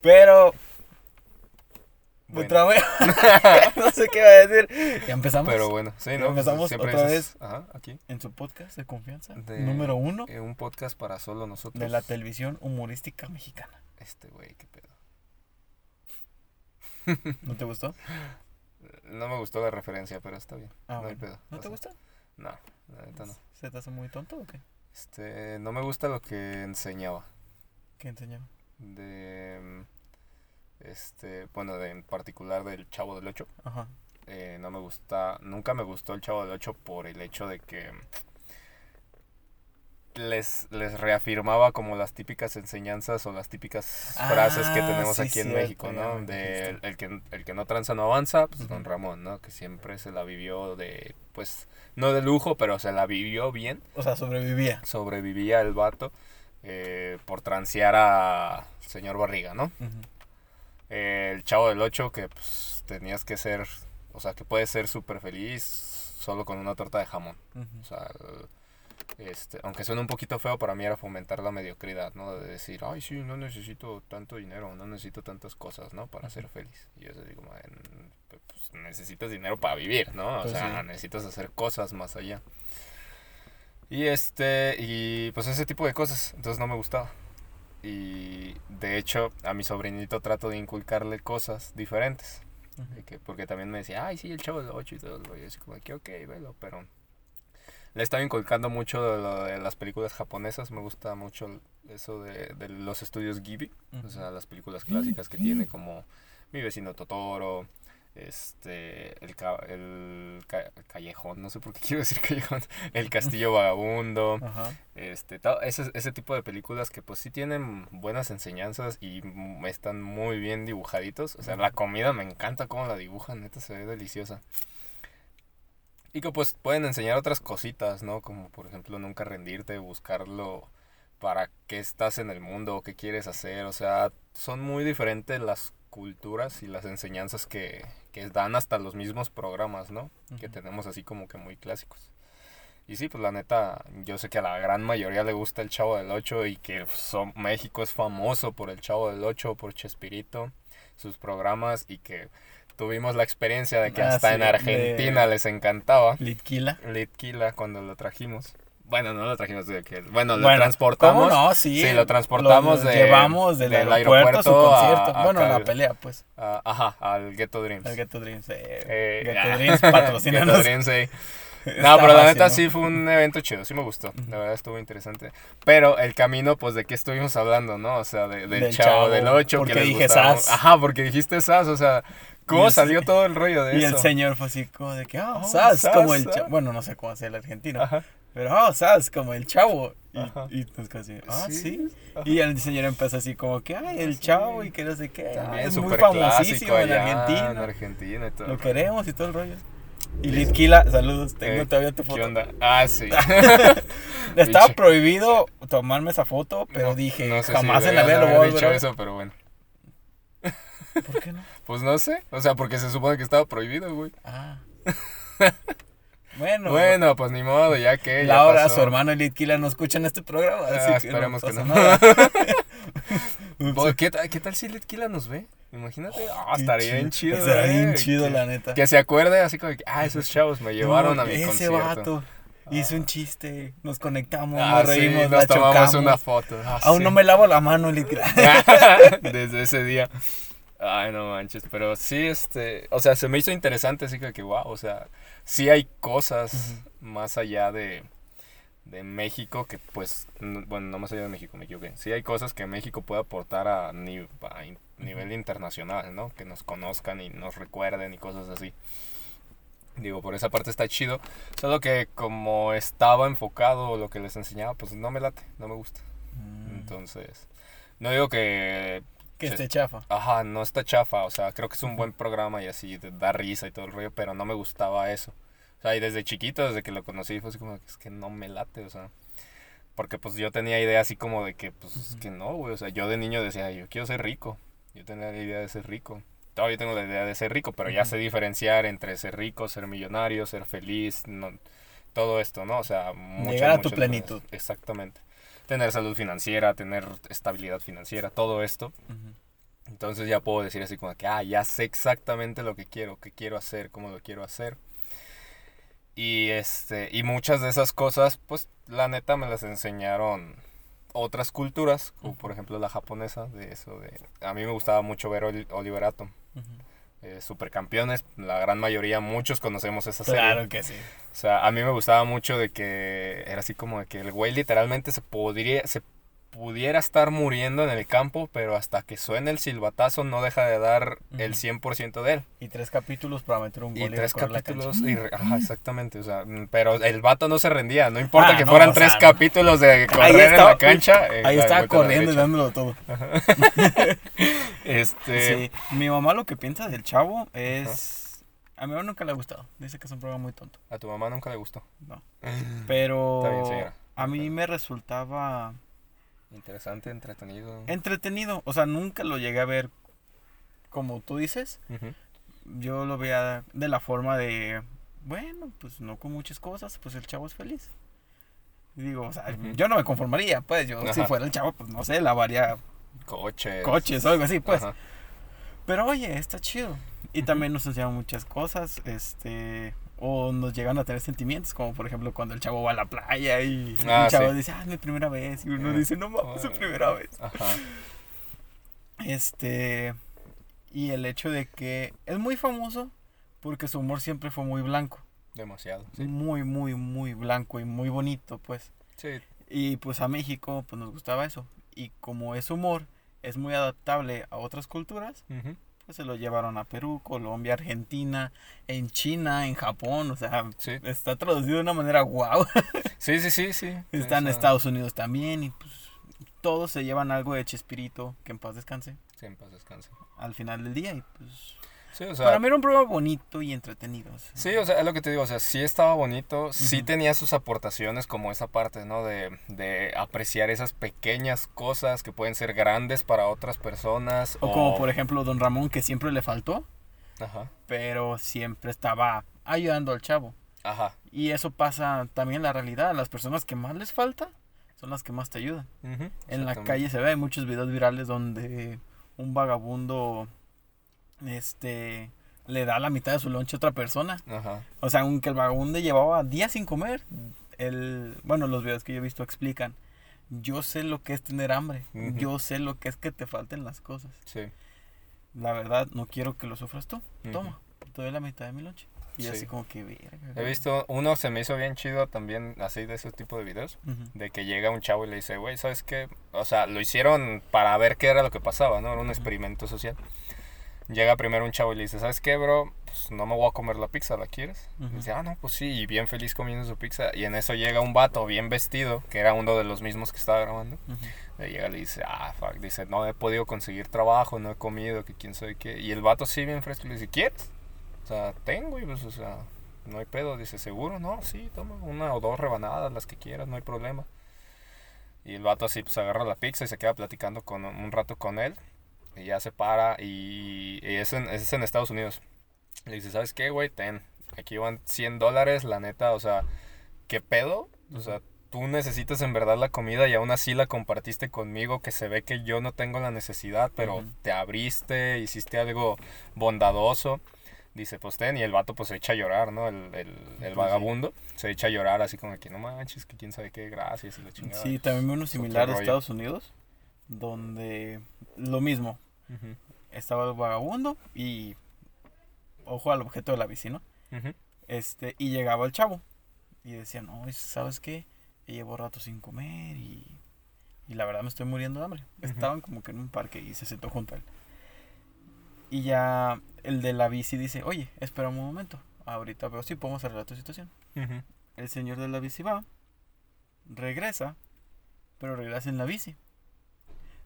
Pero. Bueno. Otra vez. no sé qué va a decir. Ya empezamos. Pero bueno, sí, ¿no? Empezamos Siempre otra dices, Ajá, aquí. En su podcast de confianza. De- Número uno eh, un podcast para solo nosotros. de la televisión humorística mexicana. Este güey, qué pedo. ¿No te gustó? No me gustó la referencia, pero está bien. Ah, no hay pedo. ¿No te gustó? No, la neta no. ¿Se te hace muy tonto o qué? Este, no me gusta lo que enseñaba. ¿Qué enseñaba? De. Este, bueno, de, en particular del Chavo del 8. Ajá. Eh, no me gusta, nunca me gustó el Chavo del 8 por el hecho de que les, les reafirmaba como las típicas enseñanzas o las típicas Ah, frases que tenemos sí, aquí en México, ¿no? De el, el que, el que no tranza no avanza, pues Don. Ramón, ¿no? Que siempre se la vivió de, pues, no de lujo, pero se la vivió bien, O sea, sobrevivía. sobrevivía el vato eh, por transear a señor Barriga, ¿no? Eh, el Chavo del 8 que pues tenías que ser, o sea, que puedes ser súper feliz solo con una torta de jamón. O sea, este, aunque suene un poquito feo, para mí era fomentar la mediocridad, ¿no? De decir, ay, sí, no necesito tanto dinero, no necesito tantas cosas, ¿no? Para ser feliz. Y yo digo, "Man, pues necesitas dinero para vivir, ¿no? O Pues sea, sí. necesitas hacer cosas más allá. Y este, y pues ese tipo de cosas, entonces no me gustaba. Y de hecho, a mi sobrinito trato de inculcarle cosas diferentes. Que- porque también me decía, ay, sí, el chavo del 8 y todo. el rollo", Y así como que, ok, velo, pero le estaba inculcando mucho de, lo de las películas japonesas. Me gusta mucho eso de, de los estudios Ghibli. O sea, las películas clásicas que tiene como Mi vecino Totoro, este, el, ca- el ca- callejón, no sé por qué quiero decir callejón, el castillo vagabundo, este, todo ese, ese tipo de películas que pues sí tienen buenas enseñanzas y están muy bien dibujaditos. O sea, la comida me encanta cómo la dibujan, neta se ve deliciosa. Y que pues pueden enseñar otras cositas, ¿no? Como por ejemplo nunca rendirte, buscarlo para qué estás en el mundo qué quieres hacer. O sea, son muy diferentes las culturas y las enseñanzas que, que dan hasta los mismos programas, ¿no? Que tenemos así como que muy clásicos. Y sí, pues la neta, yo sé que a la gran mayoría le gusta el Chavo del 8 y que son, México es famoso por el Chavo del 8, por Chespirito, sus programas y que tuvimos la experiencia de que Ah, hasta sí, en de- Argentina les encantaba. Litquila. Litquila cuando lo trajimos. Bueno, no lo trajimos de que, bueno, lo Bueno, transportamos. ¿Cómo no? Sí. Sí, lo transportamos lo de- llevamos del, del aeropuerto, a su aeropuerto a- concierto. a bueno, la al- pelea, pues. a- ajá, al Ghetto Dreams. El Ghetto Dreams. Eh, Eh, Ghetto ah, Dreams, Ghetto patrocínanos. Dreams. Está No, pero la neta sí fue un evento chido, sí me gustó. La verdad estuvo interesante. Pero el camino, pues, ¿de qué estuvimos hablando, no? O sea, de- del, Del chavo, Chavo, del 8. porque que les dije gustaba. sas. Ajá, porque dijiste sas, o sea, ¿cómo Y salió todo el rollo de Y eso? el señor fue así como de que, ah, Oh, sas, sas, como el chavo. Bueno, no sé cómo hace el argentino. Ajá. Pero, ah, sas, como el chavo. Y, y nos quedamos así, ah, Sí, sí. Y el señor empezó así como que, ay, el chavo y que no sé qué. ah, es muy famosísimo clásico en allá En Argentina. Argentina y todo. Lo queremos y todo el rollo. Y Litquila, saludos, tengo Eh, todavía tu ¿Qué foto. onda? Ah, sí. Estaba prohibido tomarme esa foto, pero No, dije, no sé jamás si en la vida lo voy a volver dicho eso, pero bueno. ¿Por qué no? Pues no sé. O sea, porque se supone que estaba prohibido, güey. Ah. bueno, Bueno, pues ni modo, ya que. ya Laura, pasó. su hermano y Litquila no escuchan este programa, Ah, así que esperemos que pasa no. nada. ¿Qué, tal- ¿Qué tal si Litquila nos ve? Imagínate. Ah, Qué estaría bien chido. Estaría eh, bien chido, que, la neta. Que se acuerde así como que, ah, esos chavos me llevaron No, a mi ese concierto. vato hizo un chiste, nos conectamos, Ah, nos sí, reímos, nos la tomamos chocamos. una foto. Ah, Aún sí. no me lavo la mano, Litquila. Desde ese día. Ay, no manches, pero sí, este, o sea, se me hizo interesante, así que, wow, o sea, sí hay cosas más allá de, de México que, pues, bueno, no más allá de México, me equivoqué. Sí hay cosas que México puede aportar a, ni- a in- nivel internacional, ¿no? Que nos conozcan y nos recuerden y cosas así. Digo, por esa parte está chido. Solo que como estaba enfocado lo que les enseñaba, pues no me late, no me gusta. Mm, Entonces, no digo que que sí. esté chafa. Ajá, no está chafa, o sea, creo que es un buen programa y así, da risa y todo el rollo, pero no me gustaba eso. O sea, y desde chiquito, desde que lo conocí, fue así como, es que no me late, o sea. Porque pues yo tenía idea así como de que, pues, es que no, güey, o sea, yo de niño decía, yo quiero ser rico. Yo tenía la idea de ser rico. Todavía tengo la idea de ser rico, pero ya sé diferenciar entre ser rico, ser millonario, ser feliz, no, todo esto, ¿no? O sea, muchas, Llegar a tu plenitud. cosas. Exactamente. Tener salud financiera, tener estabilidad financiera, todo esto. Entonces ya puedo decir así como que, ah, ya sé exactamente lo que quiero, qué quiero hacer, cómo lo quiero hacer. Y este, y muchas de esas cosas, pues la neta me las enseñaron otras culturas, como por ejemplo la japonesa, de eso de a mí me gustaba mucho ver Oli- Oliver Atom. Eh, supercampeones, la gran mayoría, muchos conocemos esa serie. Claro que sí. O sea, a mí me gustaba mucho de que era así como de que el güey literalmente se podría, se pudiera estar muriendo en el campo, pero hasta que suene el silbatazo no deja de dar el Ujú. 100% de él. Y tres capítulos para meter un Y gol tres correr la capítulos, y re- ajá, exactamente, o sea, mm, pero el vato no se rendía, no importa Ah, que no, fueran o tres capítulos de correr en la cancha. eh, Ahí estaba corriendo y dándolo todo. Este, Sí. Mi mamá lo que piensa del chavo es... A mi mamá nunca le ha gustado. Dice que es un programa muy tonto. a tu mamá nunca le gustó. No. Pero Está bien, señora. a mí me resultaba Interesante, entretenido. entretenido. O sea, nunca lo llegué a ver como tú dices. Yo lo veía de la forma de... Bueno, pues no con muchas cosas, pues el chavo es feliz. Y digo, o sea, yo no me conformaría, pues yo si fuera el chavo, pues no sé, lavaría Coches. coches o algo así, pues. Ajá. Pero oye, está chido. Y también nos enseñan muchas cosas, este, o nos llegan a tener sentimientos, como por ejemplo cuando el chavo va a la playa y Ah, el chavo sí. dice, ah, es mi primera vez, y uno Ah. dice, no mames, es su Ah. primera vez. Ajá. Este, y el hecho de que es muy famoso porque su humor siempre fue muy blanco, Demasiado. Sí. muy, muy, muy blanco y muy bonito, pues. Sí. Y pues a México, pues nos gustaba eso. Y como es humor, es muy adaptable a otras culturas, Ujú. Pues se lo llevaron a Perú, Colombia, Argentina, en China, en Japón, o sea, Sí. está traducido de una manera guau. Sí, sí, sí, sí. Está en Estados Unidos también y pues todos se llevan algo de Chespirito, que en paz descanse, Sí, en paz descanse. al final del día y pues... Sí, o sea. para mí era un programa bonito y entretenido. Sí, o sea, es lo que te digo, o sea, sí estaba bonito, sí tenía sus aportaciones como esa parte, ¿no? De, de apreciar esas pequeñas cosas que pueden ser grandes para otras personas. O como por ejemplo Don Ramón, que siempre le faltó, Ajá, pero siempre estaba ayudando al chavo. ajá. Y eso pasa también en la realidad. Las personas que más les falta son las que más te ayudan. ujú, En la calle se ve hay muchos videos virales donde un vagabundo este le da la mitad de su lonche a otra persona. Ajá, O sea, aunque el vagabundo llevaba días sin comer, el bueno, los videos que yo he visto explican, yo sé lo que es tener hambre, yo sé lo que es que te falten las cosas. sí. La verdad, no quiero que lo sufras tú. Ujú. Toma, te doy la mitad de mi lonche. Y Sí. así como que. He visto, uno se me hizo bien chido también, así de ese tipo de videos, de que llega un chavo y le dice, güey, ¿sabes qué? O sea, lo hicieron para ver qué era lo que pasaba, ¿no? Era un experimento social. Llega primero un chavo y le dice, ¿sabes qué, bro? Pues no me voy a comer la pizza, ¿la quieres? Y Ujú. dice, ah, no, pues sí, y bien feliz comiendo su pizza. Y en eso llega un vato bien vestido, que era uno de los mismos que estaba grabando. Le llega y le dice, ah, fuck, dice, no he podido conseguir trabajo, no he comido, que quién sabe qué. Y el vato sí, bien fresco, le dice, ¿quieres? O sea, tengo, y pues, o sea, no hay pedo. Dice, ¿seguro? No, sí, toma una o dos rebanadas, las que quieras, no hay problema. Y el vato así, pues agarra la pizza y se queda platicando con un rato con él. Y ya se para y, y es, en, es en Estados Unidos. Le dice, ¿sabes qué, güey? Ten, aquí van 100 dólares, la neta, o sea, ¿qué pedo? O sea, tú necesitas en verdad la comida y aún así la compartiste conmigo, que se ve que yo no tengo la necesidad, pero Ujú. te abriste, hiciste algo bondadoso. Dice, pues ten, y el vato pues se echa a llorar, ¿no? El, el, el Pues sí. vagabundo se echa a llorar así como que no manches, que quién sabe qué, gracias y la chingada. Sí, también uno similar a. Estados Unidos, donde lo mismo, Ujú, estaba el vagabundo y ojo al objeto de la bici, ¿no? Este, y llegaba el chavo y decía, no, es- ¿sabes qué? Llevo rato sin comer y, y la verdad me estoy muriendo de hambre. Estaban como que en un parque y se sentó junto a él. Y ya el de la bici dice, oye, espera un momento, ahorita veo si podemos arreglar tu situación. El señor de la bici va, regresa, pero regresa en la bici.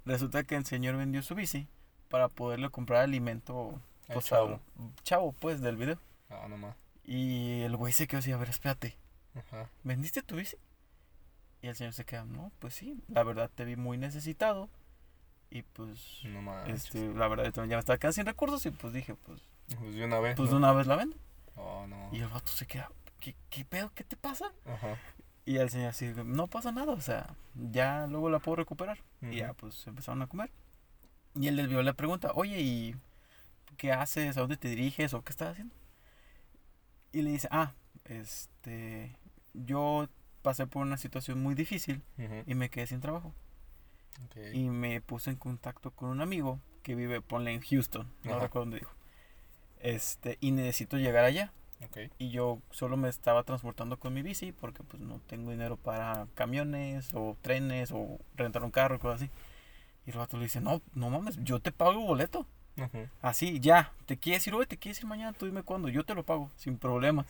Resulta que el señor vendió su bici para poderle comprar alimento Al pues, chavo. al chavo, pues, del video. Ah. Y el güey se quedó así, a ver, espérate, Ajá. ¿vendiste tu bici? Y el señor se queda, no, pues sí, la verdad te vi muy necesitado. Y pues, No este, la verdad ya me estaba quedando sin recursos y pues dije, pues, Pues de una vez. pues de ¿no? una vez la vendo. Oh, no. Y el vato se queda, ¿qué, qué pedo? ¿Qué te pasa? Ajá. Y el señor así, no pasa nada, o sea, ya luego la puedo recuperar. Y ya pues empezaron a comer. Y el desvió le pregunta, oye, ¿y qué haces? ¿A dónde te diriges? ¿O qué estás haciendo? Y le dice, ah, este, yo pasé por una situación muy difícil Ujú, y me quedé sin trabajo. ok. Y me puse en contacto con un amigo que vive, ponle en Houston, no recuerdo dónde dijo. Este, y necesito llegar allá. ok. Y yo solo me estaba transportando con mi bici porque pues no tengo dinero para camiones o trenes o rentar un carro, cosas así. Y el vato le dice, no, no mames, yo te pago el boleto. Así, ya, te quieres ir hoy, te quieres ir mañana, tú dime cuándo, yo te lo pago, sin problemas.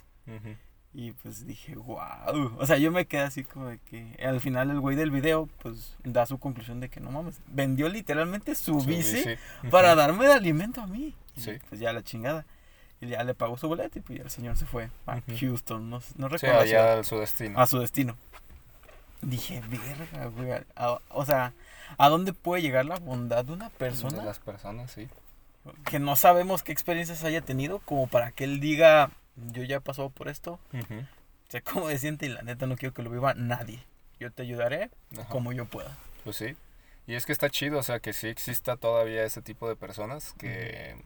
Y pues dije, wow. O sea, yo me quedé así como de que al final el güey del video pues da su conclusión de que no mames, vendió literalmente su, Su bici, bici, para darme de alimento a mí. Y, Sí. Pues ya la chingada. Y ya le pagó su boleto y pues ya el señor se fue a. Houston, no, no Sí, recuerdo. ciudad allá al su destino. a su destino. Dije, verga, güey. a- o sea, ¿a dónde puede llegar la bondad de una De persona las personas, sí. que no sabemos qué experiencias haya tenido como para que él diga, yo ya he pasado por esto, Ujú, sé cómo se siente y la neta no quiero que lo viva nadie. Yo te ayudaré ajá. como yo pueda. Pues sí. Y es que está chido, o sea, que sí exista todavía ese tipo de personas que,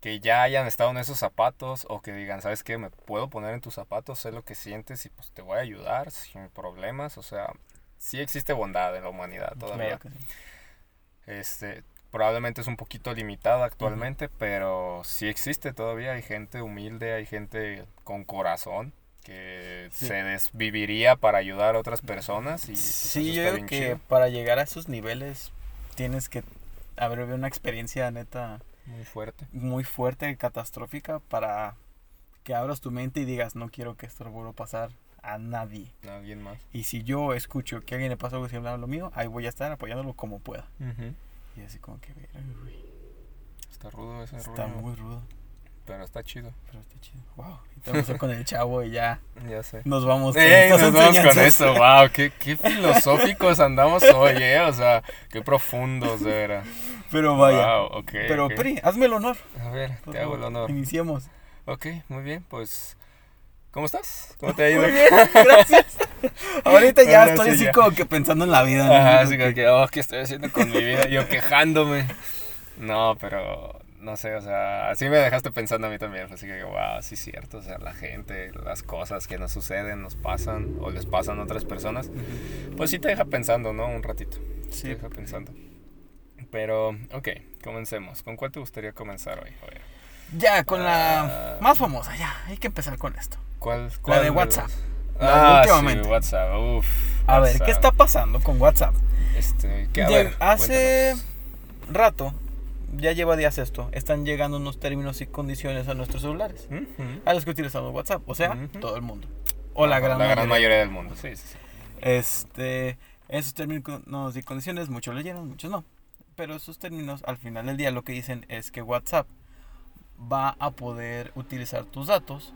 que ya hayan estado en esos zapatos o que digan, ¿sabes qué? Me puedo poner en tus zapatos, sé lo que sientes y pues te voy a ayudar sin problemas. O sea, sí existe bondad en la humanidad todavía. Claro que sí. Este, probablemente es un poquito limitada actualmente, pero sí existe todavía. Hay gente humilde, hay gente con corazón que Sí. se desviviría para ayudar a otras personas. Y pues, Sí, yo creo que chido. para llegar a esos niveles tienes que haber vivido una experiencia neta Muy fuerte. muy fuerte, catastrófica, para que abras tu mente y digas, no quiero que esto vuelva a pasar a nadie. Alguien más. Y si yo escucho que a alguien le pasa algo similar a lo mío, ahí voy a estar apoyándolo como pueda. Y así como que, güey, Está rudo ese está rollo, muy rudo, Pero está chido. pero está chido. Wow. Y te vamos con el chavo y ya Ya sé. nos vamos con ¡Ey! Nos vamos con eso. ¡Wow! Qué, ¡Qué filosóficos andamos hoy, eh! O sea, qué profundos, de veras. Pero vaya. Wow, ok. pero. Pri, hazme el honor. A ver, por te hago el honor. Iniciemos. Ok, muy bien, pues. ¿Cómo estás? ¿Cómo te ha ido? Muy bien, gracias. Ahorita ya estoy sí, así ya. como que pensando en la vida. ¿no? Ajá, así como que, oh, ¿qué estoy haciendo con mi vida? Yo quejándome. No, pero no sé, o sea, así me dejaste pensando a mí también. Así que, wow, sí es cierto. O sea, la gente, las cosas que nos suceden, nos pasan o les pasan a otras personas, pues sí te deja pensando, ¿no? Un ratito. Te Sí. deja pensando. Pero, ok, comencemos. ¿Con cuál te gustaría comenzar hoy? Ya, con la Ah. más famosa, ya. Hay que empezar con esto. ¿Cuál, La cuál de los- WhatsApp. La de Ah, últimamente. sí, WhatsApp. Uf. A ver, ¿qué está pasando con WhatsApp? Este, ¿qué? A ver, hace cuéntanos. rato, ya lleva días esto, están llegando unos términos y condiciones a nuestros celulares. A los que utilizamos WhatsApp, o sea, todo el mundo. O la Ajá, gran la mayoría. gran mayoría del mundo, sí, sí, sí. Este, esos términos y condiciones, muchos leyeron, muchos no. Pero esos términos, al final del día, lo que dicen es que WhatsApp va a poder utilizar tus datos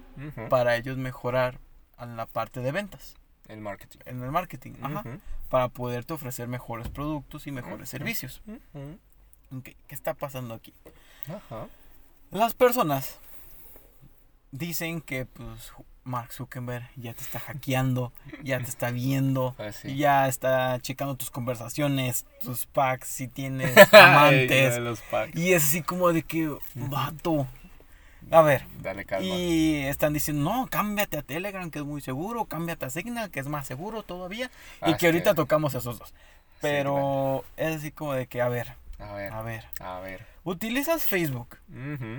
para ellos mejorar en la parte de ventas, El marketing. en el marketing, ajá, para poderte ofrecer mejores productos y mejores servicios. ¿Qué está pasando aquí? Ajá. Las personas dicen que pues Mark Zuckerberg ya te está hackeando, ya te está viendo, Ah, sí. ya está checando tus conversaciones, tus packs, si tienes amantes. y es así como de que, vato. A ver, Dale calma. y están diciendo, no, cámbiate a Telegram, que es muy seguro, cámbiate a Signal, que es más seguro todavía. Ah, y es que ahorita tocamos esos dos. Pero claro. es así como de que, a ver, A ver, a ver. a ver. Utilizas Facebook.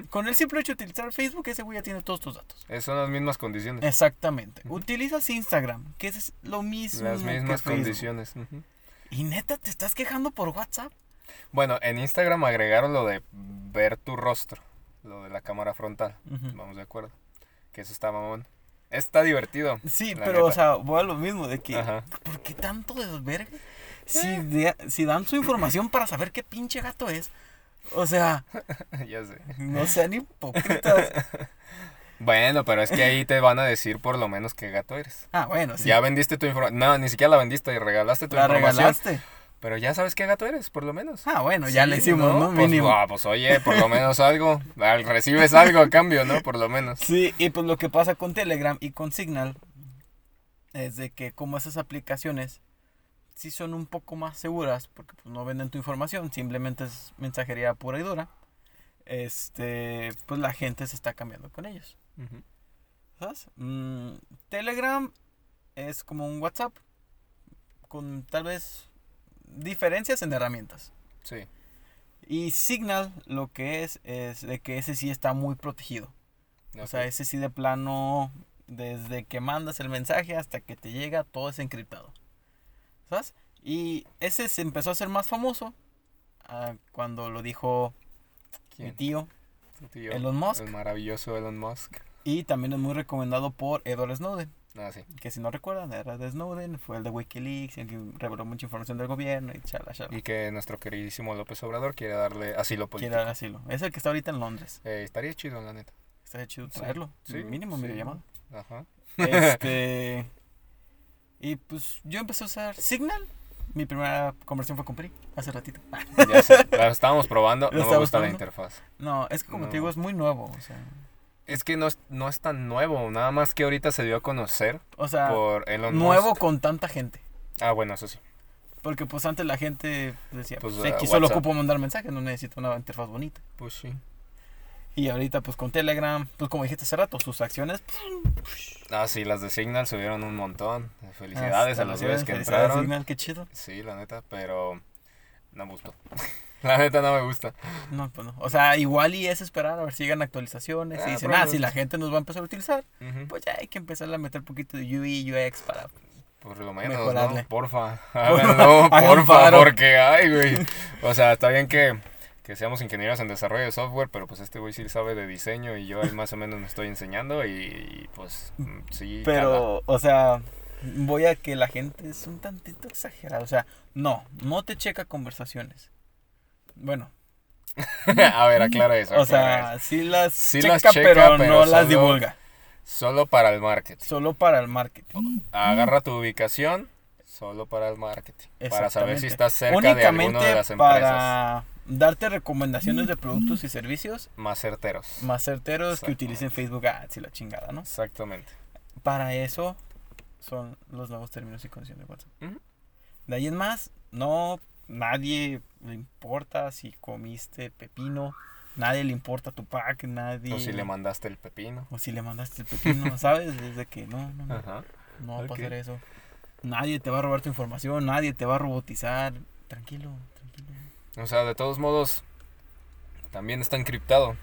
Con el simple hecho de utilizar Facebook, ese güey ya tiene todos tus datos. Es- Son las mismas condiciones. Exactamente. Utilizas Instagram, que es lo mismo Las mismas condiciones. Y neta, ¿te estás quejando por WhatsApp? Bueno, en Instagram agregaron lo de ver tu rostro. Lo de la cámara frontal. Vamos de acuerdo. Que eso está mamón. Está divertido. Sí, pero, o sea, voy a lo mismo, de que, Ajá. ¿por qué tanto desvergue? Si, Eh. de- si dan su información para saber qué pinche gato es. O sea, ya sé. no sean hipócritas. Bueno, pero es que ahí te van a decir por lo menos qué gato eres. Ah, bueno, sí. Ya vendiste tu información. No, ni siquiera la vendiste y regalaste tu la información. regalaste. Pero ya sabes qué gato eres, por lo menos. Ah, bueno, ya Sí, le hicimos, ¿no? Pues, Mínimo. ah, pues oye, por lo menos algo. Al- Recibes algo a cambio, ¿no? Por lo menos. Sí, y pues lo que pasa con Telegram y con Signal es de que como esas aplicaciones sí son un poco más seguras porque pues, no venden tu información, simplemente es mensajería pura y dura. Este, pues la gente se está cambiando con ellos. ¿Sabes? Mm, Telegram es como un WhatsApp con tal vez diferencias en herramientas. Sí. Y Signal lo que es es de que ese sí está muy protegido. O sea, ese sí de plano, desde que mandas el mensaje hasta que te llega, todo es encriptado. ¿Sabes? Y ese se empezó a hacer más famoso ah, cuando lo dijo mi tío. Elon Musk. El maravilloso Elon Musk. Y también es muy recomendado por Edward Snowden. Ah, sí. Que si no recuerdan, era de Snowden, fue el de Wikileaks, el que reveló mucha información del gobierno y chala, chala. Y que nuestro queridísimo López Obrador quiere darle asilo político. Quiere dar asilo. Es el que está ahorita en Londres. Eh, estaría chido, la neta. Está chido traerlo. sí, mínimo sí. medio llamado. Ajá. Este. y pues yo empecé a usar Signal. Mi primera conversión fue con Pri, hace ratito. Ya sé. La estábamos probando. ¿Lo No me gusta la interfaz. No, es que como No. te digo, es muy nuevo. O sea, Es que no es, no es tan nuevo. Nada más que ahorita se dio a conocer o sea por Elon nuevo Musk. con tanta gente. Ah, bueno, eso sí. Porque pues antes la gente decía, Pues, X solo WhatsApp. ocupo mandar mensajes, no necesito una interfaz bonita. Pues sí. Y ahorita pues con Telegram, pues como dijiste hace rato, sus acciones... Ah, sí, las de Signal subieron un montón. Felicidades hasta a los güeyes que entraron. Signal, qué chido. Sí, la neta, pero no me gustó. la neta no me gusta. No, pues no. O sea, igual y es esperar a ver si llegan actualizaciones. Ah, y dicen, ah, si probablemente. la gente nos va a empezar a utilizar, Ujú. pues ya hay que empezar a meter un poquito de UI, UX para... Por lo menos, Mejorarle. ¿no? Porfa. Háganlo, porfa, porque, ay, güey. O sea, está bien que, que seamos ingenieros en desarrollo de software, pero pues este güey sí sabe de diseño y yo ahí más o menos me estoy enseñando y, y, pues mm, sí. Pero, o sea, voy a que la gente es un tantito exagerada. O sea, no, no te checa conversaciones. Bueno, a ver, aclara eso. o aclara sea, eso. sí las Sí checa, las checa, pero, pero no las divulga. Solo para el marketing. Solo para el marketing. Agarra tu ubicación solo para el marketing. Para saber si estás cerca de alguna de las empresas para darte recomendaciones de productos y servicios más certeros. más certeros que utilicen Facebook Ads y la chingada, ¿no? Exactamente. Para eso son los nuevos términos y condiciones de WhatsApp. De ahí en más, no, nadie le importa si comiste pepino, nadie le importa tu pack, nadie... O si le mandaste el pepino. o si le mandaste el pepino, ¿sabes? Desde que no, no, no, Ajá. no va a pasar eso. Nadie te va a robar tu información, nadie te va a robotizar. Tranquilo. O sea, de todos modos, también está encriptado.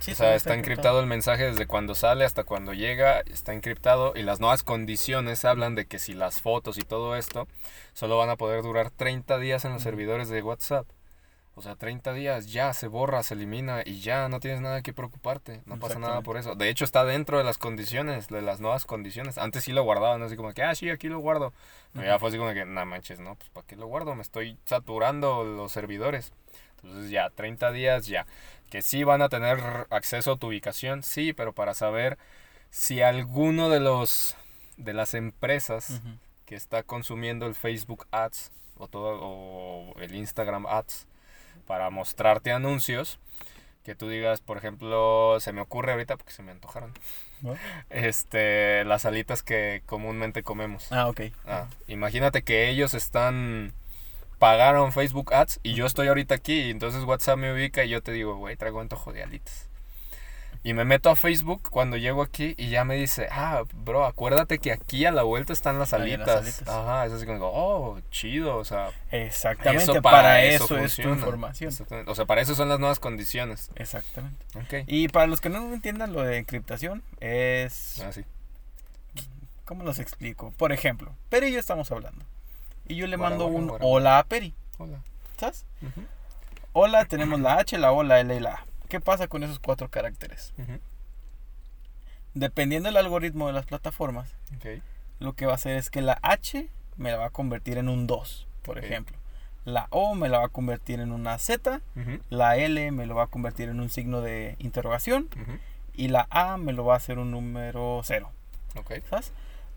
Sí, o sea, está encriptado el mensaje desde cuando sale hasta cuando llega, está encriptado y las nuevas condiciones hablan de que si las fotos y todo esto solo van a poder durar 30 días en los servidores de WhatsApp. O sea, 30 días ya se borra, se elimina y ya no tienes nada que preocuparte. No pasa nada por eso. De hecho, está dentro de las condiciones, de las nuevas condiciones. Antes sí lo guardaban, así como que, ah, sí, aquí lo guardo. Pero ya Ujú. fue así como que, no manches, no, pues ¿para qué lo guardo? Me estoy saturando los servidores. Entonces ya, 30 días ya. Que sí van a tener acceso a tu ubicación, sí, pero para saber si alguno de los de las empresas Ujú. que está consumiendo el Facebook Ads o todo o el Instagram Ads para mostrarte anuncios que tú digas, por ejemplo, se me ocurre ahorita porque se me antojaron. ¿No? Este, las alitas que comúnmente comemos. Ah, ok. Ah, imagínate que ellos están pagaron Facebook Ads y yo estoy ahorita aquí y entonces WhatsApp me ubica y yo te digo, güey, traigo antojo de alitas. Y me meto a Facebook cuando llego aquí y ya me dice, ah, bro, acuérdate que aquí a la vuelta están las Ahí las alitas. alitas. Ajá, es así como, oh, chido, o sea, Exactamente, eso para, eso, es tu información. O sea, para eso son las nuevas condiciones. Exactamente. Ok. Y para los que no entiendan lo de encriptación, es... Ah, sí. ¿Cómo los explico? Por ejemplo, Peri y yo estamos hablando. Y yo le mando un hola a Peri, Hola. ¿sabes? Ujú, Hola, tenemos la H, la O, la L y la A. ¿Qué pasa con esos cuatro caracteres? Dependiendo del algoritmo de las plataformas, lo que va a hacer es que la H me la va a convertir en un 2, por ejemplo. La O me la va a convertir en una Z. La L me lo va a convertir en un signo de interrogación. Y la A me lo va a hacer un número 0. Ok. ¿Sabes?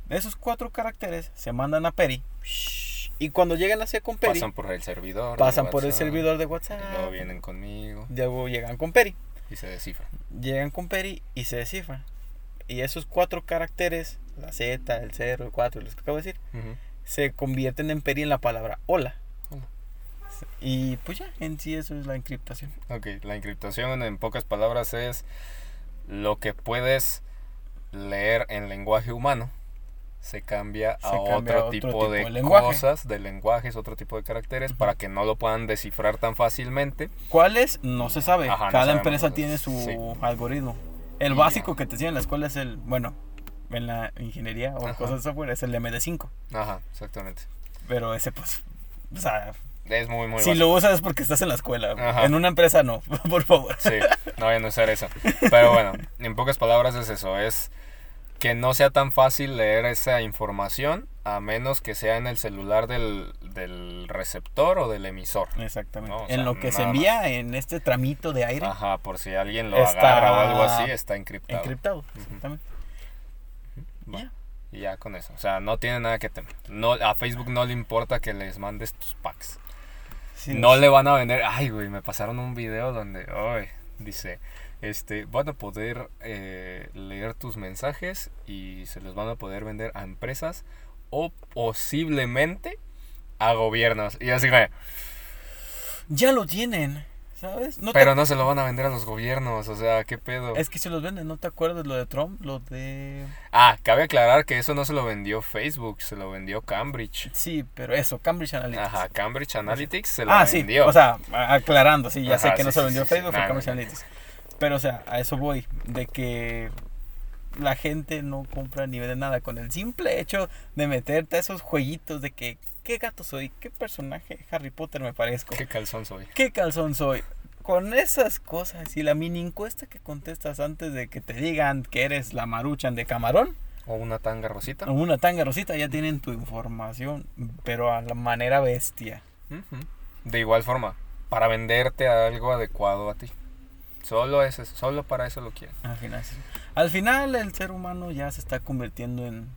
Esos cuatro caracteres se mandan a Peri. Y cuando llegan hacia con Peri, Pasan por el servidor. pasan por el servidor de Y WhatsApp. luego vienen conmigo Luego llegan con Peri. y se descifran. Llegan con Peri y se descifran. Y esos cuatro caracteres, la Z, el 0, el 4, los que acabo de decir, se convierten en Peri en la palabra hola. Hola. Y pues ya, en sí eso es la encriptación. Ok, la encriptación en pocas palabras es lo que puedes leer en lenguaje humano se cambia Se a cambia otro, tipo, tipo de, cosas, de lenguajes, otro tipo de caracteres, para que no lo puedan descifrar tan fácilmente. ¿Cuáles? No se sabe. Ajá, Cada empresa tiene su sí. algoritmo. El Y básico que te enseñan en la escuela es el, bueno, en la ingeniería o Ajá. cosas de software es el MD5. Ajá, exactamente. Pero ese pues, o sea, Es muy, muy si básico. lo usas es porque estás en la escuela. Ajá. En una empresa no, por favor. Sí, no vayan a usar eso. Pero bueno, en pocas palabras es eso, es que no sea tan fácil leer esa información a menos que sea en el celular del, del receptor o del emisor. Exactamente. No, o sea, en lo que se envía en este tramito de aire, Ajá, por si alguien lo Está agarra o algo así, está encriptado. encriptado. Exactamente. Ya. Y ya con eso. O sea, no tiene nada que temer. No, a Facebook no le importa que les mandes tus packs. Sí, No le van a vender. Ay, güey, me pasaron un video donde. Ay, dice. Este, van a poder eh, leer tus mensajes y se los van a poder vender a empresas o posiblemente a gobiernos. Y así, güey. Ya lo tienen, ¿sabes? No te- Pero no se lo van a vender a los gobiernos. O sea, ¿qué pedo? Es que se los venden, ¿no te acuerdas lo de Trump? Lo de... Ah, cabe aclarar que eso no se lo vendió Facebook, se lo vendió Cambridge. Sí, pero eso, Cambridge Analytics. Ajá, Cambridge Analytics se lo Ah, sí, vendió. o sea, aclarando, sí, ya sé que no se lo vendió sí. Facebook, Cambridge Analytics. Pero, o sea, a eso voy, de que la gente no compra ni vende nada con el simple hecho de meterte a esos jueguitos de que, ¿qué gato soy? ¿Qué personaje Harry Potter me parezco? ¿Qué calzón soy? ¿Qué calzón soy? Con esas cosas y la mini encuesta que contestas antes de que te digan que eres la maruchan de camarón ¿O una tanga rosita? o una tanga rosita, ya tienen tu información, pero a la manera bestia. De igual forma, para venderte algo adecuado a ti. Solo es eso, solo para eso lo quieren. Al final, sí. Al final el ser humano ya se está convirtiendo en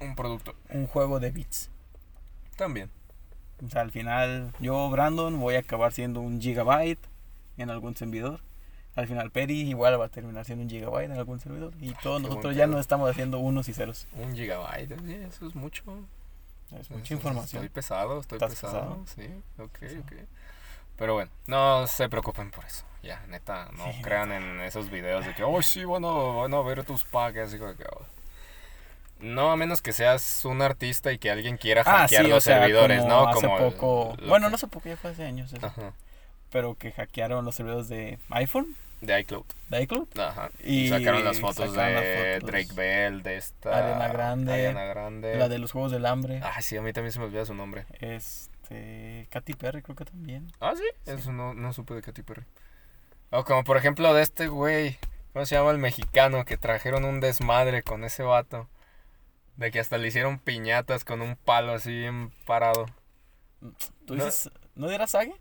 Un producto. un juego de bits. También. O sea, al final yo, Brandon, voy a acabar siendo un gigabyte en algún servidor. Al final Peri igual va a terminar siendo un gigabyte en algún servidor. Y todos nosotros ya pedo. no estamos haciendo unos y ceros. Un gigabyte, eso es mucho. Es Eso- mucha información. Estoy pesado, estoy ¿Estás pesado. pesado? Sí, ok, Pesado. ok. Pero bueno, no se preocupen por eso. Ya, neta, no Sí, crean en esos videos de que, oh, sí, a, van a ver tus packs. Como que, oh. No, a menos que seas un artista y que alguien quiera hackear los Ah, sea, servidores, como ¿no? Hace Como poco. Bueno, que- no hace poco, ya fue hace años. eso, Ajá, Pero que hackearon los servidores de iPhone, de iCloud. de iCloud. Ajá. Y, Y sacaron las fotos sacaron las de fotos. Drake Bell, de esta. Ariana Grande, Ariana Grande. La de los Juegos del Hambre. Ah, sí, a mí también se me olvida su nombre. Este. Katy Perry, creo que también. Ah, sí, eso no, no supe de Katy Perry. O como por ejemplo de este güey, ¿cómo se llama el mexicano? Que trajeron un desmadre con ese vato. De que hasta le hicieron piñatas con un palo así bien parado. ¿Tú No. dices. ¿No dirás Sage?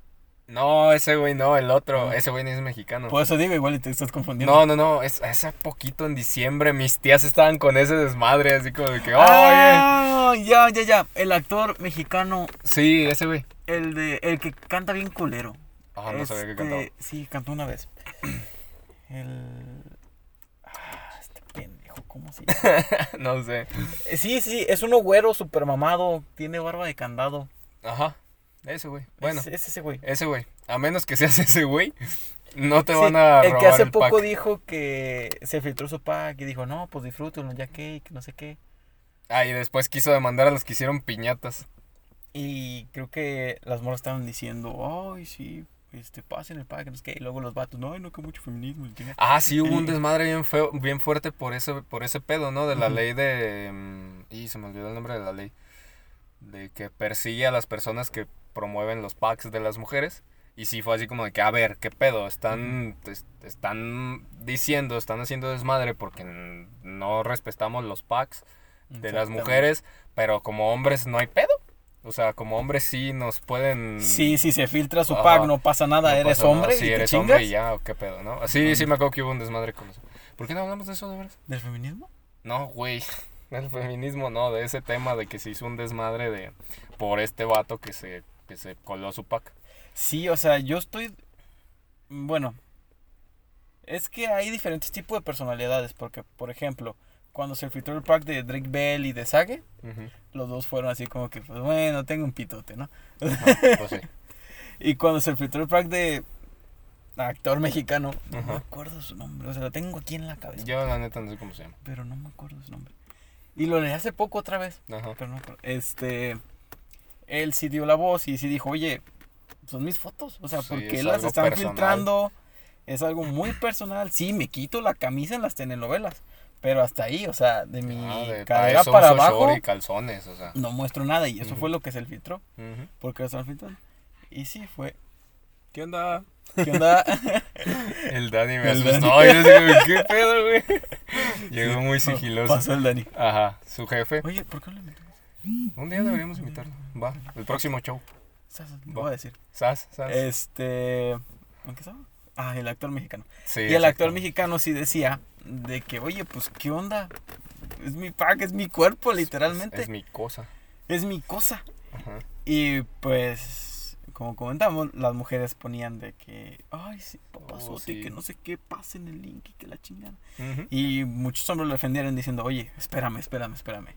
No, ese güey no, el otro. No. Ese güey ni es mexicano. Por eso digo, igual y te estás confundiendo. No, no, no, es, hace poquito en diciembre mis tías estaban con ese desmadre, así como de que, oye. Ah, ya, ya, ya. El actor mexicano, Sí, ese güey. el de el que canta bien culero. Ah, no sabía que Este, cantaba. Sí, cantó una vez. El. Ah, este pendejo, ¿cómo se llama? no sé. Sí, sí, es uno güero, super mamado. Tiene barba de candado. Ajá, ese güey. Bueno, Es, es ese güey. ese güey. A menos que seas ese güey, no te Sí, van a el que robar hace el poco pack. dijo que se filtró su pack y dijo, no, pues disfrútenlo, ya que, no sé qué. Ah, y después quiso demandar a los que hicieron piñatas. Y creo que las morras estaban diciendo, ay, sí, este, pasen el pack, no sé qué. Y luego los vatos, no, no, que mucho feminismo. Ah, sí, hubo un desmadre bien feo, bien fuerte por ese, por ese pedo, ¿no? De la ley de... mm, Y se me olvidó el nombre de la ley. De que persigue a las personas que promueven los packs de las mujeres. Y sí fue así como de que, a ver, ¿qué pedo? Están, es- están diciendo, están haciendo desmadre porque no respetamos los packs de las mujeres, pero como hombres no hay pedo. O sea, como hombres sí nos pueden... Sí, si se filtra su pack, no pasa nada, no eres pasa nada, hombre Sí, y te eres chingas. hombre y ya, ¿o qué pedo, no? Sí, sí me acuerdo que hubo un desmadre con eso. ¿Por qué no hablamos de eso de? ¿Del feminismo? No, güey. El feminismo no, de ese tema de que se hizo un desmadre de por este vato que se, que se coló su pack. Sí, o sea, yo estoy. Bueno, es que hay diferentes tipos de personalidades. Porque, por ejemplo, cuando se filtró el pack de Drake Bell y de Sage, los dos fueron así como que, pues bueno, tengo un pitote, ¿no? Pues sí. Y cuando se filtró el pack de actor mexicano, no me acuerdo su nombre, o sea, lo tengo aquí en la cabeza, Yo la neta no sé cómo se llama. pero no me acuerdo su nombre. Y lo leí hace poco otra vez, Ajá. pero no. Este, él sí dio la voz y sí dijo, oye, son mis fotos, o sea, Sí, porque es las están personal. filtrando? Es algo muy personal. Sí, me quito la camisa en las telenovelas, pero hasta ahí, o sea, de mi Ah, de- cadera eso para abajo y calzones, o sea. no muestro nada y eso fue lo que se filtró, Ujú. porque lo están filtrando. Y sí, fue. ¿Qué onda? ¿Qué onda? El Dani me El asustó. Dani. Yo como, ¿qué pedo, güey? Llegó muy sigiloso. Pasó el Dani. Ajá, su jefe. Oye, ¿por qué no le? Un día deberíamos invitarlo. Va, el próximo show. Sas, Va. Voy a decir. ¿Sas? ¿Sas? Este. ¿En qué estaba? Ah, el actor mexicano. sí, y el actor mexicano sí decía de que, oye, pues, ¿qué onda? Es mi pack, es mi cuerpo, literalmente. Es mi cosa. Es mi cosa. Ajá. Y pues, como comentamos, las mujeres ponían de que, ay, sí, papazote, Oh, sí. que no sé qué, pasen el link y que la chingada. Ujú. Y muchos hombres lo defendieron diciendo, oye, espérame, espérame, espérame.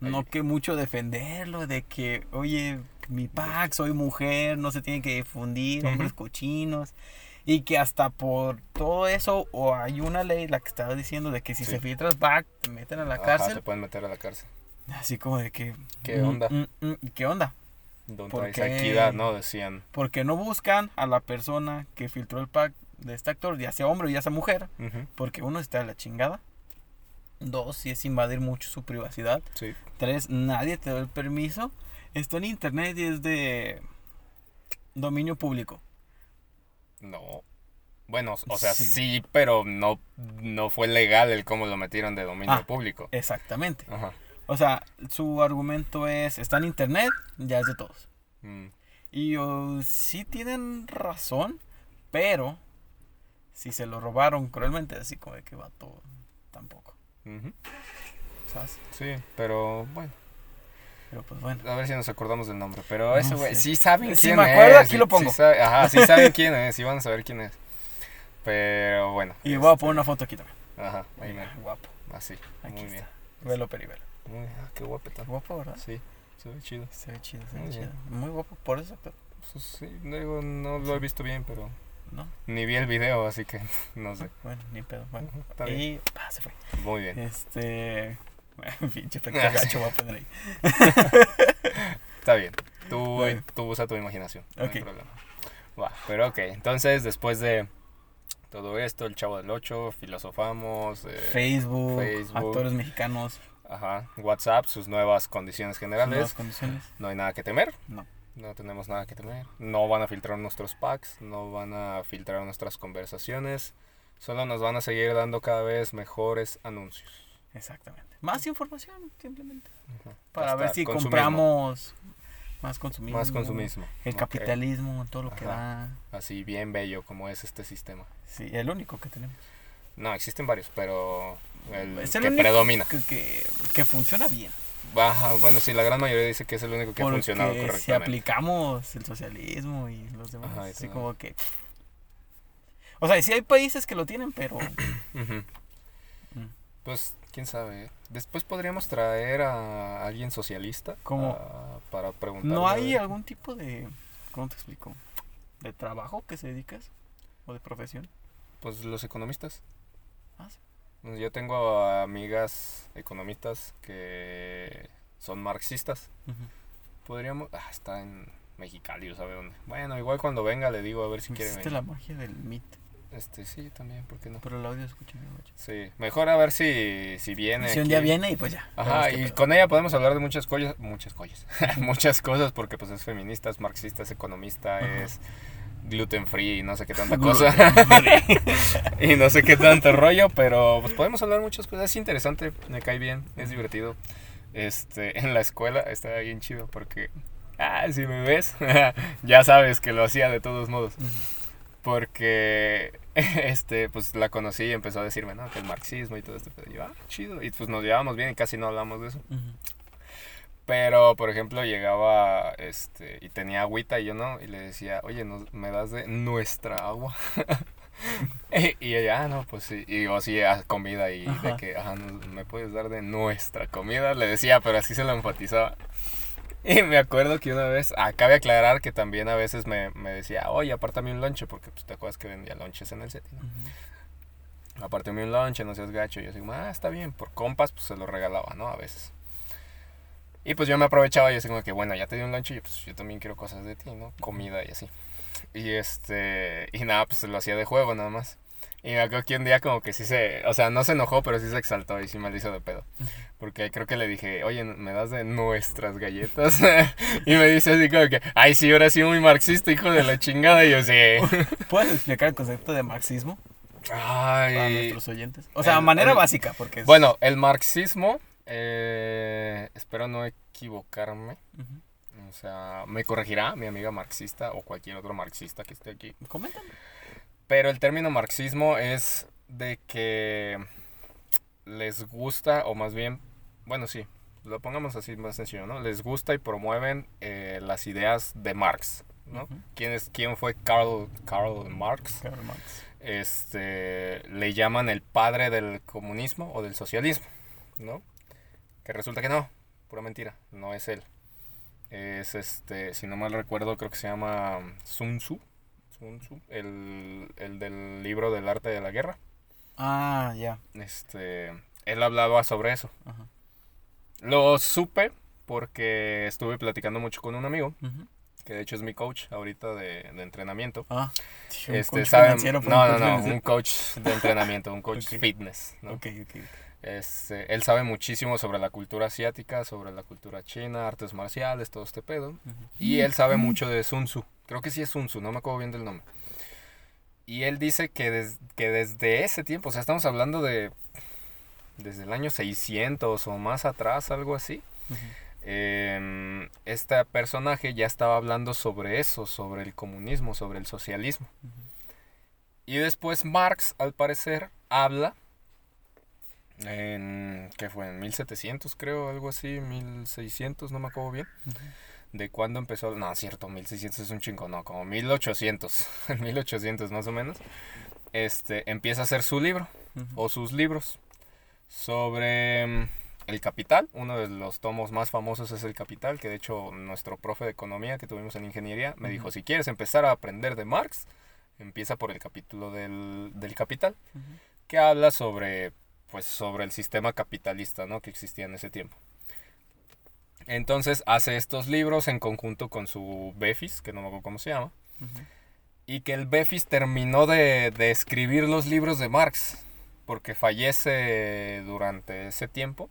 No Oye. que mucho defenderlo, de que, oye, mi pack, soy mujer, no se tiene que difundir, hombres Ujú. cochinos. Y que hasta por todo eso, o hay una ley, la que estaba diciendo, de que si Sí. se filtra el pack, te meten a la Ajá, cárcel. te pueden meter a la cárcel. Así como de que... ¿Qué mm, onda? mm, mm, ¿Qué onda? Donde ¿Por hay qué? equidad, ¿no? Decían. Porque no buscan a la persona que filtró el pack de este actor, ya sea hombre o ya sea mujer. Porque uno está de la chingada. Dos, si es invadir mucho su privacidad. Sí. Tres, nadie te da el permiso. Esto en internet y es de dominio público. No. Bueno, o sea, Sí. sí, pero no, no fue legal el cómo lo metieron de dominio Ah. público. Exactamente. Ajá. O sea, su argumento es, está en internet, ya es de todos. Mm. Y sí tienen razón, pero si se lo robaron cruelmente, así como de que va todo, tampoco. ¿Sabes? Sí, pero bueno, Pero pues bueno. a ver si nos acordamos del nombre. Pero No eso, güey, sí saben Si quién me acuerdo, es, aquí lo pongo. sí sabe- ajá, sí saben quién es, sí van a saber quién es. Pero bueno. Y voy a este, poner una foto aquí también. Ajá, ahí mero, Guapo. así. Aquí Muy está. bien. Velo perivelo. Muy, ah, qué guapetón. Guapo, ¿verdad? Sí, se ve chido. Se ve chido, se ve chido. bien. Muy guapo por eso, pero Pues sí, digo, no lo he visto bien, pero no. ni vi el video, así que no sé. Bueno, ni pedo. Bueno. Está bien. Y pa, se fue. Muy bien. Este. Pinche gacho voy a poner ahí. Está bien. Tú, Bueno. tú usa tu imaginación. No Ok. hay problema. Va, pero ok. Entonces, después de todo esto, el Chavo del 8, filosofamos. eh, Facebook, Facebook. actores mexicanos, Ajá. WhatsApp, sus nuevas condiciones generales. nuevas condiciones. No hay nada que temer. No. No tenemos nada que temer. No van a filtrar nuestros packs. No van a filtrar nuestras conversaciones. Solo nos van a seguir dando cada vez mejores anuncios. Exactamente. Más información, simplemente. Ajá. Para Hasta ver si consumismo. compramos más consumismo. Más consumismo. El Ok. capitalismo, todo lo que Ajá. da. Así bien bello como es este sistema. Sí, el único que tenemos. No, existen varios, pero el Es el que único predomina. Que, que, que funciona bien. Ajá, bueno, sí, la gran mayoría dice que es el único que ha funcionado si correctamente. aplicamos el socialismo y los demás, Ajá, así como que... O sea, sí hay países que lo tienen, pero... Mm. Pues, quién sabe. Después podríamos traer a alguien socialista ¿Cómo? ah, para preguntar. ¿No hay algún tipo de... ¿Cómo te explico? ¿De trabajo que se dedicas? ¿O de profesión? Pues los economistas. Ah, sí. Pues, Yo tengo amigas economistas que son marxistas. Podríamos. Ah, está en Mexicali, o sabe dónde. Bueno, igual cuando venga le digo a ver si quiere venir. la magia del Meet. Este, sí, también, ¿por qué no? Pero el audio escucha bien. Sí, mejor a ver si, si viene. Si un aquí. día viene y pues ya. Ajá, y con ella podemos hablar de muchas cosas, muchas cosas, muchas cosas, porque pues es feminista, es marxista, es economista, Ajá. es gluten free y no sé qué tanta cosa. y no sé qué tanto rollo, pero pues podemos hablar muchas cosas, es interesante, me cae bien, es divertido. Este, en la escuela está bien chido porque, ah, si me ves, ya sabes que lo hacía de todos modos. Porque, este, pues la conocí y empezó a decirme, ¿no? Que el marxismo y todo esto. Pero yo, ah, chido. Y pues nos llevamos bien y casi no hablamos de eso. Pero, por ejemplo, llegaba, este, y tenía agüita y yo no. Y le decía, oye, ¿nos- ¿me das de nuestra agua? y ella, ah, no, pues sí. Y yo sí, a comida y de que, ajá, no- me puedes dar de nuestra comida. Le decía, pero así se lo enfatizaba. Y me acuerdo que una vez, ah, cabe aclarar que también a veces me, me decía, oye, apártame un lonche, porque pues te acuerdas que vendía lonches en el set, ¿no? Ujú. Apártame un lonche, no seas gacho. Y yo así, ah, está bien, por compas, pues se lo regalaba, ¿no? A veces. Y pues yo me aprovechaba y así como que, bueno, ya te di un lonche y pues yo también quiero cosas de ti, ¿no? Comida y así. Y este, y nada, pues lo hacía de juego nada más. Y me acuerdo que un día como que sí se, o sea, no se enojó, pero sí se exaltó y sí me lo hizo de pedo. Porque creo que le dije, oye, ¿me das de nuestras galletas? y me dice así como que, ay, sí, ahora sí muy marxista, hijo de la chingada. Y yo, sí. ¿Puedes explicar el concepto de marxismo para Ay, nuestros oyentes? O sea, de manera el- básica, porque es... Bueno, el marxismo, eh, espero no equivocarme. O sea, me corregirá mi amiga marxista o cualquier otro marxista que esté aquí. Coméntame. Pero el término marxismo es de que les gusta, o más bien, bueno, sí, lo pongamos así más sencillo, ¿no? Les gusta y promueven eh, las ideas de Marx, ¿no? ¿Quién, es, ¿Quién fue Karl, Karl Marx? Karl Marx. este, le llaman el padre del comunismo o del socialismo, ¿no? Que resulta que no, pura mentira, no es él. Es este, si no mal recuerdo, creo que se llama Sun Tzu, Sun Tzu, el, el del libro del arte de la guerra. Ah, ya. Este, él hablaba sobre eso. Lo supe porque estuve platicando mucho con un amigo, que de hecho es mi coach ahorita de, de entrenamiento. Ah, un Este, coach sabe- financiero, pero no, un no, coach no, un coach de entrenamiento, un coach fitness, ¿no? Ok, ok. Este, él sabe muchísimo sobre la cultura asiática, sobre la cultura china, artes marciales, todo este pedo. Y él sabe mucho de Sun Tzu. Creo que sí es Sun Tzu, no me acuerdo bien del nombre. Y él dice que, des- que desde ese tiempo, o sea, estamos hablando de desde el año 600 o más atrás, algo así. Em, este personaje ya estaba hablando sobre eso, sobre el comunismo, sobre el socialismo. Y después Marx, al parecer, habla en, ¿qué fue? En 1700 creo, algo así, 1600, no me acuerdo bien. De cuándo empezó, no, cierto, 1600 es un chingo, no, como 1800, en 1800 más o menos. Este, empieza a hacer su libro, o sus libros, sobre mm, el capital. Uno de los tomos más famosos es el capital, que de hecho nuestro profe de economía que tuvimos en ingeniería me dijo, si quieres empezar a aprender de Marx, empieza por el capítulo del, del capital que habla sobre pues sobre el sistema capitalista ¿no? que existía en ese tiempo. Entonces hace estos libros en conjunto con su Befis, que no me acuerdo cómo se llama, y que el Befis terminó de, de escribir los libros de Marx, porque fallece durante ese tiempo,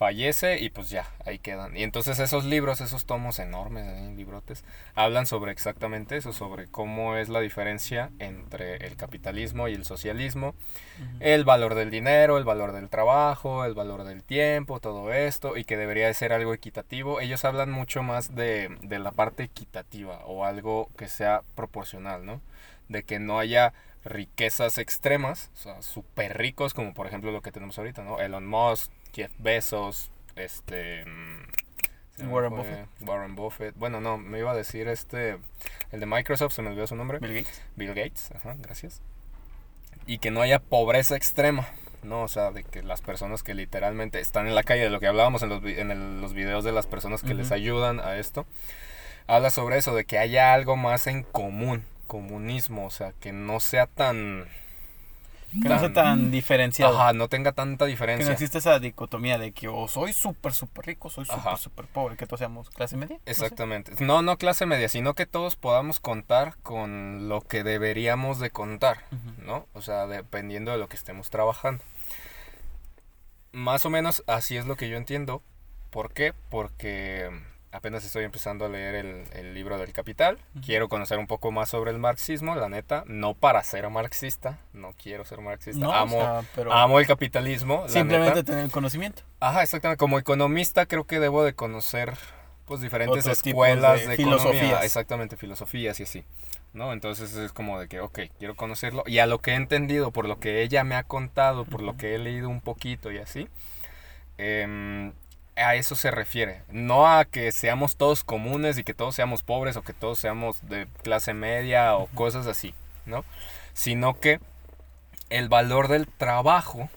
fallece y pues ya, ahí quedan. Y entonces esos libros, esos tomos enormes, ahí, librotes, hablan sobre exactamente eso, sobre cómo es la diferencia entre el capitalismo y el socialismo, Ujú. el valor del dinero, el valor del trabajo, el valor del tiempo, todo esto, y que debería de ser algo equitativo. Ellos hablan mucho más de, de la parte equitativa o algo que sea proporcional, ¿no? De que no haya riquezas extremas, o sea, súper ricos, como por ejemplo lo que tenemos ahorita, ¿no? Elon Musk, Jeff Bezos, este... mm, Warren Buffett. Warren Buffett. Bueno, no, me iba a decir este... El de Microsoft, se me olvidó su nombre. Bill Gates. Bill Gates, ajá, gracias. Y que no haya pobreza extrema, ¿no? O sea, de que las personas que literalmente están en la calle, de lo que hablábamos en los, en el- los videos de las personas que les ayudan a esto, habla sobre eso, de que haya algo más en común, comunismo, o sea, que no sea tan... Que no sea tan diferenciado. Ajá, no tenga tanta Que no diferencia. existe esa dicotomía de que o soy súper, súper rico, soy súper, súper pobre, que todos seamos clase media. no sé. Exactamente. No, no clase media, sino que todos podamos contar con lo que deberíamos de contar. ¿no? O sea, dependiendo de lo que estemos trabajando. Más o menos así es lo que yo entiendo. ¿Por qué? Porque apenas estoy empezando a leer el, el libro del Capital. Quiero conocer un poco más sobre el marxismo, la neta. No para ser marxista, no quiero ser marxista. No, amo, o sea, pero amo el capitalismo. la simplemente neta. tener el conocimiento. Ajá, exactamente. Como economista creo que debo de conocer pues diferentes Otros escuelas de de, economía. filosofías. Exactamente, filosofías y así. ¿No? Entonces es como de que, ok, quiero conocerlo. Y a lo que he entendido, por lo que ella me ha contado, por lo que he leído un poquito y así, em, a eso se refiere. No a que seamos todos comunes y que todos seamos pobres o que todos seamos de clase media o cosas así, ¿no? Sino que el valor del trabajo,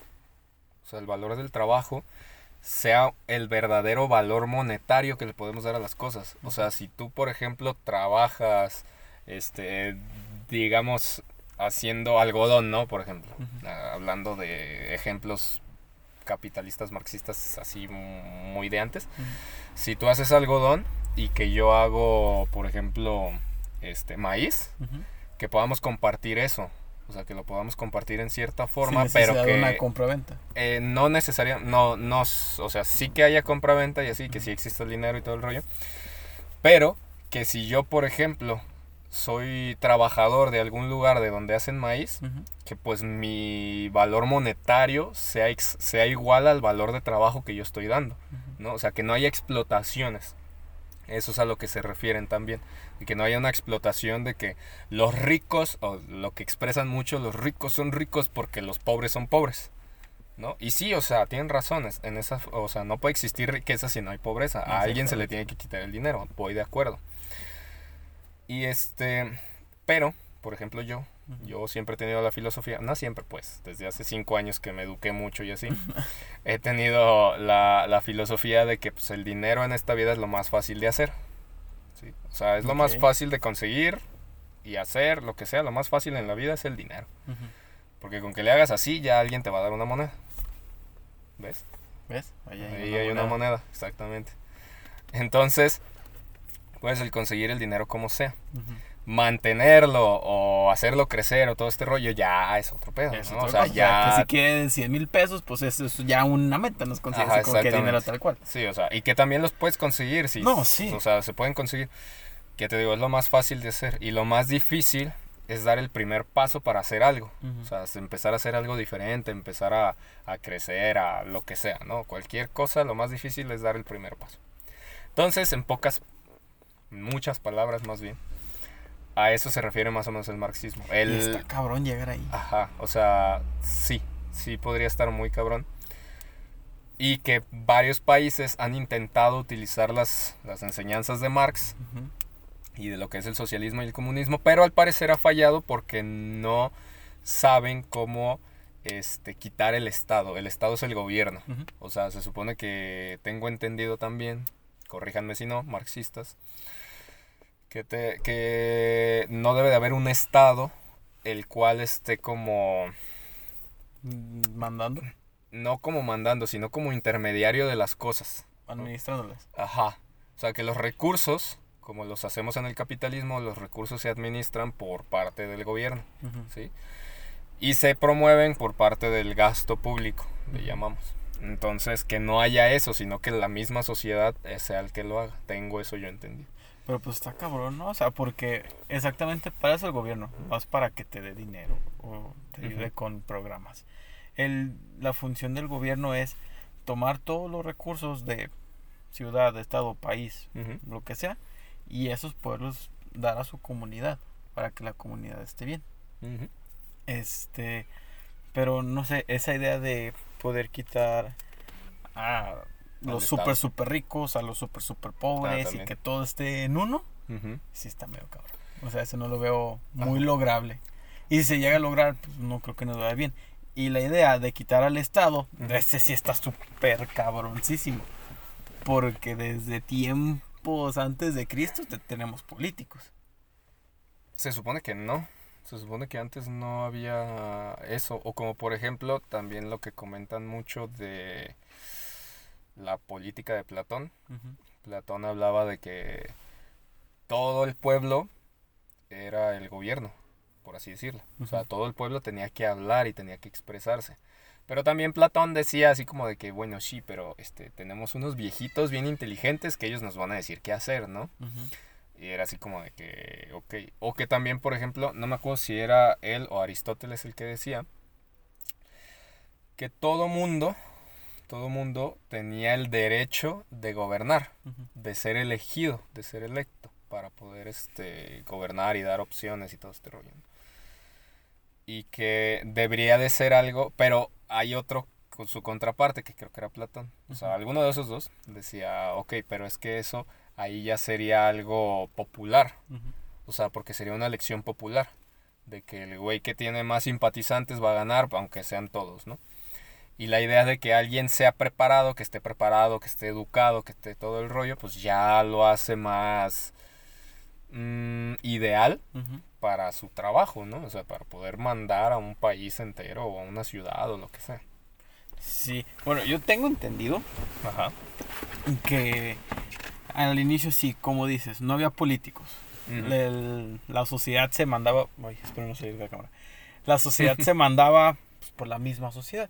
o sea, el valor del trabajo sea el verdadero valor monetario que le podemos dar a las cosas. O sea, si tú, por ejemplo, trabajas, este, digamos, haciendo algodón, ¿no? Por ejemplo, hablando de ejemplos capitalistas marxistas así muy de antes. Si tú haces algodón y que yo hago, por ejemplo, este maíz, que podamos compartir eso. O sea, que lo podamos compartir en cierta forma, pero que... una compraventa. Eh, no necesariamente, no, no, o sea, sí que haya compraventa y así, que sí existe el dinero y todo el rollo. Pero que si yo, por ejemplo, soy trabajador de algún lugar de donde hacen maíz, que pues mi valor monetario sea, sea igual al valor de trabajo que yo estoy dando, ¿no? O sea, que no haya explotaciones. Eso es a lo que se refieren también. Y que no haya una explotación de que los ricos, o lo que expresan mucho, los ricos son ricos porque los pobres son pobres. ¿No? Y sí, o sea, tienen razones. En esa, o sea, no puede existir riqueza si no hay pobreza. A alguien se le tiene que quitar el dinero. Voy de acuerdo. Y este, pero, por ejemplo, yo, yo siempre he tenido la filosofía, no siempre pues, desde hace cinco años que me eduqué mucho y así, he tenido la, la, filosofía de que pues, el dinero en esta vida es lo más fácil de hacer. ¿sí? O sea, es lo más fácil de conseguir y hacer, lo que sea, lo más fácil en la vida es el dinero. Porque con que le hagas así, ya alguien te va a dar una moneda. ¿Ves? ¿Ves? Ahí hay, una, moneda. exactamente. Entonces, pues el conseguir el dinero como sea mantenerlo o hacerlo crecer o todo este rollo ya es otro pedo, ¿no? O sea, ya... Que si quieren 100 mil pesos, pues eso es ya una meta, nos consigues con dinero tal cual. Sí, o sea, y que también los puedes conseguir, sí. No, sí. O sea, se pueden conseguir. Que te digo, es lo más fácil de hacer. Y lo más difícil es dar el primer paso para hacer algo. O sea, empezar a hacer algo diferente, empezar a, a crecer, a lo que sea, ¿no? Cualquier cosa, lo más difícil es dar el primer paso. Entonces, en pocas, muchas palabras más bien, a eso se refiere más o menos el marxismo. El, está cabrón llegar ahí. Ajá, o sea, sí, sí podría estar muy cabrón. Y que varios países han intentado utilizar las, las enseñanzas de Marx y de lo que es el socialismo y el comunismo, pero al parecer ha fallado porque no saben cómo este, quitar el Estado. El Estado es el gobierno. O sea, se supone que tengo entendido también, corríjanme si no, marxistas, que, te, que no debe de haber un Estado el cual esté como... Mandando. No como mandando, sino como intermediario de las cosas. Administrándolas. Ajá. O sea, que los recursos, como los hacemos en el capitalismo, los recursos se administran por parte del gobierno. ¿sí? Y se promueven por parte del gasto público, le llamamos. Entonces, que no haya eso, sino que la misma sociedad sea el que lo haga. Tengo eso yo entendido. Pero pues está cabrón, ¿no? O sea, porque exactamente para eso el gobierno, no es para que te dé dinero o te ayude con programas. El, la función del gobierno es tomar todos los recursos de ciudad, estado, país, lo que sea, y esos poderlos dar a su comunidad para que la comunidad esté bien. Este, pero no sé, esa idea de poder quitar a los súper, súper ricos a los súper, súper pobres y que todo esté en uno, sí está medio cabrón. O sea, eso no lo veo muy lograble. Y si se llega a lograr, pues no creo que nos vaya bien. Y la idea de quitar al Estado, ese sí está súper cabroncísimo. Porque desde tiempos antes de Cristo tenemos políticos. Se supone que no. Se supone que antes no había eso. O como por ejemplo, también lo que comentan mucho de la política de Platón. Platón hablaba de que todo el pueblo era el gobierno, por así decirlo. O sea, todo el pueblo tenía que hablar y tenía que expresarse. Pero también Platón decía así como de que, bueno, sí, pero este, tenemos unos viejitos bien inteligentes que ellos nos van a decir qué hacer, ¿no? Y era así como de que, ok. O que también, por ejemplo, no me acuerdo si era él o Aristóteles el que decía que todo mundo todo mundo tenía el derecho de gobernar, de ser elegido, de ser electo, para poder este, gobernar y dar opciones y todo este rollo. Y que debería de ser algo, pero hay otro con su contraparte, que creo que era Platón. O sea, alguno de esos dos decía, ok, pero es que eso ahí ya sería algo popular. O sea, porque sería una elección popular. de que el güey que tiene más simpatizantes va a ganar, aunque sean todos, ¿no? Y la idea de que alguien sea preparado, que esté preparado, que esté educado, que esté todo el rollo, pues ya lo hace más mm, ideal para su trabajo, ¿no? O sea, para poder mandar a un país entero o a una ciudad o lo que sea. Sí, bueno, yo tengo entendido Ajá. que al inicio sí, como dices, no había políticos. El- la sociedad se mandaba. Ay, espero no salir de la cámara. La sociedad se mandaba pues, por la misma sociedad.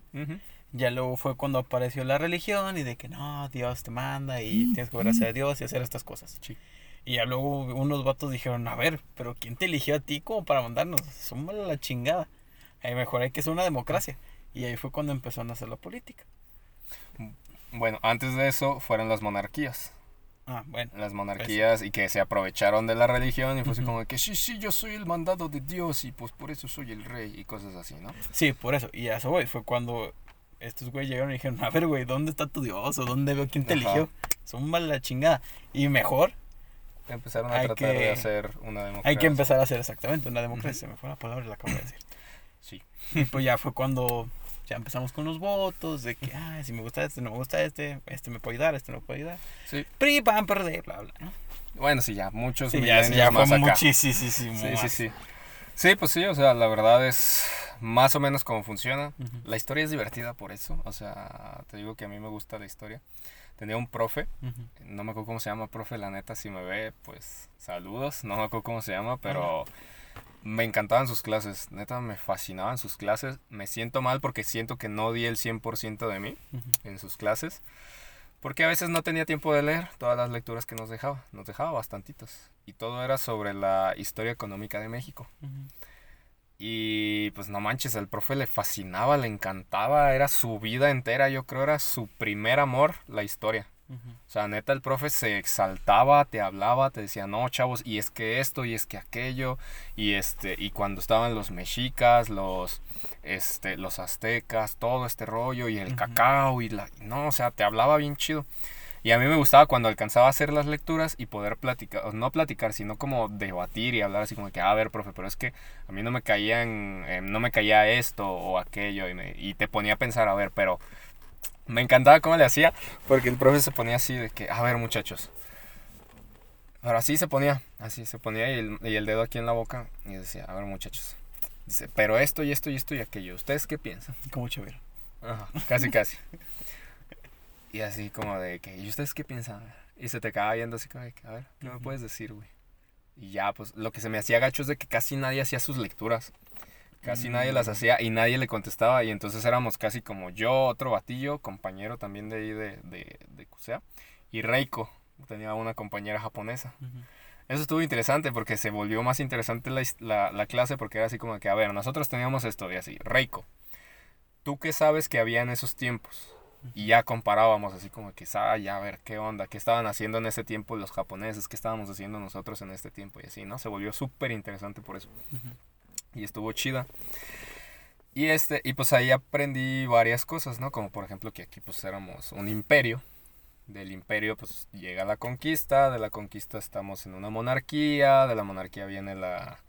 Ya luego fue cuando apareció la religión y de que no, Dios te manda y tienes que obedecer a Dios y hacer estas cosas. Sí. Y ya luego unos vatos dijeron, a ver, pero ¿quién te eligió a ti como para mandarnos? Somos la chingada. Ahí mejor hay que hacer una democracia. Y ahí fue cuando empezó a nacer la política. Bueno, antes de eso fueron las monarquías. Ah, bueno. Las monarquías y que se aprovecharon de la religión y fue así Ujú. como que sí, sí, yo soy el mandado de Dios y pues por eso soy el rey y cosas así, ¿no? Sí, por eso. Y a eso, fue cuando estos güeyes llegaron y dijeron, a ver, güey, ¿dónde está tu Dios? ¿O dónde veo quién te Ajá. eligió? Son mal la chingada. Y mejor, Empezaron a tratar de que- hacer una democracia. hay que empezar a hacer exactamente una democracia. Se me fue la palabra y la acabo de decir. Sí. Y pues ya fue cuando ya empezamos con los votos, de que, ah, si me gusta este, no me gusta este, este me puede ayudar, este no me puede ayudar. Sí. PRI, PAN, PRD, bla, bla, ¿no? Bueno, sí, ya, muchos Sí, ya, milenios ya fue muchísimo. Sí, sí, sí. Sí, pues sí, o sea, la verdad es más o menos cómo funciona. Ujú. La historia es divertida por eso, o sea, te digo que a mí me gusta la historia. Tenía un profe, Ujú. no me acuerdo cómo se llama, profe, la neta, si me ve, pues saludos, no me acuerdo cómo se llama, pero me encantaban sus clases, neta, me fascinaban sus clases. Me siento mal porque siento que no di el 100% de mí Ujú. en sus clases, porque a veces no tenía tiempo de leer todas las lecturas que nos dejaba, nos dejaba bastantitos, y todo era sobre la historia económica de México. Ujú. Y pues no manches, al profe le fascinaba, le encantaba, era su vida entera, yo creo era su primer amor, la historia. O sea, neta, el profe se exaltaba, te hablaba, te decía, no, chavos, y es que esto, y es que aquello, y este, y cuando estaban los mexicas, los, este, los aztecas, todo este rollo, y el cacao, y la, no, o sea, te hablaba bien chido. Y a mí me gustaba cuando alcanzaba a hacer las lecturas y poder platicar, o no platicar, sino como debatir y hablar así como que, "Ah, a ver, profe, pero es que a mí no me caían, eh, no me caía esto o aquello, y, me- y te ponía a pensar, a ver, pero me encantaba cómo le hacía, porque el profe se ponía así de que, a ver, muchachos. Pero así se ponía, así se ponía y el, y el dedo aquí en la boca y decía, a ver, muchachos. Dice, pero esto y esto y esto y aquello, ¿ustedes qué piensan? Como chévere. Ajá, casi, casi. Y así como de que, ¿y ustedes qué piensan? Y se te acaba yendo así como de que, a ver, ¿qué me puedes decir, güey? Y ya, pues lo que se me hacía gacho es de que casi nadie hacía sus lecturas. Casi nadie las Mm. hacía y nadie le contestaba. Y entonces éramos casi como yo, otro batillo, compañero también de ahí de, de, de y Reiko. Tenía una compañera japonesa. Eso estuvo interesante porque se volvió más interesante la, la clase porque era así como que, a ver, nosotros teníamos esto y así, Reiko, ¿tú qué sabes que había en esos tiempos? Y ya comparábamos así como que, ah, ya a ver, ¿qué onda? ¿Qué estaban haciendo en ese tiempo los japoneses? ¿Qué estábamos haciendo nosotros en este tiempo? Y así, ¿no? Se volvió súper interesante por eso. Y estuvo chida. Y este, y pues ahí aprendí varias cosas, ¿no? Como por ejemplo que aquí pues éramos un imperio. Del imperio pues llega la conquista, de la conquista estamos en una monarquía, de la monarquía viene la,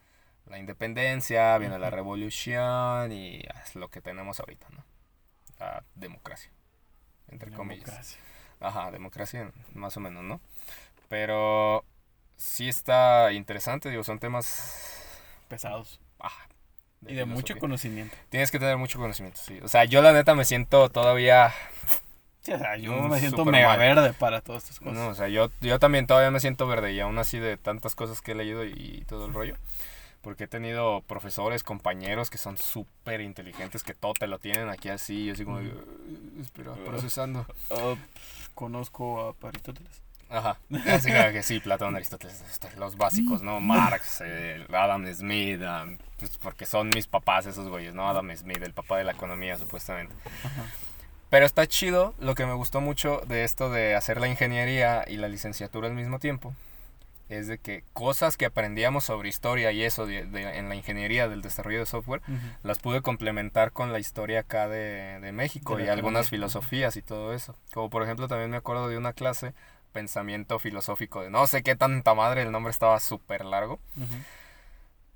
la independencia, viene la revolución y es lo que tenemos ahorita, ¿no? La democracia, entre comillas. Democracia. Ajá, democracia más o menos, ¿no? Pero sí está interesante, digo, son temas... Pesados. ah, Y de mucho conocimiento. Tienes que tener mucho conocimiento, sí. O sea, yo la neta me siento todavía... Sí, o sea, yo me siento mega mal. verde para todas estas cosas. No, o sea, yo, yo también todavía me siento verde y aún así de tantas cosas que he leído y, y todo el rollo. Porque he tenido profesores, compañeros que son súper inteligentes, que todo te lo tienen aquí así, y así como, "Uh, espera, Uh. procesando. Ah, conozco a Aristóteles. Ajá, así que sí, Platón, Aristóteles, este, los básicos, ¿no? Marx, eh, Adam Smith, pues porque son mis papás esos güeyes, ¿no? Adam Smith, el papá de la economía, supuestamente. Ajá. Pero está chido, lo que me gustó mucho de esto de hacer la ingeniería y la licenciatura al mismo tiempo, es de que cosas que aprendíamos sobre historia y eso de- de- en la ingeniería del desarrollo de software, Ujú. las pude complementar con la historia acá de, de México y algunas filosofías y todo eso. Como por ejemplo también me acuerdo de una clase, pensamiento filosófico de no sé qué tanta madre, el nombre estaba súper largo. Ujú.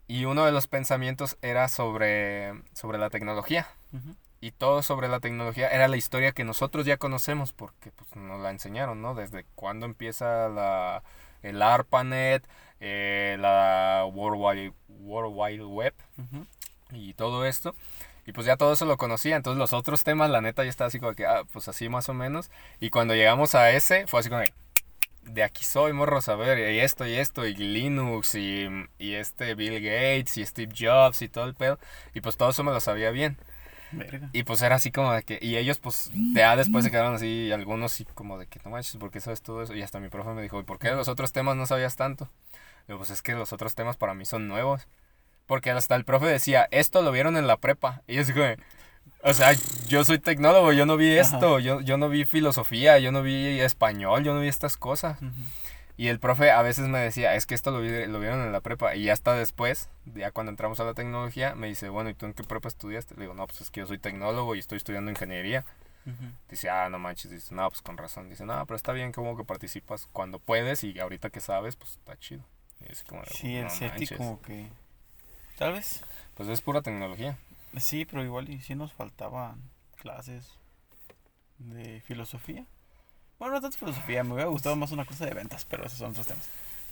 Y uno de los pensamientos era sobre, sobre la tecnología. Ujú. Y todo sobre la tecnología era la historia que nosotros ya conocemos porque pues, nos la enseñaron, ¿no? Desde cuándo empieza la, el ARPANET, eh, la World Wide, World Wide Web y todo esto. Y pues ya todo eso lo conocía. Entonces los otros temas, la neta, ya estaba así como que, ah, pues así más o menos. Y cuando llegamos a ese, fue así como que, de aquí soy, morros, a ver, y esto y esto, y Linux, y, y este Bill Gates, y Steve Jobs, y todo el pedo. Y pues todo eso me lo sabía bien. Verga. Y pues era así como de que, y ellos pues ya después se quedaron así, algunos sí como de que no manches, ¿por qué sabes todo eso? Y hasta mi profe me dijo, ¿y por qué de los otros temas no sabías tanto? Digo, pues es que los otros temas para mí son nuevos. Porque hasta el profe decía, esto lo vieron en la prepa. Y yo así como, o sea, yo soy tecnólogo, yo no vi esto, yo, yo no vi filosofía, yo no vi español, yo no vi estas cosas. Ujú. Y el profe a veces me decía, es que esto lo, vi- lo vieron en la prepa. Y hasta después, ya cuando entramos a la tecnología, me dice, bueno, ¿y tú en qué prepa estudiaste? Le digo, no, pues es que yo soy tecnólogo y estoy estudiando ingeniería. Dice, ah, no manches. Dice, no, pues con razón. Dice, no, pero está bien como que participas cuando puedes y ahorita que sabes, pues está chido. Y es como, Sí, el "No SETI manches". como que... Tal vez. Pues es pura tecnología. Sí, pero igual y sí nos faltaban clases de filosofía. Bueno, no tanto filosofía, me hubiera gustado más una cosa de ventas, pero esos son otros temas.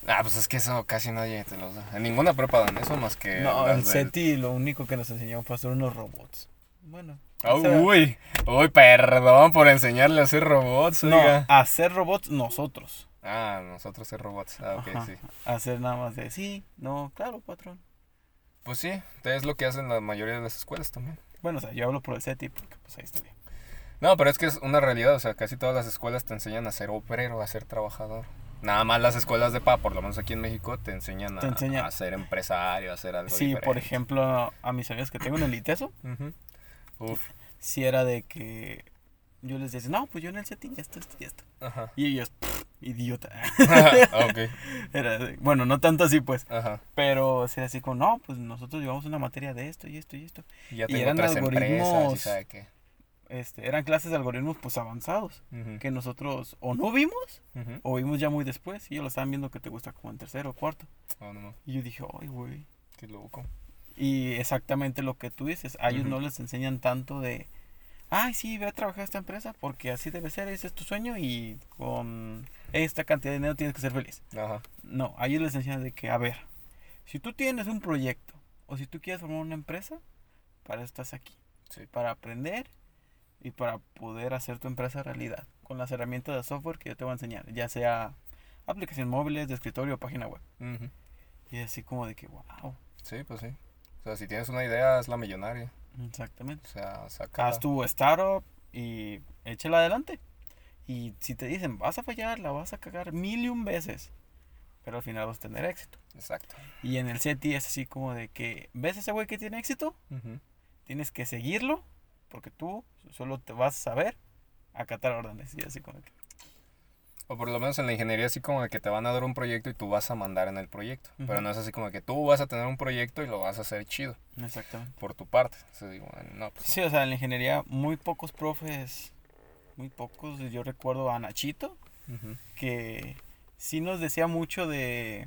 Ah, pues es que eso casi nadie te lo da. En ninguna prepa dan eso más que... no, el del- SETI lo único que nos enseñó fue hacer unos robots. Bueno. Uy, uy, perdón por enseñarle a hacer robots, no, oiga. hacer robots nosotros. Ah, nosotros ser robots. Ah, ok, Ajá. sí. Hacer nada más de sí, no, claro, patrón. Pues sí, es lo que hacen la mayoría de las escuelas también. Bueno, o sea, yo hablo por el SETI porque pues ahí estudié. No, pero es que es una realidad, o sea, casi todas las escuelas te enseñan a ser obrero, a ser trabajador. Nada más las escuelas de PA, por lo menos aquí en México, te enseñan a, Te enseñan- a ser empresario, a ser algo Sí, por diferente. ejemplo, a mis amigos que tengo en el ITESO, Ujú. Uf, si era de que yo les decía, no, pues yo en el SETI ya esto, esto y esto. ajá. Y ellos, "Pff, idiota. ok, Era de- bueno, no tanto así pues, ajá. pero era así como, no, pues nosotros llevamos una materia de esto y esto y esto. Y ya Y tengo eran tres empresas, y algoritmos sabe qué. Este, eran clases de algoritmos pues avanzados, que nosotros o no vimos ujú. o vimos ya muy después y ellos lo estaban viendo que te gusta como en tercero o cuarto. Oh, no, Y yo dije, ay, güey. qué loco. Y exactamente lo que tú dices, a ellos no les enseñan tanto de, ay, sí, ve a trabajar a esta empresa porque así debe ser, ese es tu sueño y con esta cantidad de dinero tienes que ser feliz. Ajá, No, a ellos les enseñan de que, a ver, si tú tienes un proyecto o si tú quieres formar una empresa, para eso estás aquí, sí. para aprender y para poder hacer tu empresa realidad con las herramientas de software que yo te voy a enseñar, ya sea aplicaciones móviles, de escritorio o página web. Ujú. Y así como de que, wow, Sí, pues sí. O sea, si tienes una idea, es la millonaria. exactamente. O sea, saca. haz tu startup y échala adelante. Y si te dicen, vas a fallar, la vas a cagar mil y un veces, pero al final vas a tener éxito. Exacto. Y en el SETI es así como de que, ¿ves ese güey que tiene éxito? Ujú. Tienes que seguirlo, porque tú solo te vas a saber acatar órdenes. Y así como que, O por lo menos en la ingeniería así como que te van a dar un proyecto y tú vas a mandar en el proyecto. Pero no es así como que tú vas a tener un proyecto y lo vas a hacer chido exactamente. por tu parte. O sea, digo, no, pues Sí, o sea, en la ingeniería muy pocos profes, muy pocos, yo recuerdo a Nachito. Ujú. que sí nos decía mucho de...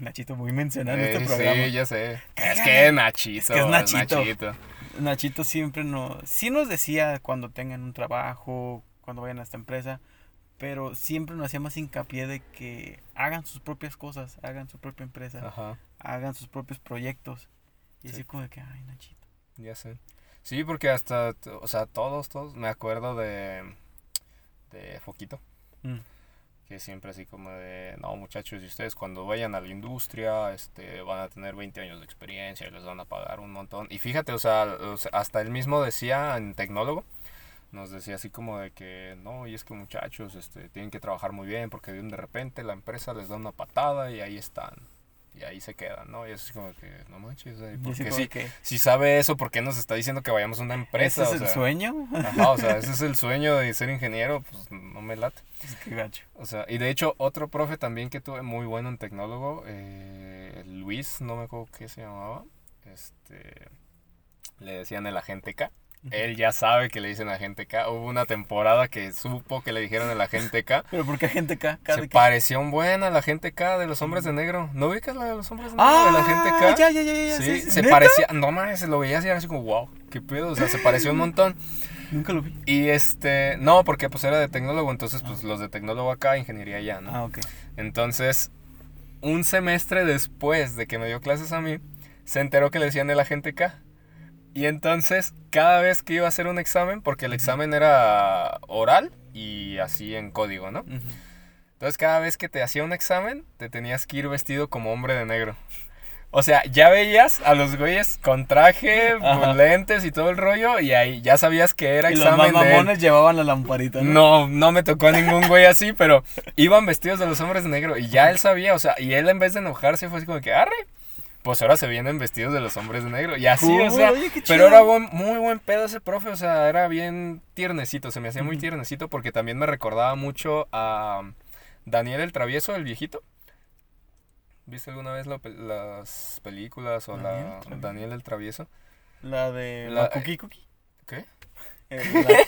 Nachito, muy mencionado en Eh, este programa. Sí, ya sé. Es que Nachito. Es que es Nachito. Nachito. Nachito siempre nos, sí nos decía cuando tengan un trabajo, cuando vayan a esta empresa, pero siempre nos hacía más hincapié de que hagan sus propias cosas, hagan su propia empresa, Ajá, hagan sus propios proyectos. Y Sí. así como de que, ay, Nachito. ya sé. Sí, porque hasta, o sea, todos, todos, me acuerdo de, de Foquito. Mm. Que siempre así como de, no muchachos, y ustedes cuando vayan a la industria, este, van a tener 20 años de experiencia y les van a pagar un montón. Y fíjate, o sea, hasta él mismo decía en tecnólogo, nos decía así como de que, no, y es que muchachos, este, tienen que trabajar muy bien porque de repente la empresa les da una patada y ahí están. Y ahí se quedan, ¿no? Y es así como que, no manches, porque si, que, si sabe eso, ¿por qué nos está diciendo que vayamos a una empresa? ¿Ese es O el sea, sueño? Ajá, o sea, ese es el sueño de ser ingeniero, pues no me late. Es que gacho. O sea, y de hecho, otro profe también que tuve muy bueno en tecnólogo, eh, Luis, no me acuerdo qué se llamaba, este, le decían el agente K. él ya sabe que le dicen agente K. Hubo una temporada que supo que le dijeron el agente K. ¿Pero por qué agente K? ¿K Se de pareció un buen al agente K de los hombres de negro. ¿No ubicas la de los hombres de negro? Ah, el agente K. ya, ya, ya, ya. Sí, se ¿Neta? parecía. No mames, lo veías y era así como, wow, qué pedo. O sea, se pareció un montón. Nunca lo vi. Y este, no, porque pues era de tecnólogo, entonces pues los de tecnólogo acá, ingeniería ya, ¿no? Ah, ok. Entonces, un semestre después de que me dio clases a mí, se enteró que le decían el agente K. Y entonces, cada vez que iba a hacer un examen, porque el examen era oral y así en código, ¿no? Entonces, cada vez que te hacía un examen, te tenías que ir vestido como hombre de negro. O sea, ya veías a los güeyes con traje, Ajá. con lentes y todo el rollo, y ahí ya sabías que era Y los más examen de él. mamones llevaban la lamparita, ¿no? No, no me tocó a ningún güey así, pero iban vestidos de los hombres de negro y ya él sabía, o sea, y él en vez de enojarse fue así como que, arre, pues ahora se vienen vestidos de los hombres de negro. Y así, o sea, oye, pero era buen- muy buen pedo ese profe, o sea, era bien tiernecito, se me hacía muy tiernecito porque también me recordaba mucho a Daniel el Travieso, el viejito. ¿Viste alguna vez la las películas o Daniel la el. Daniel el Travieso? La de La- la Cookie Cookie. ¿Qué? La-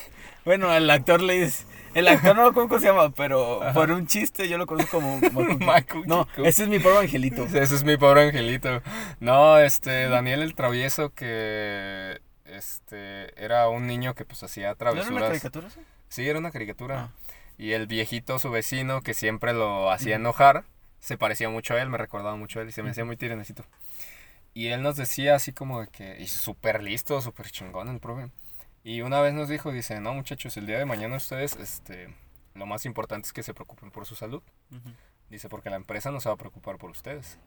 bueno, el actor le dice. El actor no lo cómo se llama, pero Ajá. por un chiste yo lo conozco como. Macuki No, ese es mi pobre angelito. Ese es mi pobre angelito. No, este, Daniel el travieso que este era un niño que pues hacía ¿No era travesuras. una caricatura eso? Sí, era una caricatura. Ah. Y el viejito, su vecino, que siempre lo hacía enojar, se parecía mucho a él, me recordaba mucho a él y se me hacía muy tirenecito. Y él nos decía así como de que, y súper listo, súper chingón el profe. Y una vez nos dijo, dice, no muchachos, el día de mañana ustedes, este, lo más importante es que se preocupen por su salud. Dice, porque la empresa no se va a preocupar por ustedes.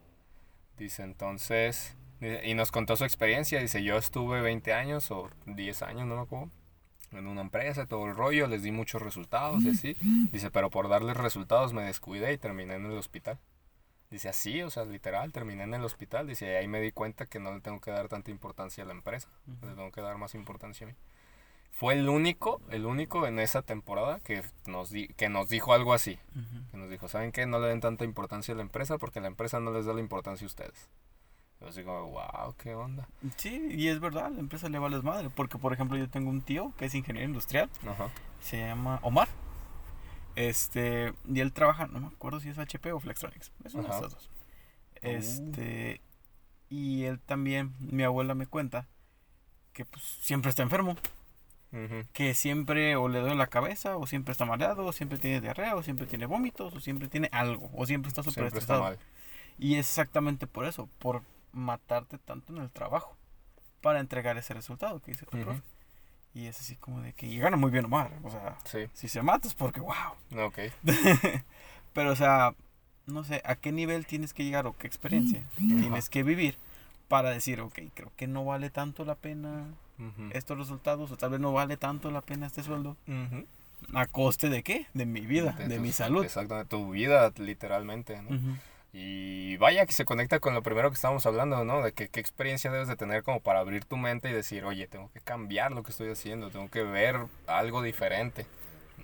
Dice, entonces, y nos contó su experiencia. Dice, yo estuve 20 años o 10 años, no me acuerdo, en una empresa, todo el rollo, les di muchos resultados y así. Dice, pero por darles resultados me descuidé y terminé en el hospital. Dice, así, o sea, literal, terminé en el hospital. Dice, ahí me di cuenta que no le tengo que dar tanta importancia a la empresa, le tengo que dar más importancia a mí. Fue el único, el único en esa temporada que nos, di- que nos dijo algo así Ujú. que nos dijo, ¿saben qué? No le den tanta importancia a la empresa porque la empresa no les da la importancia a ustedes. Yo así como, wow, ¿qué onda? Sí, y es verdad, la empresa le vale madre. Porque, por ejemplo, yo tengo un tío que es ingeniero industrial, Ajá. se llama Omar. Este, y él trabaja, no me acuerdo si es HP o Flextronics, es una de Ajá. esas dos. Este, y él también, mi abuela me cuenta que pues siempre está enfermo, Ujú. que siempre o le duele la cabeza, o siempre está mareado, o siempre tiene diarrea, o siempre tiene vómitos, o siempre tiene algo, o siempre está súper está estresado. mal. Y es exactamente por eso, por matarte tanto en el trabajo, para entregar ese resultado que dice tu Ujú. profe. Y es así como de que, y gana muy bien Omar, o sea, Sí, si se mata es porque, wow. ok. Pero, o sea, no sé, ¿a qué nivel tienes que llegar o qué experiencia tienes que vivir para decir, ok, creo que no vale tanto la pena Estos resultados, o tal vez no vale tanto la pena este sueldo? ¿A coste de qué? De mi vida, de, tu- mi salud. Exactamente, tu vida, literalmente. Y vaya que se conecta con lo primero que estábamos hablando, ¿no? De que qué experiencia debes de tener como para abrir tu mente y decir, oye, tengo que cambiar lo que estoy haciendo, tengo que ver algo diferente,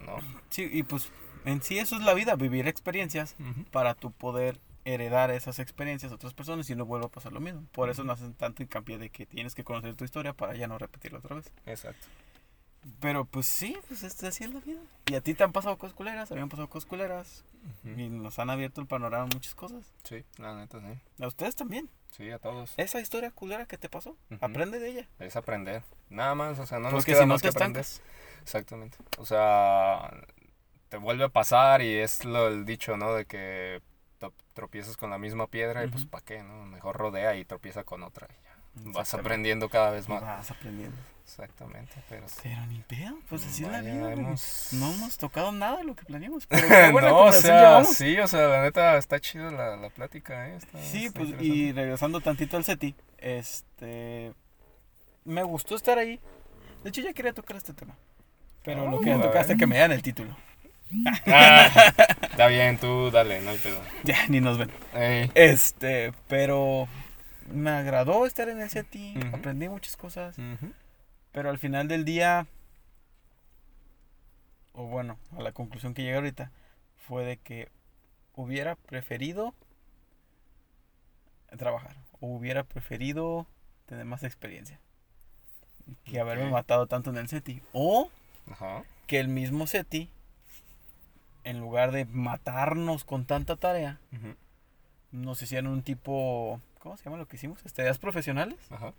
¿no? Sí, y pues en sí eso es la vida, vivir experiencias para tu poder heredar esas experiencias a otras personas y no vuelva a pasar lo mismo. Por eso no hacen tanto hincapié de que tienes que conocer tu historia para ya no repetirla otra vez. Exacto. Pero pues sí, pues es- así es la vida. Y a ti te han pasado cosas culeras, habían pasado cosas culeras Ujú. y nos han abierto el panorama a muchas cosas. Sí, la neta, sí. A ustedes también. Sí, a todos. Esa historia culera que te pasó, Ujú. aprende de ella. Es aprender. Nada más, o sea, no nos Porque queda si no más te que estancas. Exactamente. O sea, te vuelve a pasar y es lo el dicho, ¿no? De que tropiezas con la misma piedra y pues. ¿para qué, no? Mejor rodea y tropieza con otra y ya. Vas aprendiendo cada vez más. Vas aprendiendo. Exactamente, pero. Pero ni pedo, pues así es la vida. hemos- No hemos tocado nada de lo que planeamos. Pero qué buena no, o sea, llevamos. sí, o sea, la neta está chido la, la plática, ¿eh? Está- Sí, está pues y regresando tantito al SETI, este me gustó estar ahí. De hecho ya quería tocar este tema. Pero lo que a tocaste ver. que me dan el título. Ah, está bien, tú dale, no hay pedo. Ya ni nos ven. Ey, Este, pero me agradó estar en el SETI, aprendí muchas cosas, pero al final del día o bueno, a la conclusión que llegué ahorita fue de que hubiera preferido trabajar o hubiera preferido tener más experiencia. que haberme matado tanto en el SETI. O Ajá. que el mismo SETI, en lugar de matarnos con tanta tarea, ujú, nos hicieron un tipo, ¿cómo se llama lo que hicimos? Tareas profesionales, Ajá.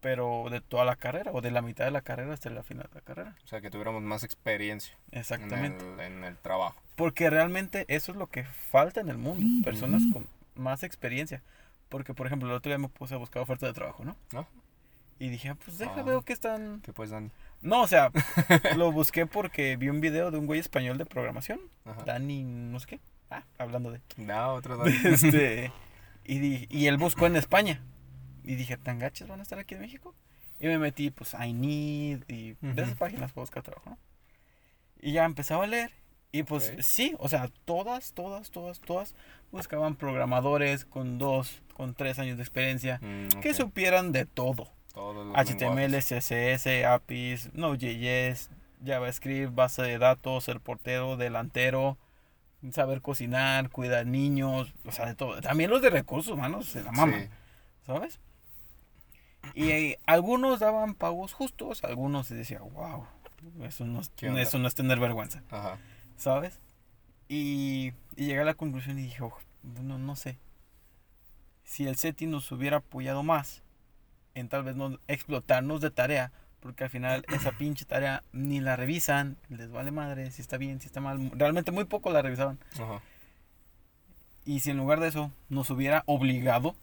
pero de toda la carrera, o de la mitad de la carrera hasta la final de la carrera. O sea, que tuviéramos más experiencia Exactamente. En, el, en el trabajo. Porque realmente eso es lo que falta en el mundo, personas con más experiencia. Porque, por ejemplo, el otro día me puse a buscar oferta de trabajo, ¿no? ¿No? Y dije, ah, pues deja, Ah. veo que están... ¿Qué pues, Dani? No, o sea, lo busqué porque vi un video de un güey español de programación, Ajá. Dani, no sé qué. Ah, hablando de... No, otro Dani. este, y, di- y él buscó en España. Y dije, ¿tan gachas van a estar aquí en México? Y me metí, pues, I Need y de esas páginas para buscar trabajo, ¿no? Y ya empezaba a leer. Y pues sí, o sea, todas, todas, todas, todas buscaban programadores con dos, con tres años de experiencia Mm, que supieran de todo. HTML. CSS, APIs, Node.js, JavaScript, base de datos, ser portero, delantero, saber cocinar, cuidar niños, o sea, de todo. También los de recursos humanos se la maman, Sí. ¿sabes? Y eh, algunos daban pagos justos, algunos se decía, wow, eso no, es, eso no es tener vergüenza, Ajá. ¿sabes? Y, y llegué a la conclusión y dije, "Oh, no, no sé. Si el SETI nos hubiera apoyado más en tal vez no explotarnos de tarea, porque al final esa pinche tarea ni la revisan, les vale madre si está bien, si está mal. Realmente muy poco la revisaban. Ajá. Y si en lugar de eso nos hubiera obligado,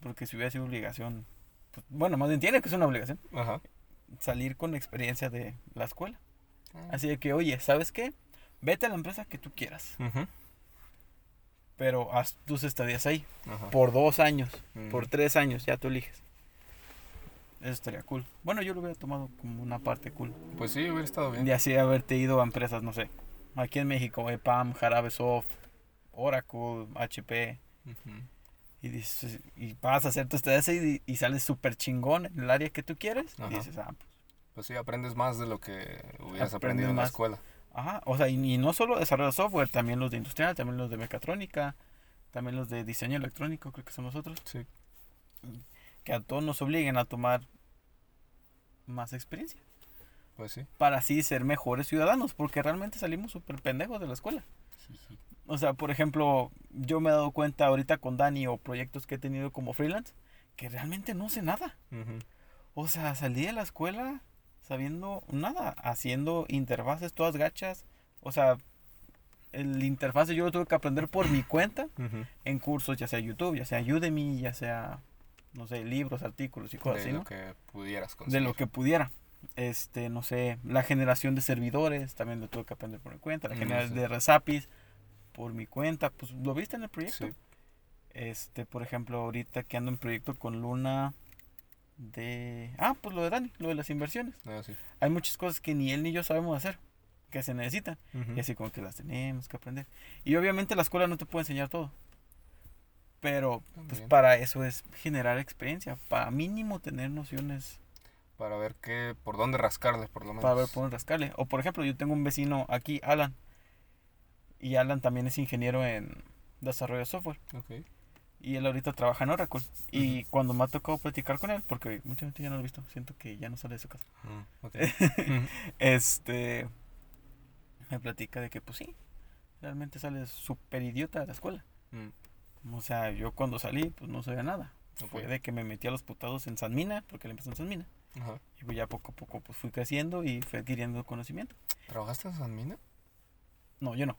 porque si hubiera sido obligación, pues, bueno, más bien tiene que ser una obligación, Ajá. salir con experiencia de la escuela. Ah. Así de que, oye, ¿sabes qué? Vete a la empresa que tú quieras, pero haz tus estadías ahí. Ajá. Por dos años, por tres años, ya tú eliges. Eso estaría cool. Bueno, yo lo hubiera tomado como una parte cool. Pues sí, hubiera estado bien. De así haberte ido a empresas, no sé, aquí en México, EPAM, Jarabe Soft, Oracle, HP, y, dices, y vas a hacer tu estadías y, y sales súper chingón en el área que tú quieres. Ajá. Y dices, ah, pues, Pues sí, aprendes más de lo que hubieras aprendido en la escuela. Ajá, o sea, y, y no solo desarrollo de software, también los de industrial, también los de mecatrónica, también los de diseño electrónico, creo que son nosotros, Sí. Que a todos nos obliguen a tomar más experiencia Pues sí. para así ser mejores ciudadanos, porque realmente salimos súper pendejos de la escuela. O sea, por ejemplo, yo me he dado cuenta ahorita con Dani o proyectos que he tenido como freelance, que realmente no sé nada. O sea, salí de la escuela sabiendo nada, haciendo interfaces todas gachas. O sea, el interfaz yo lo tuve que aprender por mi cuenta en cursos, ya sea YouTube, ya sea Udemy, ya sea, no sé, libros, artículos y cosas de así, lo ¿no? que pudieras De conseguir. lo que pudiera. Este, no sé, la generación de servidores también lo tuve que aprender por mi cuenta. La Mm, generación sí. de resapis por mi cuenta. Pues lo viste en el proyecto. Sí. Este, por ejemplo, ahorita que ando en proyecto con Luna de... Ah, pues lo de Dani, lo de las inversiones. Ah, sí. Hay muchas cosas que ni él ni yo sabemos hacer, que se necesitan. Y así como que las tenemos que aprender. Y obviamente la escuela no te puede enseñar todo. Pero pues para eso es generar experiencia, para mínimo tener nociones Para ver qué, por dónde rascarle, por lo menos. para ver por dónde rascarle. O por ejemplo, yo tengo un vecino aquí, Alan. Y Alan también es ingeniero en desarrollo de software. Ok. Y él ahorita trabaja en Oracle. Y cuando me ha tocado platicar con él, porque mucha gente ya no lo he visto, siento que ya no sale de su casa. Ok. Este. Me platica de que, pues sí, realmente sale súper idiota de la escuela. Mm, O sea, yo cuando salí, pues no sabía nada. Fue de que me metí a los putados en San Mina, porque él empezó en San Mina. Ajá. Y pues ya poco a poco pues fui creciendo y fui adquiriendo conocimiento. ¿Trabajaste en San Mina? No, yo no.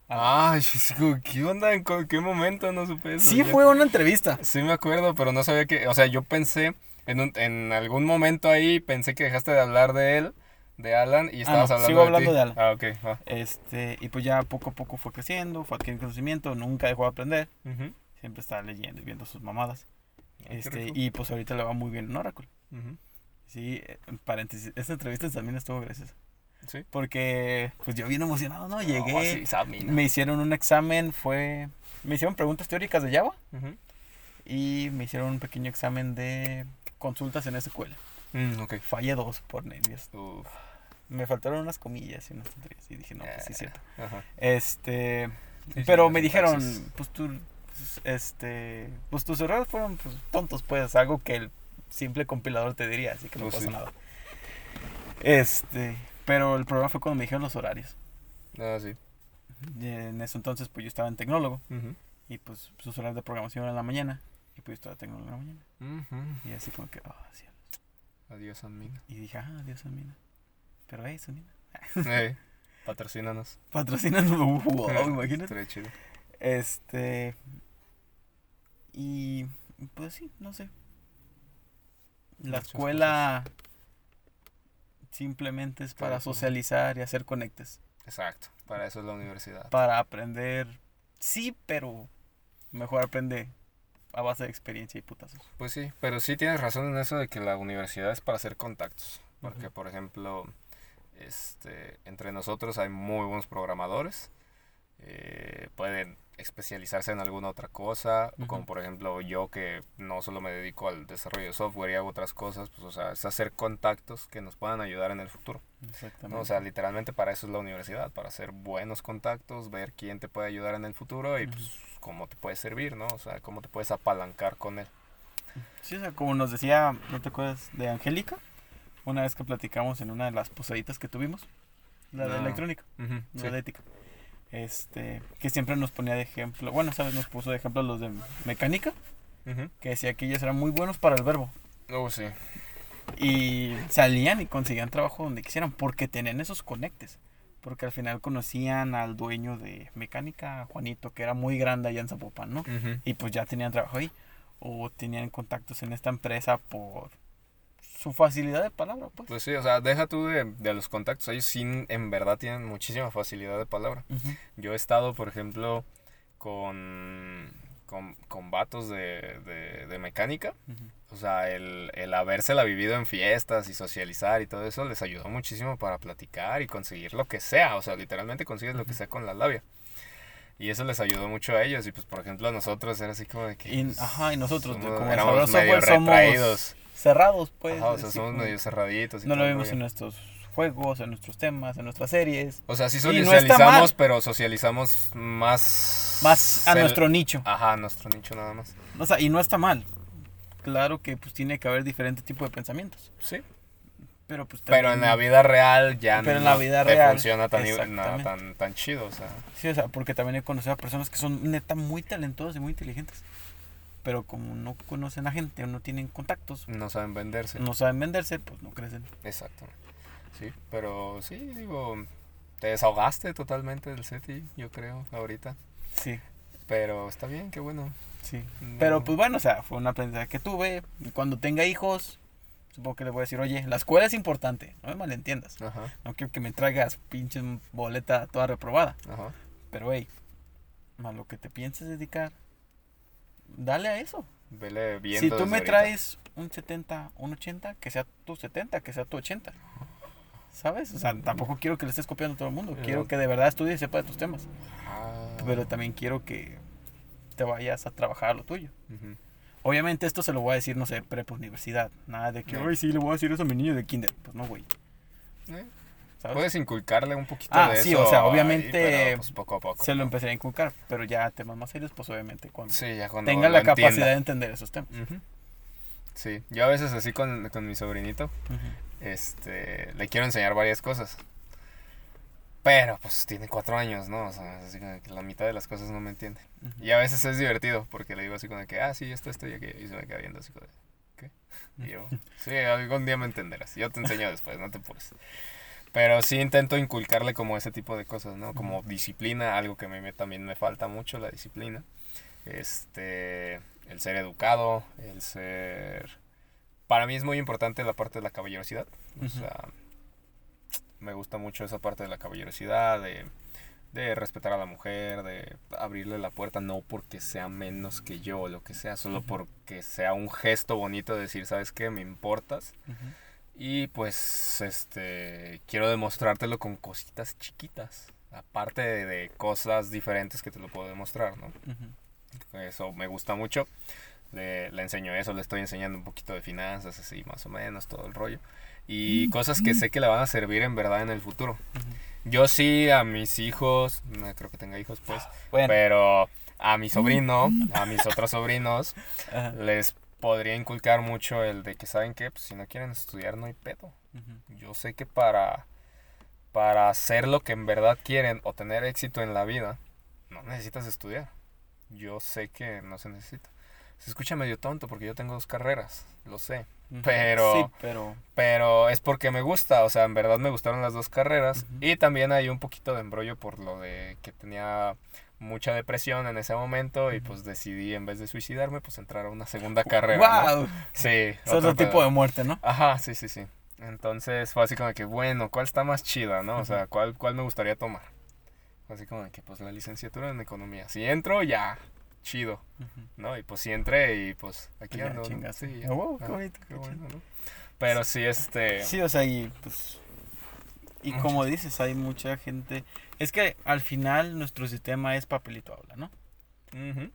Digo, ¿qué onda? ¿En qué momento no supe eso? sí fue una entrevista. Sí me acuerdo, pero no sabía que, o sea, yo pensé, en, un- en algún momento ahí, pensé que dejaste de hablar de él, de Alan, y estabas no, hablando sigo de hablando ti. de Alan. Ah, ok. Este, y pues ya poco a poco fue creciendo, fue adquiriendo conocimiento, nunca dejó de aprender. Ujú. Siempre estaba leyendo y viendo sus mamadas. Qué Este, y pues ahorita le va muy bien en Oracle. Ujú. Sí, eh, en paréntesis, esta entrevista también estuvo graciosa. Sí. Porque pues yo bien emocionado, ¿no? Llegué, Mina. me hicieron un examen, fue... Me hicieron preguntas teóricas de Java Ujú. y me hicieron un pequeño examen de consultas en SQL. Mm, ok. Fallé dos por nervios. Uf. Me faltaron unas comillas y unas tonterías y dije, no, pues sí es cierto. Ajá. Este... Sí, pero sí, me dijeron, pues tú, este... Pues tus errores fueron pues, tontos, pues, algo que el simple compilador te diría, así que no Pues pasa sí. nada. Este, pero el problema fue cuando me dijeron los horarios. Ah, sí. Y en ese entonces, pues yo estaba en tecnólogo. Y pues sus horarios de programación eran en la mañana. Y pues yo estaba en tecnólogo en la mañana. Y así como que, sí. Adiós, Amina. Y dije, ah, Dios Samina. Pero hey, Samina. Ey, patrocínanos. Patrocinan, wow, imagínate. Este. Y. Pues sí, no sé. La escuela simplemente es para socializar y hacer conectes. Exacto. Para eso es la universidad. Para aprender. Sí, pero mejor aprende a base de experiencia y putazos. Pues sí, pero sí tienes razón en eso de que la universidad es para hacer contactos. Porque, por ejemplo, este, entre nosotros hay muy buenos programadores. Eh, pueden especializarse en alguna otra cosa. Como por ejemplo yo que no solo me dedico al desarrollo de software y hago otras cosas. Pues o sea, es hacer contactos que nos puedan ayudar en el futuro. Exactamente. ¿no? O sea, literalmente para eso es la universidad. Para hacer buenos contactos, ver quién te puede ayudar en el futuro y pues cómo te puede servir, ¿no? O sea, cómo te puedes apalancar con él. Sí, o sea, como nos decía, ¿no te acuerdas de Angélica? Una vez que platicamos en una de las posaditas que tuvimos. La de No. electrónica. La sí. de ética. Este, que siempre nos ponía de ejemplo, bueno, sabes, nos puso de ejemplo los de mecánica, que decía que ellos eran muy buenos para el verbo. Oh, sí. Y salían y conseguían trabajo donde quisieran, porque tenían esos conectes. Porque al final conocían al dueño de mecánica, Juanito, que era muy grande allá en Zapopan, ¿no? Y pues ya tenían trabajo ahí. O tenían contactos en esta empresa por su facilidad de palabra, pues. Pues sí, o sea, deja tú de, de los contactos. Ellos sí, en verdad tienen muchísima facilidad de palabra. Ujú. Yo he estado, por ejemplo, con, con, con vatos de, de, de mecánica. Ujú. O sea, el, el habérsela vivido en fiestas y socializar y todo eso les ayudó muchísimo para platicar y conseguir lo que sea. O sea, literalmente consigues lo que sea con la labia. Y eso les ayudó mucho a ellos. Y pues, por ejemplo, a nosotros era así como de que... Y- pues, ajá, y nosotros, somos- como éramos medio somos retraídos. Cerrados, pues. Ajá, o sea, somos medio cerraditos. y No lo vemos en nuestros juegos, en nuestros temas, en nuestras series. O sea, sí no socializamos, pero socializamos más... Más a nuestro nicho. Ajá, a nuestro nicho nada más. O sea, y no está mal. Claro que pues tiene que haber diferente tipo de pensamientos. Sí. Pero pues Pero en la vida real ya Pero en no la vida te real, funciona tan, nada tan, tan chido, o sea... Sí, o sea, porque también he conocido a personas que son neta muy talentosas y muy inteligentes. Pero como no conocen a gente o no tienen contactos, No saben venderse. no saben venderse, pues no crecen. Exacto. Sí, pero sí, digo, te desahogaste totalmente del SETI, yo creo, ahorita. Sí, Pero está bien, qué bueno. sí. No- Pero pues bueno, o sea, fue una aprendizaje que tuve. Y cuando tenga hijos, supongo que le voy a decir, oye, la escuela es importante, no me malentiendas. Ajá, No quiero que me traigas pinche boleta toda reprobada. ajá. Pero, hey, a lo que te pienses dedicar, dale a eso. Vele viendo si tú me ahorita. traes un 70, un 80, que sea tu 70, que sea tu 80. ¿Sabes? O sea, tampoco quiero que le estés copiando a todo el mundo. Pero- Quiero que de verdad estudies y sepa de tus temas. Ah, Pero también quiero que te vayas a trabajar a lo tuyo. Obviamente esto se lo voy a decir, no sé, prepa, universidad. Nada de que, No. ay, sí, le voy a decir eso a mi niño de kinder. Pues no, güey. Eh, ¿Sabes? Puedes inculcarle un poquito Ah, de sí, eso. o sea, obviamente pues, poco a poco. se lo empecé a inculcar. Pero ya temas más serios, pues obviamente cuando Sí, ya cuando tenga la capacidad entienda. de entender esos temas. Sí, yo a veces así con, con mi sobrinito, este, le quiero enseñar varias cosas. Pero pues tiene cuatro años, ¿no? O sea, es así como que la mitad de las cosas no me entiende. Y a veces es divertido porque le digo así como que, ah, sí, esto, esto y aquello. Y se me queda viendo así como ¿qué? Y yo, sí, algún día me entenderás. Yo te enseño después, no te apures. Pero sí intento inculcarle como ese tipo de cosas, ¿no? Como disciplina, algo que a mí me- también me falta mucho, la disciplina. Este, el ser educado, el ser... Para mí es muy importante la parte de la caballerosidad. O Ujú. sea, me gusta mucho esa parte de la caballerosidad, de, de respetar a la mujer, de abrirle la puerta, no porque sea menos que yo o lo que sea, solo Ujú. porque sea un gesto bonito de decir, ¿sabes qué? Me importas. Ujú. Y pues, este, quiero demostrártelo con cositas chiquitas. Aparte de, de cosas diferentes que te lo puedo demostrar, ¿no? Eso me gusta mucho. Le, le enseño eso, le estoy enseñando un poquito de finanzas, así más o menos, todo el rollo. Y cosas que sé que le van a servir en verdad en el futuro. Yo sí a mis hijos, no creo que tenga hijos pues, Bueno, pero a mi sobrino, a mis otros sobrinos, les podría inculcar mucho el de que saben que pues, si no quieren estudiar no hay pedo. Yo sé que para, para hacer lo que en verdad quieren o tener éxito en la vida, no necesitas estudiar. Yo sé que no se necesita. Se escucha medio tonto porque yo tengo dos carreras, lo sé. Pero- Sí, pero... Pero es porque me gusta, o sea, en verdad me gustaron las dos carreras. Y también hay un poquito de embrollo por lo de que tenía mucha depresión en ese momento y pues decidí en vez de suicidarme pues entrar a una segunda carrera. ¿no? ¡Wow! Sí. Es otro tipo pedo. de muerte, ¿no? Ajá, sí, sí, sí. Entonces fue así como que, bueno, ¿cuál está más chida, no? O sea, ¿cuál, cuál me gustaría tomar? Fue así como que, pues, la licenciatura en economía. Si entro, ya, chido. ¿no? Y pues sí entré y pues aquí Ya ando, Ah, qué bonito, qué qué bueno, chido. ¿no? Pero sí, este... Sí, o sea, y pues... Y como dices, hay mucha gente... Es que al final nuestro sistema es papelito habla, ¿no?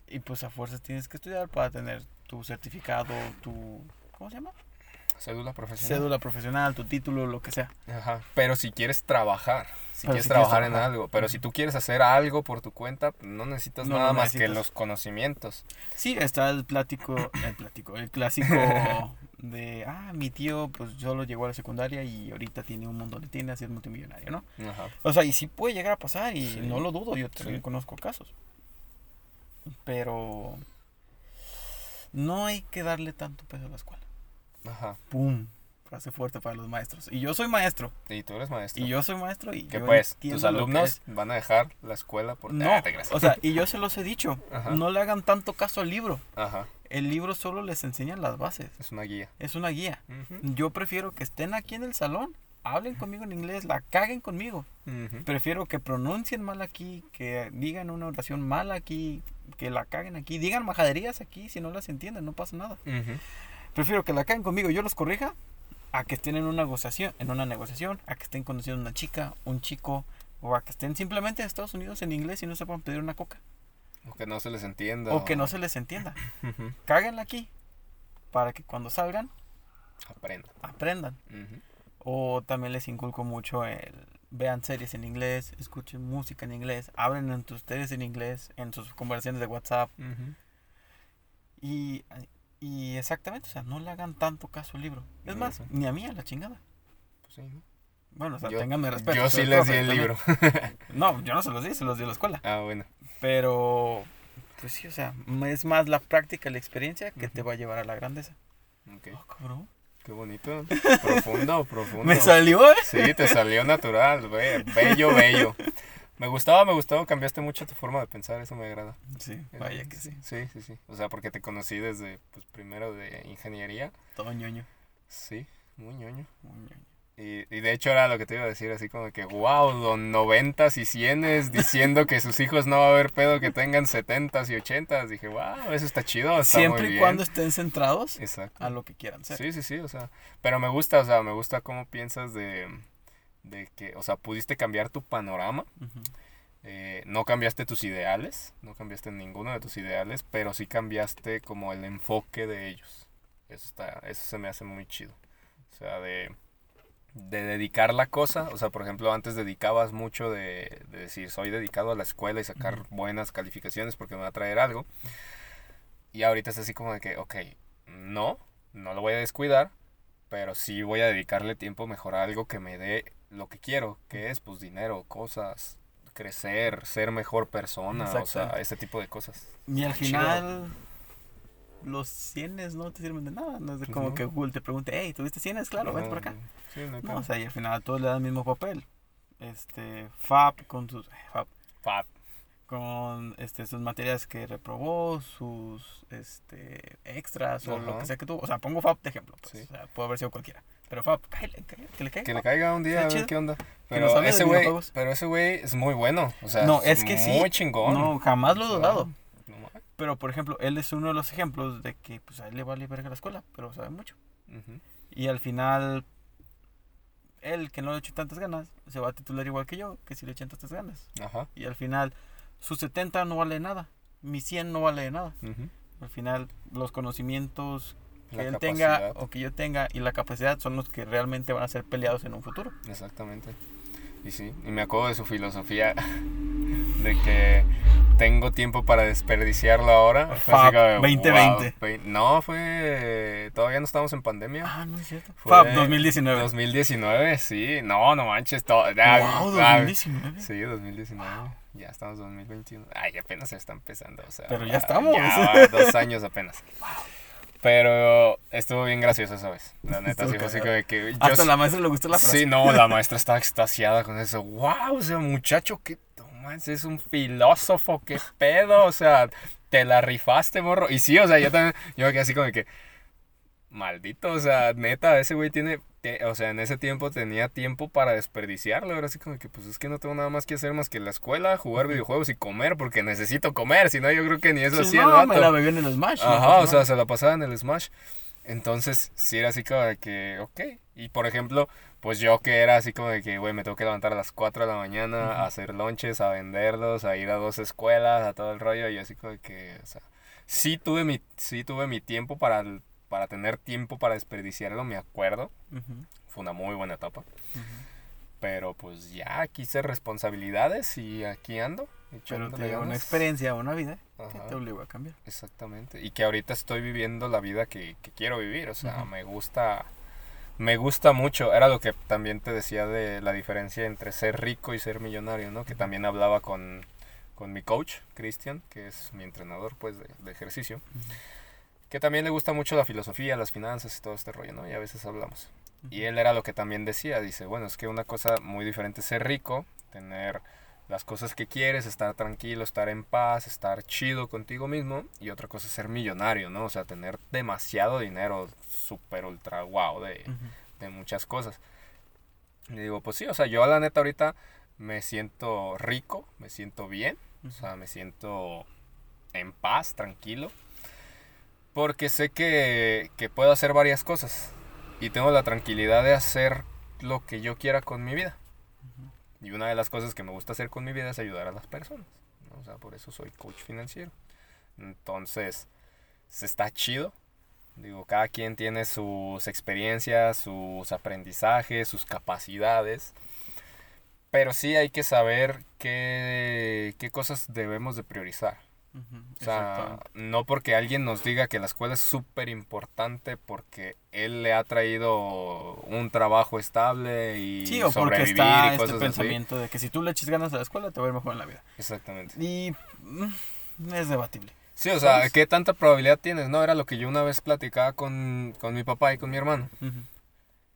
Y pues a fuerzas tienes que estudiar para tener tu certificado, tu... ¿Cómo se llama? Cédula profesional. Cédula profesional, tu título, lo que sea. Ajá. Pero si quieres trabajar, si quieres si quieres trabajar en algo, pero si tú quieres hacer algo por tu cuenta, no necesitas No, nada no más que los conocimientos. Sí, está el plático, el plático, el clásico de, ah, mi tío pues solo llegó a la secundaria y ahorita tiene un montón de tiendas y es multimillonario, ¿no? Ajá. O sea, y sí puede llegar a pasar y Sí. no lo dudo, yo también Sí. conozco casos. Pero no hay que darle tanto peso a la escuela. Ajá. ¡Pum! Frase fuerte para los maestros. Y yo soy maestro. Y tú eres maestro. Y yo soy maestro y que pues, tus alumnos van a dejar la escuela por... No, Ah, o sea, y yo se los he dicho. Ajá. No le hagan tanto caso al libro. Ajá. El libro solo les enseña las bases. Es una guía. Es una guía. Yo prefiero que estén aquí en el salón, hablen conmigo en inglés, la caguen conmigo. Prefiero que pronuncien mal aquí, que digan una oración mal aquí, que la caguen aquí, digan majaderías aquí, si no las entienden, no pasa nada. Ujú. Prefiero que la caguen conmigo, yo los corrija, a que estén en una negociación, en una negociación, a que estén conociendo a una chica, un chico, o a que estén simplemente en Estados Unidos en inglés y no sepan pedir una coca, O que no se les entienda. o que no se les entienda. Ujú. Cáguenla aquí, para que cuando salgan Aprenda. aprendan. Ujú. O también les inculco mucho el vean series en inglés, escuchen música en inglés, hablen entre ustedes en inglés en sus conversaciones de WhatsApp y, y exactamente, o sea, no le hagan tanto caso al libro. Es más, ni a mí, a la chingada. Pues sí, ¿no? Bueno, o sea, Yo- ténganme respeto. Yo sí les profe di el también. libro. No, yo no se los di, se los di a la escuela. ah, bueno. Pero, pues sí, o sea, es más la práctica, la experiencia que te va a llevar a la grandeza. Ok. Oh, cabrón. Qué bonito. Profundo, profundo. Me salió, ¿eh? Sí, te salió natural, be- bello, bello. Me gustaba, me gustaba, cambiaste mucho tu forma de pensar, eso me agrada. Sí, vaya que sí. Sí, sí, sí. O sea, porque te conocí desde, pues, primero de ingeniería. Todo ñoño. Sí, muy ñoño. muy ñoño. Y, y de hecho era lo que te iba a decir, así como que, wow, don noventas y cienes diciendo que sus hijos no va a haber pedo que tengan setentas y ochentas. Dije, wow, eso está chido, está Siempre muy y cuando estén centrados Exacto. a lo que quieran ser. Sí, sí, sí, o sea, pero me gusta, o sea, me gusta cómo piensas de, de que, o sea, pudiste cambiar tu panorama, eh, no cambiaste tus ideales, no cambiaste ninguno de tus ideales, pero sí cambiaste como el enfoque de ellos. Eso está, eso se me hace muy chido. O sea, de, de dedicar la cosa, o sea, por ejemplo, antes dedicabas mucho de, de decir, soy dedicado a la escuela y sacar buenas calificaciones porque me va a traer algo. Y ahorita es así como de que, ok, no, no lo voy a descuidar, pero sí voy a dedicarle tiempo mejor a algo que me dé lo que quiero, que es pues dinero, cosas, crecer, ser mejor persona, o sea, ese tipo de cosas. Y al chido. final, los cienes no te sirven de nada. No es de como no. que Google te pregunte, hey, ¿tuviste cienes? Claro, vente por acá. Sí, no No, o sea, y al final todos le dan el mismo papel. Este, FAP con sus, eh, FAP, Fab. con este, sus materias que reprobó, sus este, extras o lo que sea que tuvo. O sea, pongo FAP de ejemplo. Pues, Sí. o sea, puede haber sido cualquiera. Pero cáele, que le caiga. Que le caiga un día a ver chido. qué onda. Pero ese güey, videojuegos. pero ese güey es muy bueno, o sea, No, es que sí. muy chingón. No, jamás lo he dudado. no. Pero, por ejemplo, él es uno de los ejemplos de que pues, a él le vale verga la escuela, pero sabe mucho. Ujú. Y al final, él que no le echó tantas ganas, se va a titular igual que yo, que si le echan tantas ganas. Ajá. Y al final, su 70 no vale nada, mi 100 no vale nada. Al final, los conocimientos que La él tenga capacidad. o que yo tenga y la capacidad son los que realmente van a ser peleados en un futuro. Exactamente. Y sí, y me acuerdo de su filosofía de que tengo tiempo para desperdiciarlo ahora. Fab de, 2020. wow, no, fue. Todavía no estamos en pandemia. Ah, no es cierto. Fue Fab 2019. 2019, sí. No, no manches. Todo, ya, wow, ah, 2019. Sí, 2019. Ya estamos en 2021. Ay, apenas se está empezando. O sea, Pero ya estamos. ya, dos años apenas. Pero estuvo bien gracioso esa vez. La neta, sí así de que. yo Hasta la maestra le gustó la frase. Sí, no, la maestra estaba extasiada con eso. ¡Wow! O sea, muchacho, que tomas, es un filósofo, qué pedo. O sea, te la rifaste, morro. Y sí, o sea, yo también, yo me quedé así como de que. Maldito, o sea, neta, ese güey tiene. te- o sea, en ese tiempo tenía tiempo para desperdiciarlo. Ahora así como que, pues es que no tengo nada más que hacer más que la escuela, jugar videojuegos y comer, porque necesito comer. Si no, yo creo que ni eso Sí, hacía el no, vato. me la bebí en el Smash. Ajá, o sea, nada. se la pasaba en el Smash. Entonces, sí era así como de que, ok. Y por ejemplo, pues yo que era así como de que, güey, me tengo que levantar a las 4 de la mañana a hacer lonches, a venderlos, a ir a dos escuelas, a todo el rollo. Y así como de que, o sea, sí tuve mi, sí tuve mi tiempo para, para tener tiempo para desperdiciarlo, me acuerdo. Fue una muy buena etapa. Pero pues ya quise responsabilidades y aquí ando. Pero te dio una experiencia, una vida que te obligó a cambiar. Exactamente. Y que ahorita estoy viviendo la vida que, que quiero vivir. O sea, me gusta. Me gusta mucho. Era lo que también te decía de la diferencia entre ser rico y ser millonario, ¿no? Que también hablaba con, con mi coach, Cristian, que es mi entrenador, pues, de, de ejercicio. Que también le gusta mucho la filosofía, las finanzas y todo este rollo, ¿no? Y a veces hablamos. Y él era lo que también decía, dice, bueno, es que una cosa muy diferente es ser rico, tener las cosas que quieres, estar tranquilo, estar en paz, estar chido contigo mismo, y otra cosa es ser millonario, ¿no? O sea, tener demasiado dinero, súper ultra wow de, de muchas cosas. Y digo, pues sí, o sea, yo la neta ahorita me siento rico, me siento bien, o sea, me siento en paz, tranquilo, porque sé que, que puedo hacer varias cosas y tengo la tranquilidad de hacer lo que yo quiera con mi vida. Y una de las cosas que me gusta hacer con mi vida es ayudar a las personas. ¿no? O sea, por eso soy coach financiero. Entonces, se está chido. Digo, cada quien tiene sus experiencias, sus aprendizajes, sus capacidades. Pero sí hay que saber qué, qué cosas debemos de priorizar. O sea, no porque alguien nos diga que la escuela es súper importante porque él le ha traído un trabajo estable y Sí, o porque está y este así. pensamiento de que si tú le eches ganas a la escuela te va a ir mejor en la vida. Exactamente. Y mm, es debatible. Sí, o sea, ¿Sabes? ¿qué tanta probabilidad tienes? No, era lo que yo una vez platicaba con, con mi papá y con mi hermano.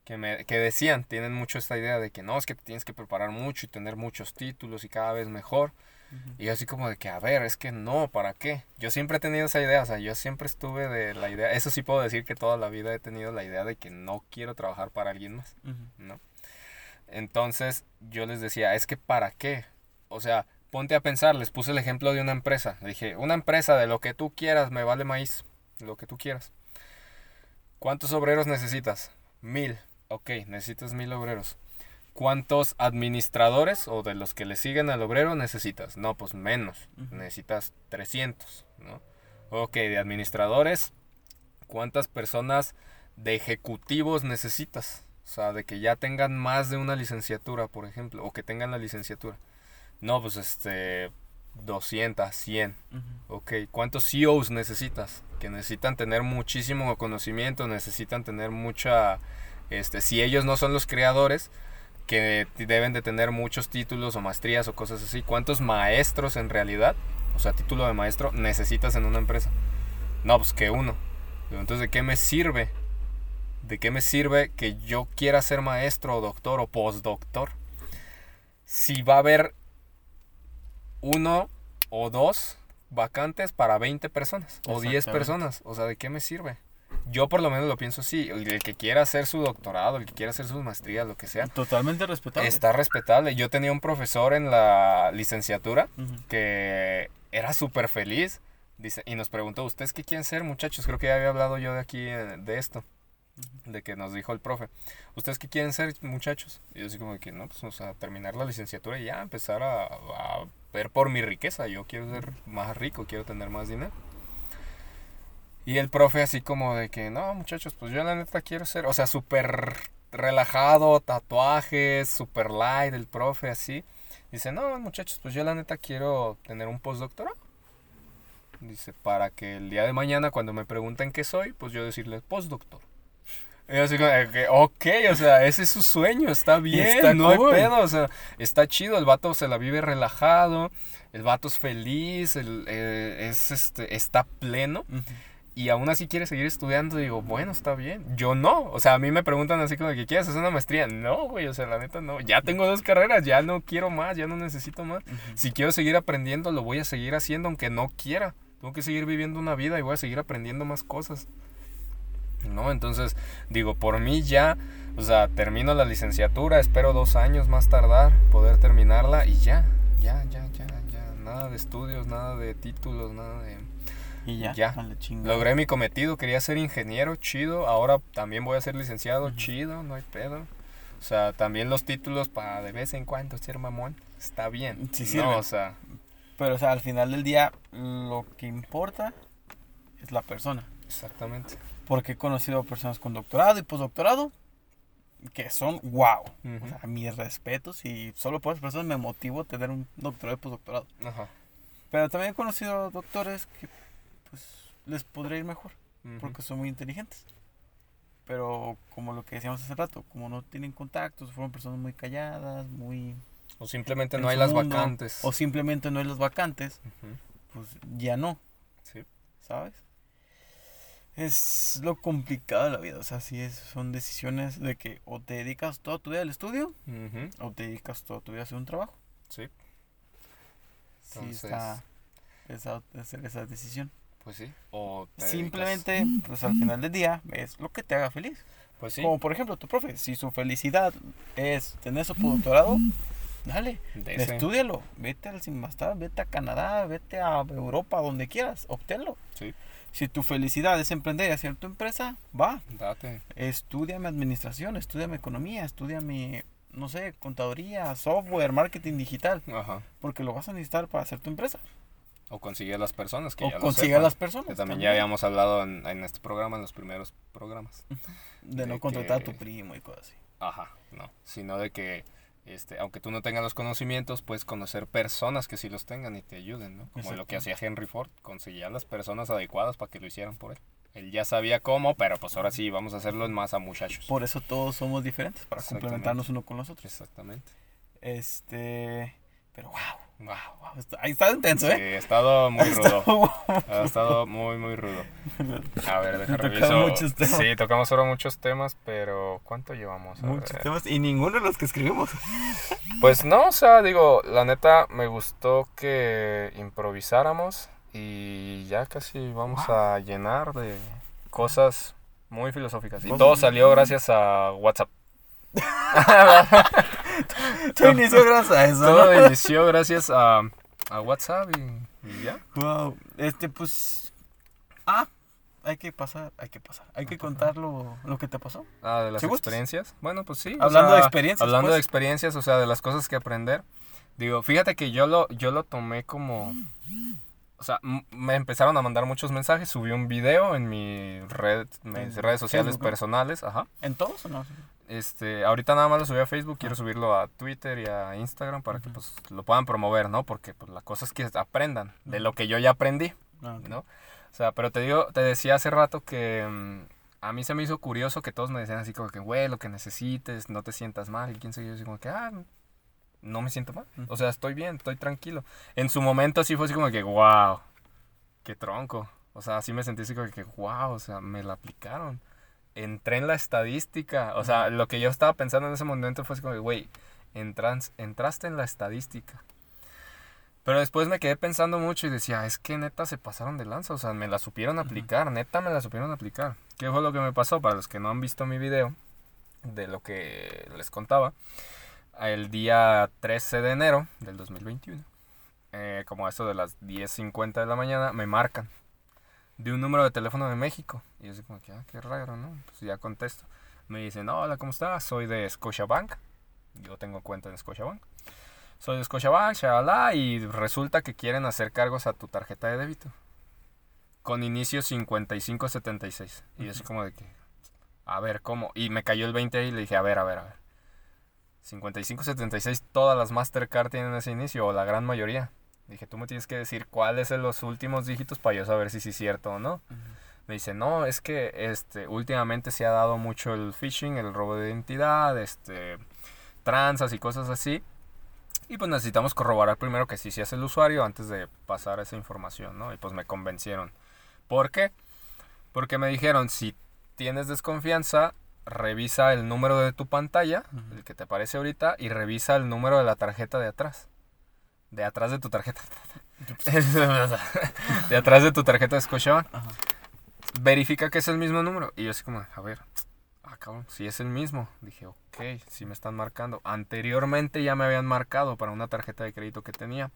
Que, me, que decían, tienen mucho esta idea de que no, es que te tienes que preparar mucho y tener muchos títulos y cada vez mejor. Y yo así como de que, a ver, es que no, ¿para qué? Yo siempre he tenido esa idea, o sea, yo siempre estuve de la idea, eso sí puedo decir que toda la vida he tenido la idea de que no quiero trabajar para alguien más. ¿no? Entonces yo les decía, es que ¿para qué? O sea, ponte a pensar, les puse el ejemplo de una empresa, le dije, una empresa de lo que tú quieras, me vale maíz, lo que tú quieras. ¿Cuántos obreros necesitas? Mil, ok, necesitas mil obreros. ¿Cuántos administradores o de los que le siguen al obrero necesitas? No, pues menos. Necesitas 300, ¿no? Ok, de administradores, ¿cuántas personas de ejecutivos necesitas? O sea, de que ya tengan más de una licenciatura, por ejemplo, o que tengan la licenciatura. No, pues este, 200, 100. Ujú. Ok, ¿cuántos CEOs necesitas? Que necesitan tener muchísimo conocimiento, necesitan tener mucha, este, si ellos no son los creadores, que deben de tener muchos títulos o maestrías o cosas así. ¿Cuántos maestros en realidad, o sea, título de maestro, necesitas en una empresa? No, pues que uno. Entonces, ¿de qué me sirve? ¿De qué me sirve que yo quiera ser maestro o doctor o postdoctor? Si va a haber uno o dos vacantes para 20 personas o 10 Exactamente. personas. O sea, ¿de qué me sirve? Yo por lo menos lo pienso así. El que quiera hacer su doctorado, el que quiera hacer sus maestrías, lo que sea, Totalmente respetable. está respetable. Yo tenía un profesor en la licenciatura que era súper feliz. Dice, y nos preguntó, ¿ustedes qué quieren ser, muchachos? Creo que ya había hablado yo de aquí, eh, de esto, de que nos dijo el profe. ¿Ustedes qué quieren ser, muchachos? Y yo así como que, no, pues, o sea, terminar la licenciatura y ya empezar a, a ver por mi riqueza. Yo quiero ser más rico, quiero tener más dinero. Y el profe así como de que, no, muchachos, pues yo la neta quiero ser, o sea, súper relajado, tatuajes, super light, el profe, así. Dice, no, muchachos, pues yo la neta quiero tener un postdoctorado. Dice, para que el día de mañana cuando me pregunten qué soy, pues yo decirles postdoctor. Y yo así como ok, o sea, ese es su sueño, está bien, Está no cool. hay pedo, o sea, está chido, el vato se la vive relajado, el vato es feliz, el, eh, es, este, está pleno Ujú. Y aún así quiere seguir estudiando, digo, bueno, está bien. Yo no, o sea, a mí me preguntan así como que quieres hacer una maestría. No, güey, o sea, la neta no. Ya tengo dos carreras, ya no quiero más, ya no necesito más. Si quiero seguir aprendiendo, lo voy a seguir haciendo aunque no quiera. Tengo que seguir viviendo una vida y voy a seguir aprendiendo más cosas. ¿No? Entonces, digo, por mí ya, o sea, termino la licenciatura, espero dos años más tardar, poder terminarla y ya, ya, ya, ya, ya. Nada de estudios, nada de títulos, nada de... Y ya, Ya. Logré mi cometido, quería ser ingeniero, chido. Ahora también voy a ser licenciado, Ujú. chido, no hay pedo. O sea, también los títulos para de vez en cuando ser mamón, está bien. Sí no, sirven. o sea, Pero, o sea, al final del día, lo que importa es la persona. exactamente. Porque he conocido personas con doctorado y postdoctorado que son wow. Ujú. O sea, mis respetos y solo por esas personas me motivo a tener un doctorado y postdoctorado. Ajá. Pero también he conocido doctores que pues les podría ir mejor porque son muy inteligentes. Pero como lo que decíamos hace rato, como no tienen contactos, fueron personas muy calladas, muy... O simplemente en no hay las vacantes. O simplemente no hay las vacantes, pues ya no, Sí. ¿sabes? Es lo complicado de la vida, o sea, sí es, son decisiones de que o te dedicas toda tu vida al estudio o te dedicas toda tu vida a hacer un trabajo. Sí, Sí, Entonces- está pesado hacer esa decisión. Pues sí. O te dedicas- Simplemente, pues al final del día, es lo que te haga feliz. Pues sí. Como por ejemplo tu profe, si su felicidad es tener su doctorado, dale, de ese- estúdialo, vete al Simbastar, vete a Canadá, vete a Europa, donde quieras, obténlo. Sí, Si tu felicidad es emprender y hacer tu empresa, va, date. estudiame administración, estudiame economía, estudiame, no sé, contaduría, software, marketing digital, Ajá. porque lo vas a necesitar para hacer tu empresa. O consigue a las personas que O ya consigue a las personas. Que también ya habíamos hablado en, en este programa, en los primeros programas. De no contratar a tu primo y cosas así. Ajá, no. Sino de que, este, aunque tú no tengas los conocimientos, puedes conocer personas que sí los tengan y te ayuden, ¿no? Como lo que hacía Henry Ford, conseguía las personas adecuadas para que lo hicieran por él. Él ya sabía cómo, pero pues ahora sí, vamos a hacerlo en masa, muchachos. Por eso todos somos diferentes, para complementarnos uno con los otros. Exactamente. Este. Pero wow, Wow. wow. está- Ahí está intenso, Sí, ¿eh? ha estado muy rudo. Ha estado muy, muy rudo. A ver, deja reviso. muchos temas. Sí, tocamos ahora muchos temas, pero ¿cuánto llevamos? A Muchos ver. temas y ninguno de los que escribimos. Pues no, o sea, digo, la neta me gustó que improvisáramos y ya casi vamos a llenar de cosas muy filosóficas. Y todo salió gracias a WhatsApp. Todo inició gracias a eso. Todo inició gracias a, a WhatsApp y, y ya. Wow. Este, pues. Ah, hay que pasar, hay que pasar. Hay que contar lo, lo que te pasó. Ah, de las experiencias. Bueno, pues sí. o Hablando de experiencias, Hablando pues. de experiencias, o sea, de las cosas que aprender. Digo, fíjate que yo lo, yo lo tomé como... O sea, me empezaron a mandar muchos mensajes, subí un video en mi red, mis redes sociales personales, ajá. ¿En todos o no? Este, ahorita nada más lo subí a Facebook, quiero subirlo a Twitter y a Instagram para que pues lo puedan promover, ¿no? Porque pues la cosa es que aprendan de lo que yo ya aprendí. Ah. ¿no? O sea, pero te digo, te decía hace rato que mm, a mí se me hizo curioso que todos me decían así como que, güey, lo que necesites, no te sientas mal. Y quién sé yo, así como que, ah, no me siento mal. O sea, estoy bien, estoy tranquilo. En su momento sí fue así como que, wow, qué tronco. O sea, así me sentí así como que, wow, o sea, me la aplicaron. Entré en la estadística. O sea, lo que yo estaba pensando en ese momento fue así como güey, entras, entraste en la estadística. Pero después me quedé pensando mucho y decía, es que neta se pasaron de lanza, o sea, me la supieron aplicar, neta me la supieron aplicar. ¿Qué fue lo que me pasó? Para los que no han visto mi video de lo que les contaba, el día 13 de enero del 2021, eh, como a eso de las 10.50 de la mañana, me marcan de un número de teléfono de México. Y yo así como que, ah, qué raro, ¿no? Pues ya contesto. Me dicen, hola, ¿cómo estás? Soy de Scotiabank. Yo tengo cuenta en Scotiabank soy de Scotiabank, shalala, y resulta que quieren hacer cargos a tu tarjeta de débito. Con inicio 5576. Y yo así como de que, a ver, ¿cómo? Y me cayó el 20 ahí y le dije, a ver, a ver, a ver. 5576, todas las Mastercard tienen ese inicio, o la gran mayoría. Dije, tú me tienes que decir cuáles son los últimos dígitos para yo saber si sí es cierto o no. Me dice, no, es que este, últimamente se ha dado mucho el phishing, el robo de identidad, este, tranzas y cosas así. Y pues necesitamos corroborar primero que sí, sí es el usuario antes de pasar esa información, ¿no? Y pues me convencieron. ¿Por qué? Porque me dijeron, si tienes desconfianza, revisa el número de tu pantalla, el que te aparece ahorita, y revisa el número de la tarjeta de atrás. De atrás de tu tarjeta. de atrás de tu tarjeta de Scotiabank. Verifica que es el mismo número. Y yo así como, a ver, ah, cabrón, si es el mismo. Dije, ok, si me están marcando. Anteriormente ya me habían marcado para una tarjeta de crédito que tenía.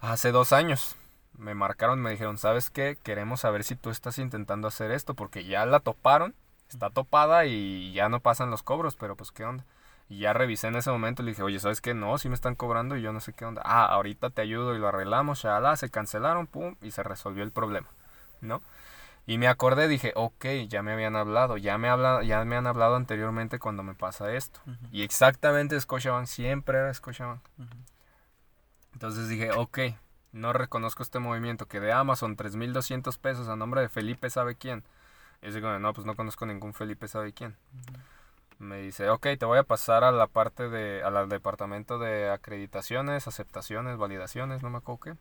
Hace dos años me marcaron, me dijeron, ¿sabes qué? Queremos saber si tú estás intentando hacer esto, porque ya la toparon está topada y ya no pasan los cobros, pero pues qué onda. Y ya revisé en ese momento y le dije, oye, ¿sabes qué? No, si me están cobrando y yo no sé qué onda. Ah, ahorita te ayudo y lo arreglamos, la se cancelaron, pum, y se resolvió el problema, ¿no? Y me acordé, dije, ok, ya me habían hablado, ya me, habla, ya me han hablado anteriormente cuando me pasa esto. Y exactamente Scotiabank, siempre era Scotiabank. Entonces dije, ok, no reconozco este movimiento que de Amazon, 3.200 pesos a nombre de Felipe sabe quién y yo digo, no, pues no conozco ningún Felipe, ¿sabe quién? Me dice, ok, te voy a pasar a la parte de, al departamento de acreditaciones, aceptaciones, validaciones, no me acuerdo qué.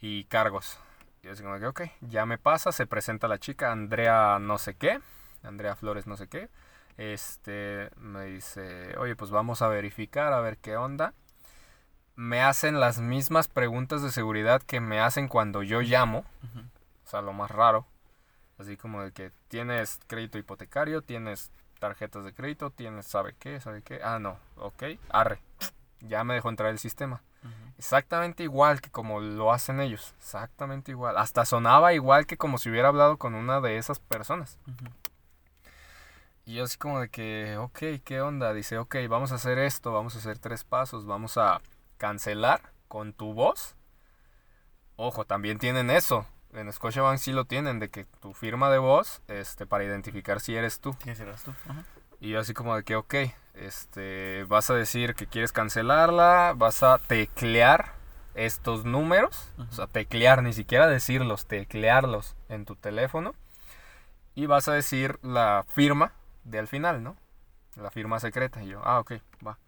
Y cargos. Y yo digo, ok, ya me pasa, se presenta la chica, Andrea no sé qué, Andrea Flores no sé qué. Este, me dice, oye, pues vamos a verificar, a ver qué onda. Me hacen las mismas preguntas de seguridad que me hacen cuando yo llamo. O sea, lo más raro. Así como de que tienes crédito hipotecario, tienes tarjetas de crédito, tienes sabe qué, sabe qué. Ah, no, ok, arre. Ya me dejó entrar el sistema. Exactamente igual que como lo hacen ellos. Exactamente igual. Hasta sonaba igual que como si hubiera hablado con una de esas personas. Y yo así como de que, ok, ¿qué onda? Dice, ok, vamos a hacer esto, vamos a hacer tres pasos, vamos a cancelar con tu voz. Ojo, también tienen eso en Scotiabank sí lo tienen, de que tu firma de voz, este, para identificar si eres tú. Y yo así como de que, ok, este, vas a decir que quieres cancelarla, vas a teclear estos números, o sea, teclear, ni siquiera decirlos, teclearlos en tu teléfono. Y vas a decir la firma de al final, ¿no? La firma secreta. Y yo, ah, ok, va.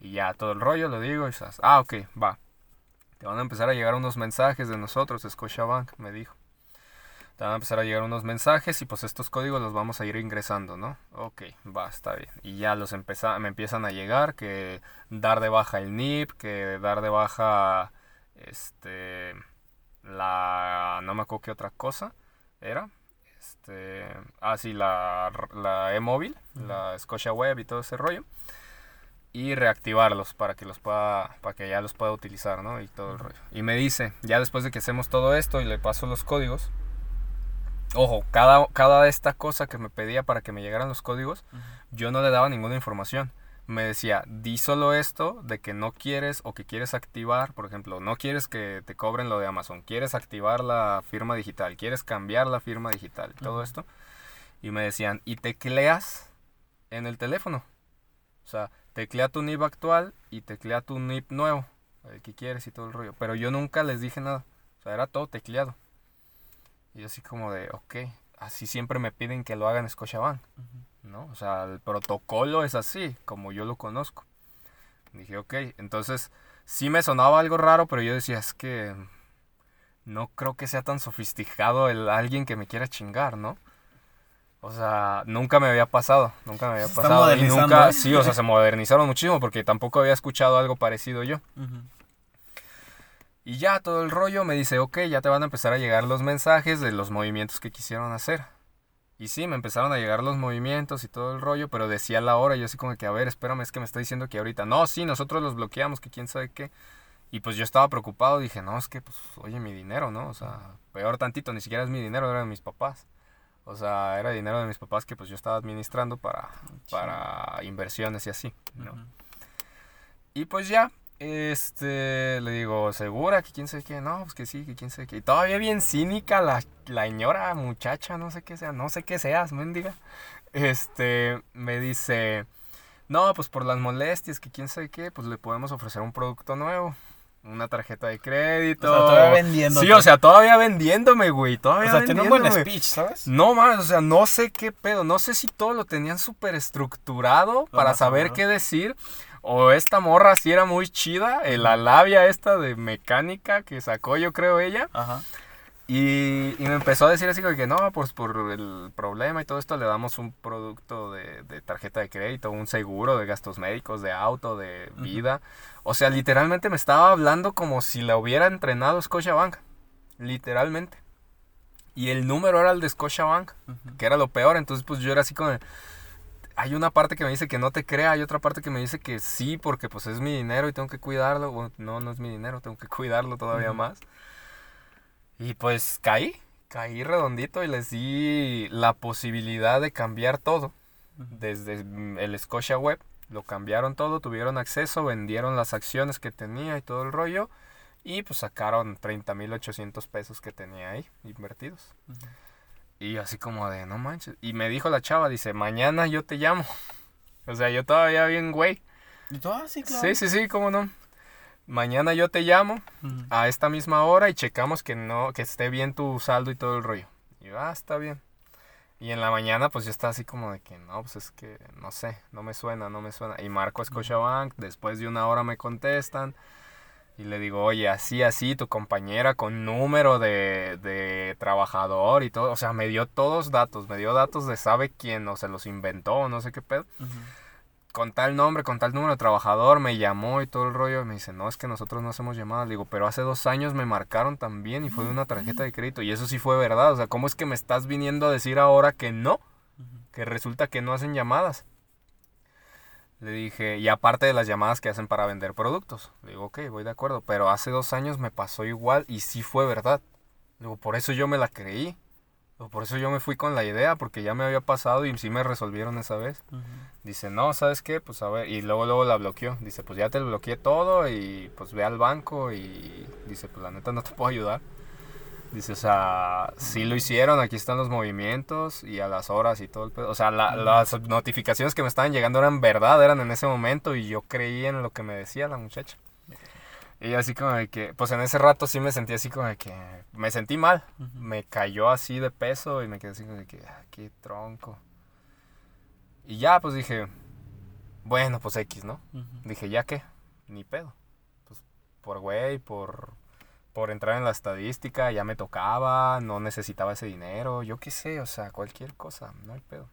Y ya todo el rollo lo digo y estás, ah, ok, va. Te van a empezar a llegar unos mensajes de nosotros, Scotiabank, me dijo. Te van a empezar a llegar unos mensajes y pues estos códigos los vamos a ir ingresando, ¿no? Ok, va, está bien. Y ya los empeza me empiezan a llegar que dar de baja el NIP, que dar de baja este la no me acuerdo qué otra cosa era. Este, ah sí, la la e-móvil, la Scotia Web y todo ese rollo y reactivarlos para que los pueda para que ya los pueda utilizar no y todo el rollo. Y me dice ya después de que hacemos todo esto y le paso los códigos ojo cada cada esta cosa que me pedía para que me llegaran los códigos yo no le daba ninguna información. Me decía di solo esto de que no quieres o que quieres activar por ejemplo no quieres que te cobren lo de Amazon quieres activar la firma digital quieres cambiar la firma digital todo esto. Y me decían y tecleas en el teléfono o sea teclea tu NIP actual y teclea tu NIP nuevo, el que quieres y todo el rollo. Pero yo nunca les dije nada, o sea, era todo tecleado. Y así como de, ok, así siempre me piden que lo hagan en Scotiabank, ¿no? O sea, el protocolo es así, como yo lo conozco. Dije, ok, entonces sí me sonaba algo raro, pero yo decía, es que no creo que sea tan sofisticado el alguien que me quiera chingar, ¿no? O sea, nunca me había pasado, nunca me había pasado. Y nunca, ¿eh? sí, o sea, se modernizaron muchísimo porque tampoco había escuchado algo parecido yo. Y ya todo el rollo me dice, ok, ya te van a empezar a llegar los mensajes de los movimientos que quisieron hacer. Y sí, me empezaron a llegar los movimientos y todo el rollo, pero decía la hora, yo así como que, a ver, espérame, es que me está diciendo que ahorita, no, sí, nosotros los bloqueamos, que quién sabe qué. Y pues yo estaba preocupado, dije, no, es que, pues, oye, mi dinero, ¿no? O sea, peor tantito, ni siquiera es mi dinero, era de mis papás. O sea, era dinero de mis papás que pues yo estaba administrando para, para inversiones y así, ¿no? Y pues ya, Este, le digo, ¿segura que quién sabe qué? No, pues que sí, que quién sabe qué. Y todavía bien cínica la, la señora, muchacha, no sé qué sea, no sé qué seas, mendiga. Este, me dice, no, pues por las molestias, que quién sabe qué, pues le podemos ofrecer un producto nuevo. Una tarjeta de crédito. O sea, todavía vendiéndote. Sí, o sea, todavía vendiéndome, güey. Todavía O sea, tiene un buen speech, ¿sabes? No más, o sea, no sé qué pedo, no sé si todo lo tenían súper estructurado para saber qué decir, o esta morra sí era muy chida, eh, la labia esta de mecánica que sacó yo creo ella, Ajá. Y, y me empezó a decir así como que no, pues por el problema y todo esto le damos un producto de, de tarjeta de crédito, un seguro de gastos médicos, de auto, de vida, o sea, literalmente me estaba hablando como si la hubiera entrenado Scotiabank, literalmente. Y el número era el de Scotiabank Ujú. que era lo peor. Entonces, pues yo era así como. Hay una parte que me dice que no te crea, hay otra parte que me dice que sí, porque pues es mi dinero y tengo que cuidarlo. Bueno, no, no es mi dinero, tengo que cuidarlo todavía Ujú. más. Y pues caí, caí redondito y les di la posibilidad de cambiar todo. Desde mm, el Scotia Web, lo cambiaron todo, tuvieron acceso, vendieron las acciones que tenía y todo el rollo. Y pues sacaron 30.800 pesos que tenía ahí invertidos. Y así como de, no manches. Y me dijo la chava, dice, mañana yo te llamo. O sea, yo todavía bien, güey. Y tú, ah, sí, claro. Sí, sí, sí, cómo no. Mañana yo te llamo Ujú. a esta misma hora y checamos que no, que esté bien tu saldo y todo el rollo. Y yo, ah, está bien. Y en la mañana, pues yo estaba así como de que no, pues es que no sé, no me suena, no me suena. Y marco a Scotiabank, después de una hora me contestan. Y le digo, oye, así, así, tu compañera con número de, de trabajador y todo. O sea, me dio todos datos, me dio datos de sabe quién, o se los inventó, o no sé qué pedo. Ujú. Con tal nombre, con tal número de trabajador, me llamó y todo el rollo. Y me dice, no, es que nosotros no hacemos llamadas. Le digo, pero hace dos años me marcaron también y fue de una tarjeta de crédito. Y eso sí fue verdad. O sea, ¿cómo es que me estás viniendo a decir ahora que no? Que resulta que no hacen llamadas. Le dije, y aparte de las llamadas que hacen para vender productos. Le digo, ok, voy de acuerdo. Pero hace dos años me pasó igual y sí fue verdad. Le digo, por eso yo me la creí. Digo, por eso yo me fui con la idea, porque ya me había pasado y sí me resolvieron esa vez. Dice, no, ¿sabes qué? Pues a ver, y luego luego la bloqueó. Dice, pues ya te bloqueé todo y pues ve al banco y dice, pues la neta no te puedo ayudar. Dice, o sea, sí lo hicieron, aquí están los movimientos y a las horas y todo el pedo. O sea, la- las notificaciones que me estaban llegando eran verdad, eran en ese momento y yo creí en lo que me decía la muchacha. Y así como de que, pues en ese rato sí me sentí así como de que, me sentí mal. Ujú. Me cayó así de peso y me quedé así como de que, ah, qué tronco. Y ya, pues dije, bueno, pues X, ¿no? Ujú. Dije, ¿ya qué? Ni pedo. Pues por güey, por, por entrar en la estadística, ya me tocaba, no necesitaba ese dinero, yo qué sé, o sea, cualquier cosa, no hay pedo.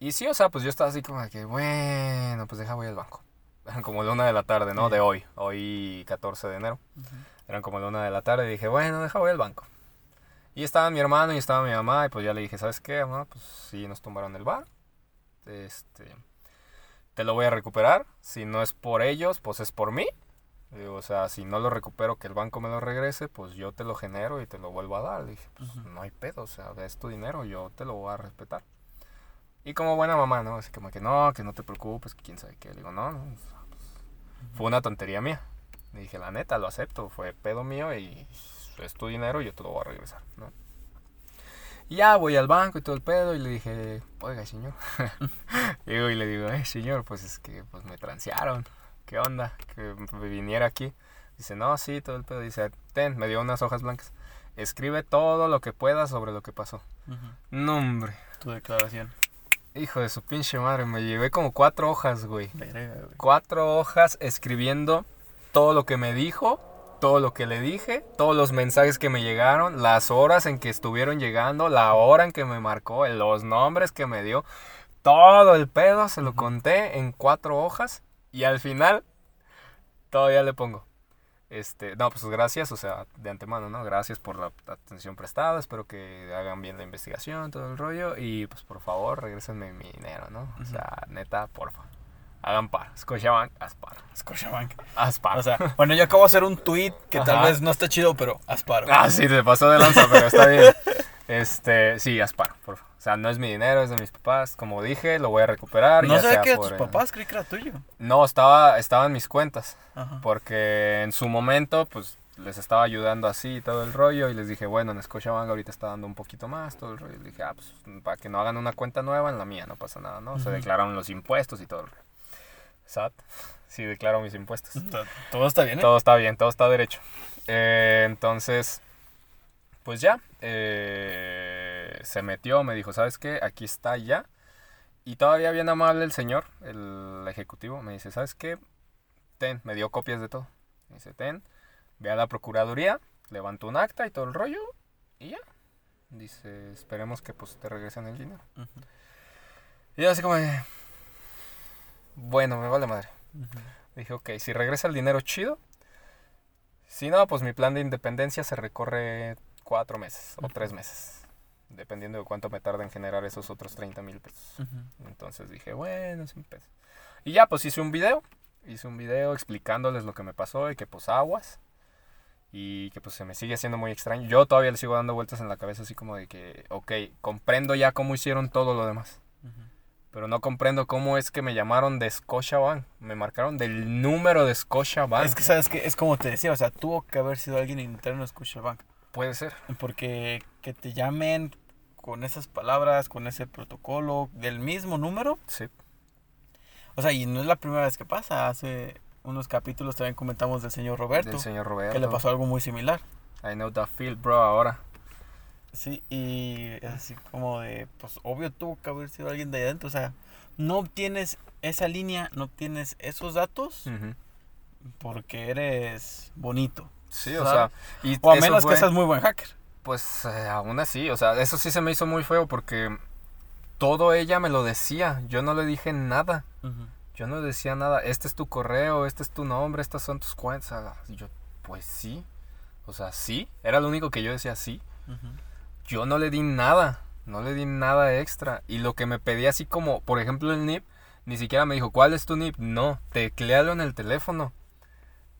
Y sí, o sea, pues yo estaba así como de que, bueno, pues deja voy al banco. Eran como la una de la tarde, ¿no? De hoy, hoy 14 de enero. Ujú. Eran como la una de la tarde y dije, bueno, deja voy al banco. Y estaba mi hermano y estaba mi mamá y pues ya le dije, ¿sabes qué, mamá? Pues sí, nos tumbaron el bar. Este, te lo voy a recuperar. Si no es por ellos, pues es por mí. Digo, o sea, si no lo recupero, que el banco me lo regrese, pues yo te lo genero y te lo vuelvo a dar. Le dije, pues Ujú. no hay pedo, o sea, es tu dinero, yo te lo voy a respetar. Y como buena mamá, ¿no? Así como que no, que no te preocupes, que quién sabe qué. Le digo, no, no, fue una tontería mía. Le dije, la neta, lo acepto, fue pedo mío y es tu dinero y yo te lo voy a regresar, ¿no? Y ya voy al banco y todo el pedo y le dije, oiga, señor. Y le digo, eh, señor, pues es que pues me transearon. ¿Qué onda? Que me viniera aquí. Dice, no, sí, todo el pedo. Dice, ten, me dio unas hojas blancas. Escribe todo lo que puedas sobre lo que pasó. Ujú. No, hombre. Tu declaración. Hijo de su pinche madre, me llevé como cuatro hojas, güey. Verga, güey. Cuatro hojas escribiendo todo lo que me dijo, todo lo que le dije, todos los mensajes que me llegaron, las horas en que estuvieron llegando, la hora en que me marcó, los nombres que me dio. Todo el pedo se lo conté en cuatro hojas y al final todavía le pongo. Este, no, pues gracias, o sea, de antemano, ¿no? Gracias por la atención prestada, espero que hagan bien la investigación, todo el rollo y pues por favor, regrésenme mi dinero, ¿no? O sea, neta, porfa. Hagan par. Scotiabank, haz par. Scotiabank. Haz par. O sea, bueno, yo acabo de hacer un tweet que tal vez no está chido, pero asparo. ah, sí, te pasó de lanza, pero está bien. Este, sí, Asparo, por favor. O sea, no es mi dinero, es de mis papás. Como dije, lo voy a recuperar. No sé que era tus papás, creí que era tuyo. No, estaba, estaba en mis cuentas. Ajá. Porque en su momento, pues, les estaba ayudando así y todo el rollo. Y les dije, bueno, en Scotiabank ahorita está dando un poquito más, todo el rollo. Y les dije, ah, pues, para que no hagan una cuenta nueva, en la mía no pasa nada, ¿no? Se Ujú. declararon los impuestos y todo el rollo. SAT, sí declaro mis impuestos. Todo está bien, ¿eh? Todo está bien, todo está derecho. Eh, entonces, pues ya, eh, se metió, me dijo, ¿sabes qué? Aquí está ya. Y todavía bien amable el señor, el ejecutivo, me dice, ¿sabes qué? Ten, me dio copias de todo. Me dice, ten, ve a la procuraduría, levantó un acta y todo el rollo, y ya. Dice, esperemos que pues te regresen el dinero. Y yo así como de, bueno, me vale madre. ujú. Dije, ok, si regresa el dinero, chido. Si no, pues mi plan de independencia se recorre cuatro meses o tres meses. Dependiendo de cuánto me tarda en generar esos otros 30 mil pesos. Ujú. Entonces dije, bueno, sin peso. Y ya, pues hice un video. Hice un video explicándoles lo que me pasó y que pues aguas. Y que pues se me sigue haciendo muy extraño. Yo todavía le sigo dando vueltas en la cabeza así como de que, ok, comprendo ya cómo hicieron todo lo demás. Ujú. Pero no comprendo cómo es que me llamaron de Scotiabank. Me marcaron del número de Scotiabank. Es que, ¿sabes que Es como te decía, o sea, tuvo que haber sido alguien interno de Scotiabank. Puede ser. Porque que te llamen con esas palabras, con ese protocolo, del mismo número. Sí. O sea, y no es la primera vez que pasa. Hace unos capítulos también comentamos del señor Roberto. Del señor Roberto. Que le pasó algo muy similar. I know that feel, bro, ahora. Sí, y es así como de, pues obvio tuvo que haber sido alguien de ahí adentro. O sea, no obtienes esa línea, no obtienes esos datos porque eres bonito. Sí, o ¿Sabes? sea. Y O a menos fue- que seas muy buen hacker. Pues eh, aún así, o sea, eso sí se me hizo muy feo porque todo ella me lo decía. Yo no le dije nada. Yo no le decía nada. Este es tu correo, este es tu nombre, estas son tus cuentas. Y yo, pues sí. O sea, sí. Era lo único que yo decía, sí. yo no le di nada, no le di nada extra. Y lo que me pedía así como, por ejemplo, el NIP, ni siquiera me dijo, ¿cuál es tu NIP? No, teclealo en el teléfono.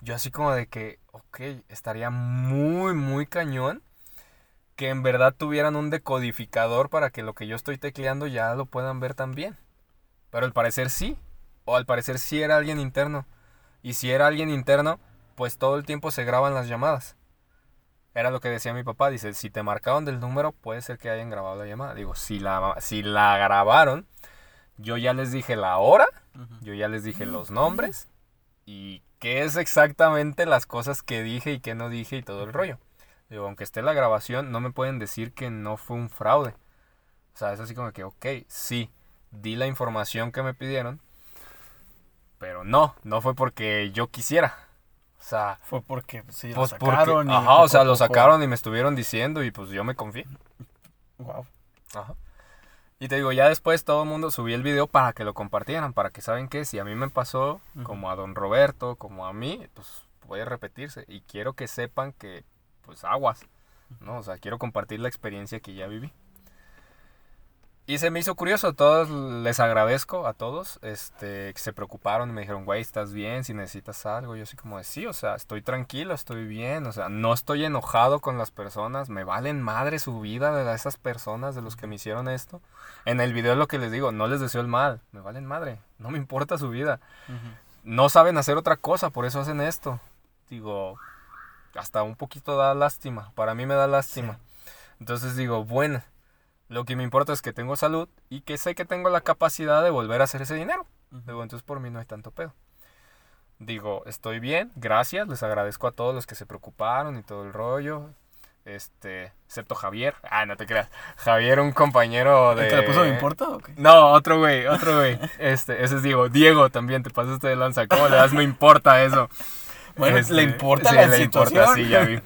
Yo así como de que, ok, estaría muy, muy cañón que en verdad tuvieran un decodificador para que lo que yo estoy tecleando ya lo puedan ver también. Pero al parecer sí, o al parecer sí era alguien interno. Y si era alguien interno, pues todo el tiempo se graban las llamadas. Era lo que decía mi papá, dice, si te marcaron del número, puede ser que hayan grabado la llamada. Digo, si la, si la grabaron, yo ya les dije la hora, yo ya les dije los nombres y qué es exactamente las cosas que dije y qué no dije y todo el rollo. Digo, aunque esté la grabación, no me pueden decir que no fue un fraude. O sea, es así como que, ok, sí, di la información que me pidieron, pero no, no fue porque yo quisiera. O sea, Fue porque pues, sí, pues lo porque, sacaron. y ajá, o sea, lo sacaron y me estuvieron diciendo y pues yo me confié. Guau. Ajá. Y te digo, ya después todo el mundo subí el video para que lo compartieran, para que saben que si a mí me pasó, como a don Roberto, como a mí, pues puede repetirse. Y quiero que sepan que, pues aguas, ¿no? O sea, quiero compartir la experiencia que ya viví. Y se me hizo curioso, todos les agradezco a todos, este, que se preocuparon y me dijeron, güey, ¿estás bien? Si necesitas algo, yo así como de, sí, o sea, estoy tranquilo, estoy bien, o sea, no estoy enojado con las personas, me valen madre su vida de esas personas, de los que me hicieron esto. En el video es lo que les digo, no les deseo el mal, me valen madre, no me importa su vida. No saben hacer otra cosa, por eso hacen esto. Digo, hasta un poquito da lástima, para mí me da lástima. Entonces digo, bueno, lo que me importa es que tengo salud y que sé que tengo la capacidad de volver a hacer ese dinero. Ujú. Digo, entonces por mí no hay tanto pedo. Digo, estoy bien, gracias, les agradezco a todos los que se preocuparon y todo el rollo. Este, excepto Javier. Ah, no te creas. Javier, un compañero de. ¿El que le puso me importa o qué? No, otro güey, otro güey. Este, ese es Diego. Diego también, te pasaste de lanza. ¿Cómo le das? Me importa eso. Bueno, Este, le importa sí, la le situación. importa, sí, ya vi.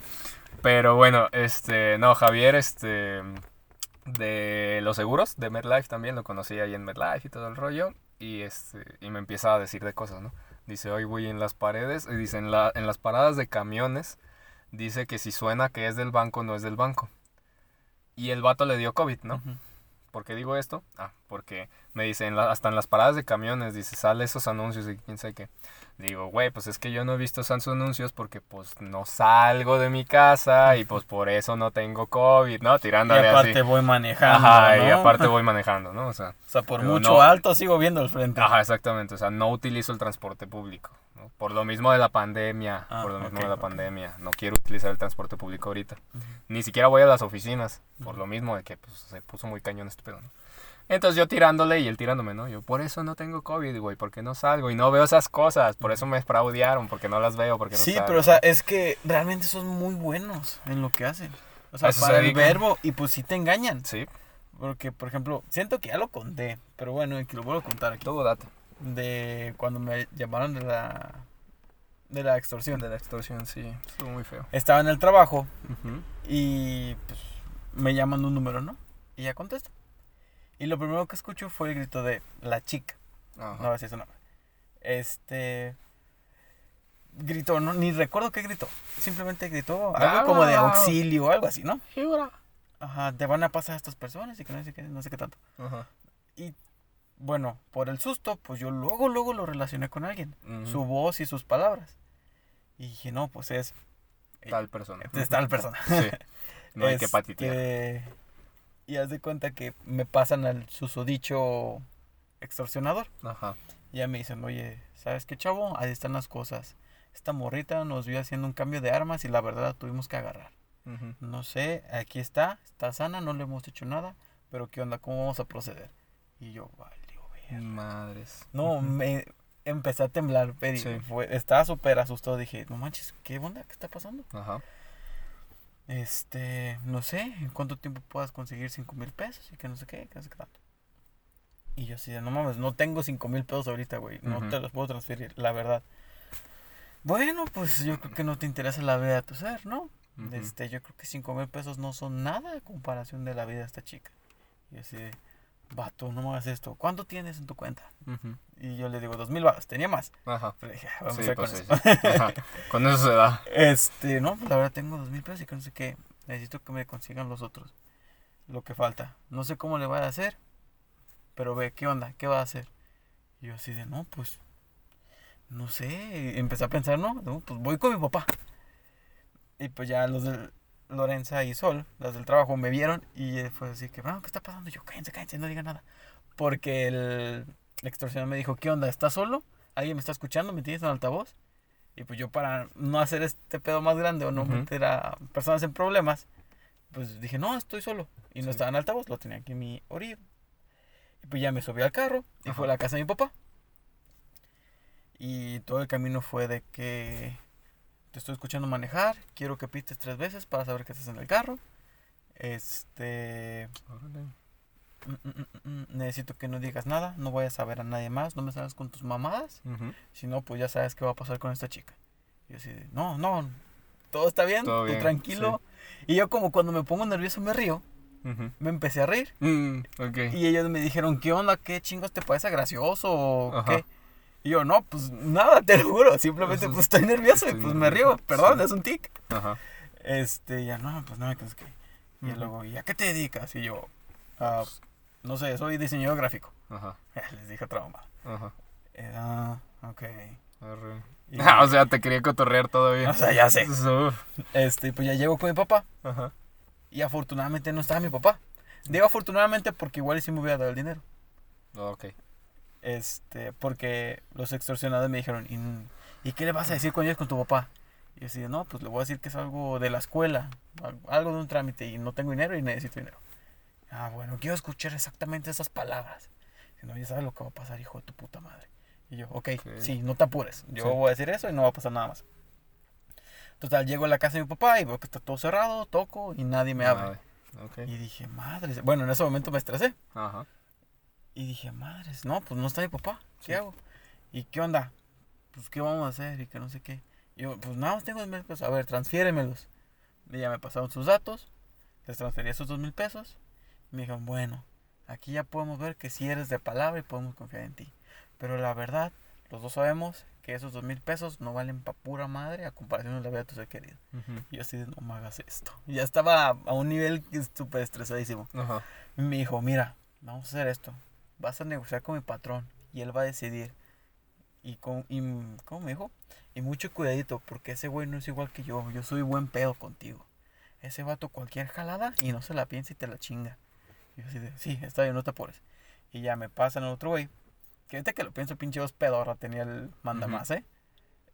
Pero bueno, este, no, Javier, este, de los seguros, de MedLife también, lo conocí ahí en MedLife y todo el rollo. Y este, y me empieza a decir de cosas, ¿no? Dice, hoy voy en las paredes, y dice, en, la, en las paradas de camiones, dice que si suena que es del banco, no es del banco. Y el vato le dio COVID, ¿no? ¿Por qué digo esto? Ah, Porque me dicen, hasta en las paradas de camiones, dice, sale esos anuncios y quién sabe qué. Digo, güey, pues es que yo no he visto esos anuncios porque pues no salgo de mi casa y pues por eso no tengo COVID, ¿no? Tirándole Y aparte así. voy manejando. Ajá, y ¿no? aparte voy manejando, ¿no? O sea, O sea, por mucho no- alto sigo viendo el frente. ajá, exactamente. O sea, no utilizo el transporte público. ¿No? Por lo mismo de la pandemia. Ah, por lo mismo ok, de la ok. pandemia. No quiero utilizar el transporte público ahorita. Ujú. Ni siquiera voy a las oficinas. Por Ujú. lo mismo de que pues, se puso muy cañón este pedo, ¿no? Entonces yo tirándole y él tirándome, ¿no? Yo, por eso no tengo COVID, güey, porque no salgo y no veo esas cosas. Por eso me fraudearon, porque no las veo, porque no Sí, salgo. pero o sea, es que realmente son muy buenos en lo que hacen. O sea, eso se para el dedican. verbo, y pues sí te engañan. Sí, Porque, por ejemplo, siento que ya lo conté, pero bueno, que lo vuelvo a contar aquí. todo data. De cuando me llamaron de la, de la extorsión. De la extorsión, sí, estuvo muy feo. Estaba en el trabajo Ujú. y pues me llaman un número, ¿no? Y ya contesto. Y lo primero que escucho fue el grito de la chica. Ajá. No voy a decir su nombre. Este. Gritó, no, ni recuerdo qué gritó. Simplemente gritó algo como de Ah. auxilio o algo así, ¿no? Ajá, te van a pasar a estas personas y que no sé qué, no sé qué tanto. Ajá. Bueno, por el susto, pues yo luego, luego lo relacioné con alguien. Su voz y sus palabras. Y dije, no, pues es. Tal persona. Es tal persona. Sí. No hay que Este, patitear. Y haz de cuenta que me pasan al susodicho extorsionador. Ajá. Y ya me dicen, oye, ¿sabes qué, chavo? Ahí están las cosas. Esta morrita nos vio haciendo un cambio de armas y la verdad la tuvimos que agarrar. No sé, aquí está, está sana, no le hemos hecho nada, pero ¿qué onda? ¿Cómo vamos a proceder? Y yo, valió, verga". Madres. No, me empecé a temblar. Sí. Fue- estaba súper asustado. Dije, no manches, ¿qué onda? ¿Qué está pasando? Ajá. Este, no sé, ¿en cuánto tiempo puedas conseguir 5 mil pesos? Y que no sé qué, que no sé qué tanto. Y yo así no mames, no tengo 5 mil pesos ahorita, güey. No te los puedo transferir, la verdad. Bueno, pues yo creo que no te interesa la vida de tu ser, ¿no? Este, yo creo que 5 mil pesos no son nada a comparación de la vida de esta chica. Y así de, vato, no me hagas esto. ¿Cuánto tienes en tu cuenta? Y yo le digo, dos mil baros, tenía más. Ajá. Pero dije, "Ah, vamos Sí, a ver pues con sí, eso. sí. Ajá. Con eso se da. Este, no, pues la verdad tengo dos mil pesos y que no sé qué. Necesito que me consigan los otros. Lo que falta. No sé cómo le voy a hacer. Pero ve, ¿qué onda? ¿Qué va a hacer? Y yo así de, no, pues. No sé. y empecé a pensar, no, no, pues voy con mi papá. Y pues ya los de Lorenza y Sol, las del trabajo, me vieron y eh, fue así que, bueno, ¿qué está pasando? Yo, cállense, cállense, no digan nada. Porque el extorsionador me dijo, ¿qué onda? ¿Estás solo? ¿Alguien me está escuchando? ¿Me tienes en altavoz? Y pues yo para no hacer este pedo más grande o no meter a personas en problemas, pues dije, no, estoy solo. Y no Sí. estaba en altavoz, lo tenía aquí en mi oído. Y pues ya me subí al carro y fue a la casa de mi papá. Y todo el camino fue de que te estoy escuchando manejar, quiero que pistes tres veces para saber que estás en el carro. Este... mm, mm, mm, necesito que no digas nada, no vayas a ver a nadie más, no me salgas con tus mamadas. Si no, pues ya sabes qué va a pasar con esta chica. Y yo así, de, no, no, todo está bien, Todo bien, tranquilo. Y yo como cuando me pongo nervioso me río, me empecé a reír. Y ellos me dijeron, ¿qué onda? ¿Qué chingos te parece gracioso o Ajá. qué? Y yo, no, pues nada, te lo juro, simplemente Pues, pues estoy nervioso y pues me río, perdón, sí. es un tic. Ajá. Este, ya no, pues nada, que es que... Y Ujú. luego, ¿y a qué te dedicas? Y yo, "Ah, no sé, soy diseñador gráfico. Ajá. Ya, les dije otra mamá. Ajá. Ah, ok. Arre. Y- Ah, o sea, te quería cotorrear todavía. o sea, ya sé. Uf. Este, pues ya llego con mi papá. Ajá. Y afortunadamente no estaba mi papá. Digo afortunadamente porque igual sí me hubiera dado el dinero. Ok. Este, porque los extorsionadores me dijeron, ¿y, ¿y qué le vas a decir cuando llegues con tu papá? Y yo así, no, pues le voy a decir que es algo de la escuela, al- algo de un trámite y no tengo dinero y necesito dinero. Ah, bueno, quiero escuchar exactamente esas palabras. Si no, ya sabes lo que va a pasar, hijo de tu puta madre. Y yo, ok, Ok. sí, no te apures. Yo Sí. voy a decir eso y no va a pasar nada más. Total, llego a la casa de mi papá y veo que está todo cerrado, toco y nadie me abre. Madre. Ok. Y dije, madres. Bueno, en ese momento me estresé. Ajá. Y dije, madres, no, pues no está mi papá. ¿Qué Sí. hago? ¿Y qué onda? Pues, ¿qué vamos a hacer? Y que no sé qué. Y yo, pues nada más tengo dos mil pesos. A ver, transfiéremelos. Y ya me pasaron sus datos. Les transferí esos dos mil pesos. Y me dijeron, bueno, aquí ya podemos ver que si eres de palabra y podemos confiar en ti. Pero la verdad, los dos sabemos que esos dos mil pesos no valen pa' pura madre a comparación de la vida de tu ser querido. Y yo así de, no me hagas esto. Y ya estaba a un nivel súper estresadísimo. Y me dijo, mira, vamos a hacer esto. Vas a negociar con mi patrón y él va a decidir. Y con, y, ¿cómo me dijo? Y mucho cuidadito, porque ese güey no es igual que yo. Yo soy buen pedo contigo. Ese vato cualquier jalada y no se la piensa y te la chinga. Y yo así de, sí, está bien, no te apures. Y ya me pasan al otro güey. Que ahorita que lo pienso, pinche dos pedorra tenía el manda más, ¿eh?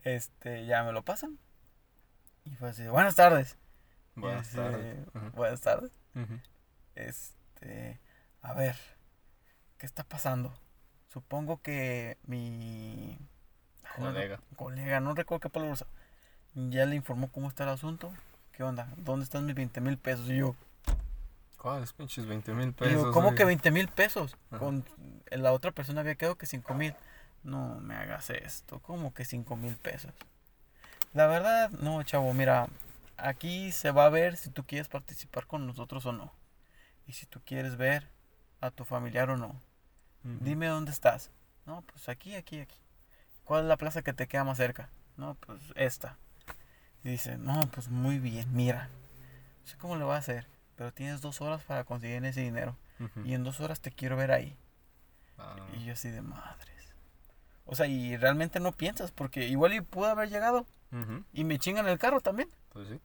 Este, ya me lo pasan. Y fue así, buenas tardes. Buenas así tardes. Buenas tardes. Este, a ver, ¿qué está pasando? Supongo que mi ay, no Colega. colega, no recuerdo qué palabra usa, ya le informó cómo está el asunto. ¿Qué onda? ¿Dónde están mis 20 mil pesos? Y yo, ¿Cuáles pinches 20 mil digo, pesos? ¿cómo güey? que 20 mil pesos? Ajá. Con la otra persona había quedado que 5 mil. No me hagas esto, ¿cómo que 5 mil pesos? La verdad, no, chavo, mira, aquí se va a ver si tú quieres participar con nosotros o no. Y si tú quieres ver a tu familiar o no. Dime dónde estás. No, pues aquí, aquí, aquí. ¿Cuál es la plaza que te queda más cerca? No, pues esta. Y dice, no, pues muy bien, mira. No sé cómo le voy a hacer, pero tienes dos horas para conseguir ese dinero. Y en dos horas te quiero ver ahí. Ah, Y yo así de madres. O sea, y realmente no piensas, porque igual y pude haber llegado y me chingan el carro también. Pues sí.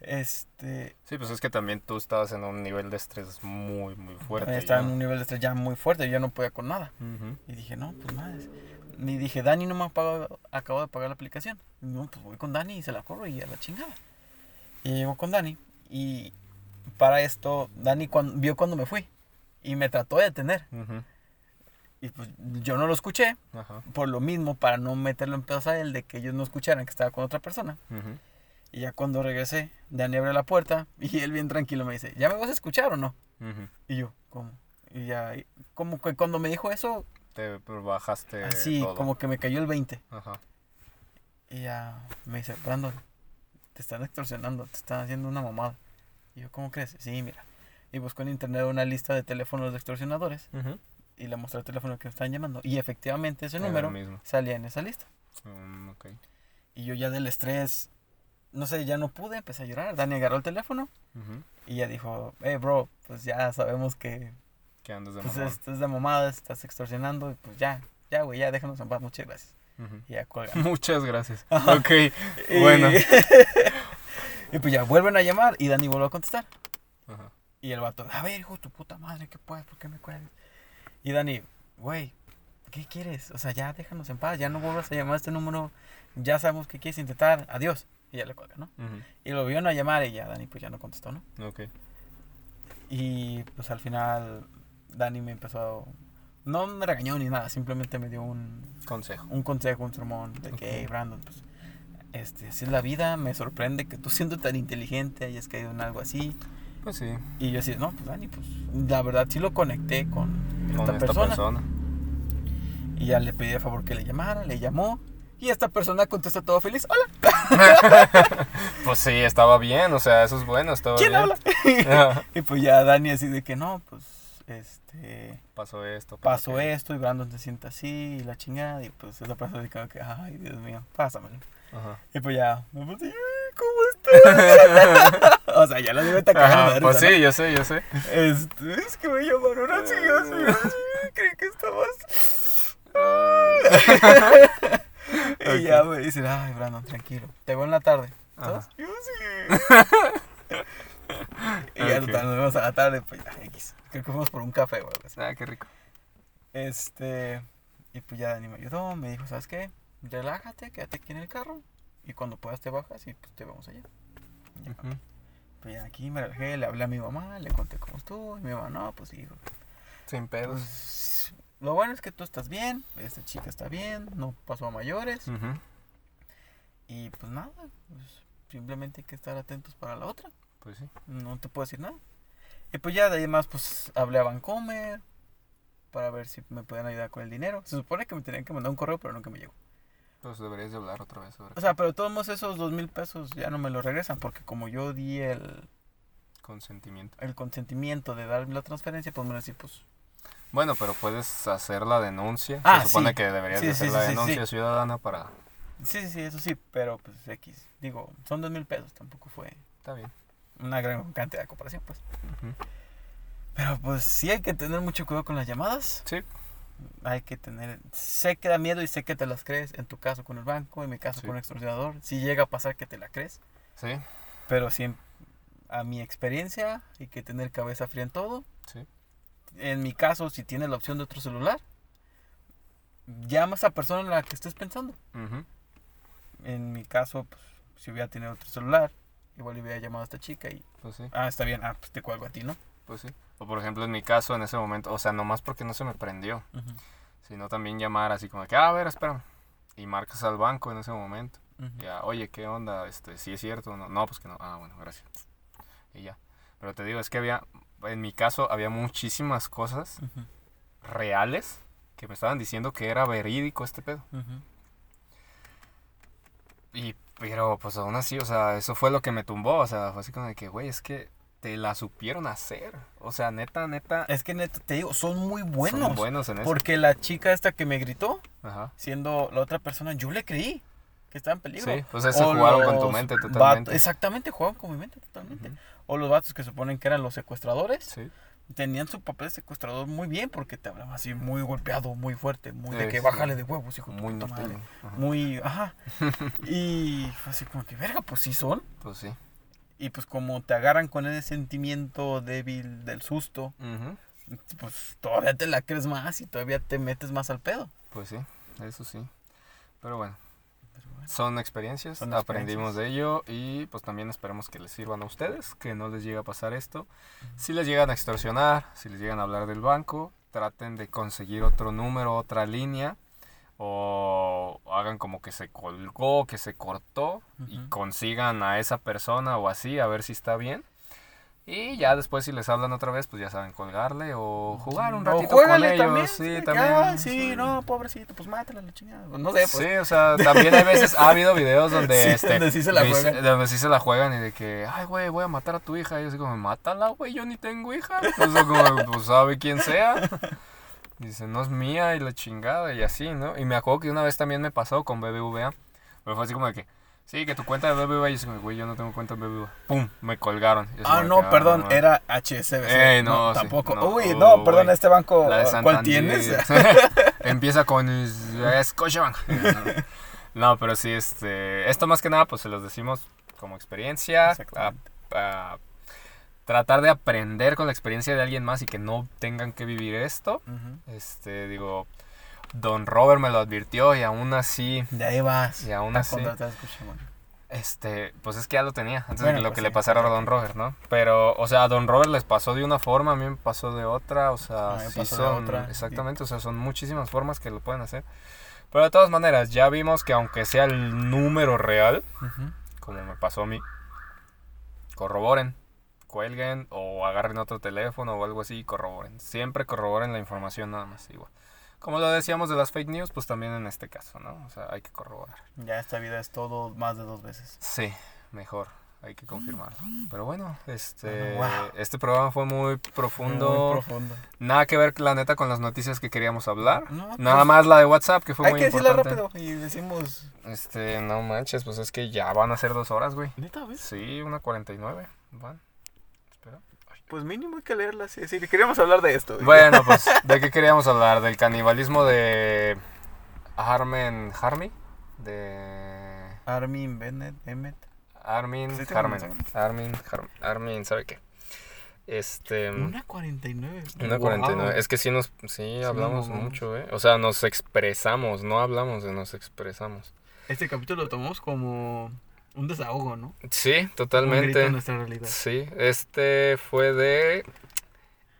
Este, Sí, pues es que también tú estabas en un nivel de estrés muy, muy fuerte. estaba ya. en un nivel de estrés ya muy fuerte, yo ya no podía con nada. Ujú. Y dije, no, pues madres. Y dije, Dani no me ha pagado, acabo de pagar la aplicación. No, pues voy con Dani y se la corro y a la chingada. Y llego con Dani. Y para esto, Dani cuan- vio cuando me fui. Y me trató de detener. Ujú. Y pues yo no lo escuché. Ajá. Por lo mismo, para no meterlo en pedos a él, de que ellos no escucharan que estaba con otra persona. Y ya cuando regresé, Dani abre la puerta. Y él bien tranquilo me dice, ¿ya me vas a escuchar o no? Y yo, ¿cómo? Y ya, y como que cuando me dijo eso, Te bajaste así, todo. como que me cayó el 20. Ajá. Y ya me dice, Brandon, te están extorsionando, te están haciendo una mamada. Y yo, ¿cómo crees? Sí, mira. Y buscó en internet una lista de teléfonos de extorsionadores Ujú. y le mostré el teléfono que me estaban llamando. Y efectivamente ese número salía en esa lista. Ok. Y yo ya del estrés, no sé, ya no pude, empecé a llorar. Dani agarró el teléfono y ya dijo, hey bro, pues ya sabemos que ¿Qué andas de pues, mamón? esto es de mamadas, estás extorsionando y pues ya, ya güey, ya déjanos en paz, muchas gracias. Y ya cuelga. Muchas gracias. Ok. Y- Bueno. y pues ya vuelven a llamar y Dani vuelve a contestar. Ajá. Y el vato, a ver, hijo tu puta madre, ¿qué puedes? ¿Por qué me cuelgas? Y Dani, güey, ¿qué quieres? O sea, ya déjanos en paz, ya no vuelvas a llamar a este número, ya sabemos que quieres intentar, adiós. Y ya le cuelga, ¿no? Y lo vieron a llamar y ya Dani pues ya no contestó, ¿no? Ok. Y pues al final Dani me empezó, no me regañó ni nada, simplemente me dio un, Consejo. un consejo, un sermón de que, hey, Brandon, pues, este, así es la vida, me sorprende que tú siendo tan inteligente hayas caído en algo así. Pues sí. Y yo así, no, pues Dani, pues, la verdad sí lo conecté con, Con esta, esta persona. persona. Y ya le pedí de favor que le llamara, le llamó. Y esta persona contesta todo feliz, hola, Pues sí, estaba bien. O sea, eso es bueno. Estaba ¿quién bien. habla? Y pues ya Dani así de que no, pues, este, Pasó esto. pasó aquello. esto y Brandon se sienta así y la chingada. Y pues esa persona dice como que, ay, Dios mío, pásamelo. Ajá. Y pues ya, me puse, "Ay, ¿cómo estás? o sea, ya la debe de Pues sí, yo sé, yo sé. ¿no? Este, es que me llamaron así, así, así. Creí que estabas. y ya me dicen, ay, Brandon, tranquilo. Te veo en la tarde. Ajá. Yo sí. y ya total, nos vemos a la tarde, pues ya, X. Creo que fuimos por un café o algo así. Ah, qué rico. Este, y pues ya Dani me ayudó, me dijo, ¿sabes qué? Relájate, quédate aquí en el carro y cuando puedas te bajas y pues te vamos allá. Ya, Ujú. Pues ya aquí me relajé, le hablé a mi mamá, le conté cómo estuvo y mi mamá, no, pues hijo, Sin pedos. pues lo bueno es que tú estás bien, esta chica está bien, no pasó a mayores Ujú. y pues nada, pues, simplemente hay que estar atentos para la otra, Pues sí. no te puedo decir nada. Y pues ya de ahí más pues hablé a Vancomer para ver si me pueden ayudar con el dinero. Se supone que me tenían que mandar un correo, pero nunca me llegó. Pues deberías de hablar otra vez sobre O sea, pero todos modos esos dos mil pesos ya no me los regresan porque como yo di el, consentimiento. el consentimiento de dar la transferencia, pues me van a decir, pues... Bueno, pero puedes hacer la denuncia. Ah, Se supone sí. que deberías Sí, de sí, hacer sí, la denuncia ciudadana para... Sí, sí, sí, eso sí, pero pues X. Digo, son dos mil pesos, tampoco fue Está bien. una gran cantidad de comparación, pues. Pero pues sí hay que tener mucho cuidado con las llamadas. Sí. Hay que tener... Sé que da miedo y sé que te las crees. En tu caso con el banco, en mi caso con un extorsionador. Si llega a pasar que te la crees. Sí, Pero sí, a mi experiencia, hay que tener cabeza fría en todo. sí. En mi caso, si tienes la opción de otro celular, llama a esa persona en la que estés pensando. En mi caso, pues, si hubiera tenido otro celular, igual hubiera llamado a esta chica y, Pues sí, ah, está bien, ah, pues te cuelgo a ti, ¿no? pues sí. O por ejemplo, en mi caso, en ese momento, o sea, nomás porque no se me prendió, sino también llamar así como que, ah, a ver, espérame. Y marcas al banco en ese momento. Ya, oye, ¿qué onda? Este, ¿sí es cierto o no? No, pues que no. Ah, bueno, gracias. Y ya. Pero te digo, es que había, en mi caso, había muchísimas cosas reales que me estaban diciendo que era verídico este pedo. Y, pero pues aún así, o sea, eso fue lo que me tumbó. O sea, fue así como de que, güey, es que te la supieron hacer. O sea, neta, neta. Es que neta, te digo, son muy buenos. Son buenos en eso. Porque la chica esta que me gritó, Ajá. siendo la otra persona, yo le creí que estaba en peligro. Sí, pues eso O jugaron con tu mente totalmente. exactamente, jugaban con mi mente totalmente. O los vatos que suponen que eran los secuestradores, Sí. tenían su papel de secuestrador muy bien porque te hablaban así muy golpeado, muy fuerte, muy de Eh, que sí. bájale de huevos, hijo Muy puta madre. Ajá. Muy, ajá. y fue así como que, verga, pues sí son. Pues sí. Y pues como te agarran con ese sentimiento débil del susto, pues todavía te la crees más y todavía te metes más al pedo. Pues sí, eso sí. Pero bueno. Son experiencias, Son aprendimos de ello y pues también esperemos que les sirvan a ustedes, que no les llegue a pasar esto. Si les llegan a extorsionar, si les llegan a hablar del banco, traten de conseguir otro número, otra línea o hagan como que se colgó, que se cortó y consigan a esa persona o así a ver si está bien. Y ya después si les hablan otra vez, pues ya saben colgarle o jugar un ratito con ellos. también. sí, también. "Ay, sí, no, pobrecito, pues mátala la chingada. No sé, pues. Sí, o sea, también hay veces, ha habido videos donde, Sí, este, donde sí se la juegan. donde sí se la juegan y de que, ay, güey, voy a matar a tu hija. Y yo así como, mátala, güey, yo ni tengo hija. Sea, como, pues sabe quién sea. Y dice, no es mía y la chingada y así, ¿no? Y me acuerdo que una vez también me pasó con BBVA. Pero fue así como de que, sí, que tu cuenta de BBVA. Yo como, güey, yo no tengo cuenta de BBVA. Pum, me colgaron. Yo Ah, como no, perdón, era HSBC. Ey, no, sí, tampoco. no, Uy, oh, no, perdón, este banco, ¿cuál tienes? Empieza con Scotiabank. No, pero sí, este, esto más que nada, pues se los decimos como experiencia. A, a tratar de aprender con la experiencia de alguien más y que no tengan que vivir esto. Este, digo, Don Robert me lo advirtió y aún así, De ahí vas. y aún así, este, pues es que ya lo tenía antes Bueno, de lo pues que sí. le pasara a Don Robert, ¿no? Pero, o sea, a Don Robert les pasó de una forma, a mí me pasó de otra, o sea, sí son, otra, exactamente, o sea, son muchísimas formas que lo pueden hacer. Pero de todas maneras, ya vimos que aunque sea el número real, como me pasó a mí, corroboren, cuelguen o agarren otro teléfono o algo así y corroboren. Siempre corroboren la información nada más, igual. Como lo decíamos de las fake news, pues también en este caso, ¿no? O sea, hay que corroborar. Ya esta vida es todo más de dos veces. Sí, mejor, hay que confirmarlo. Pero bueno, este, Bueno, wow. este programa fue muy profundo. Muy profundo. Nada que ver, la neta, con las noticias que queríamos hablar. No, Nada pues, más la de WhatsApp, que fue Hay muy que decirla importante. rápido y decimos. Este, no manches, pues es que ya van a ser dos horas, güey. Neta, ¿ves? Sí, una 49. Van. Pues mínimo hay que leerla. Sí, sí, queríamos hablar de esto. Bueno, pues, ¿de qué queríamos hablar? ¿Del canibalismo de Armen Harmy? De Armin Bennett, Emmet. Armin Sí, tengo Harmen. Armin Harmen. Armin, ¿sabe qué? Este... Una 49. Una 49. Es que sí nos sí hablamos mucho, ¿eh? O sea, nos expresamos, no hablamos, nos expresamos. Este capítulo lo tomamos como un desahogo, ¿no? Sí, Un grito totalmente. nuestra realidad. Sí, este fue de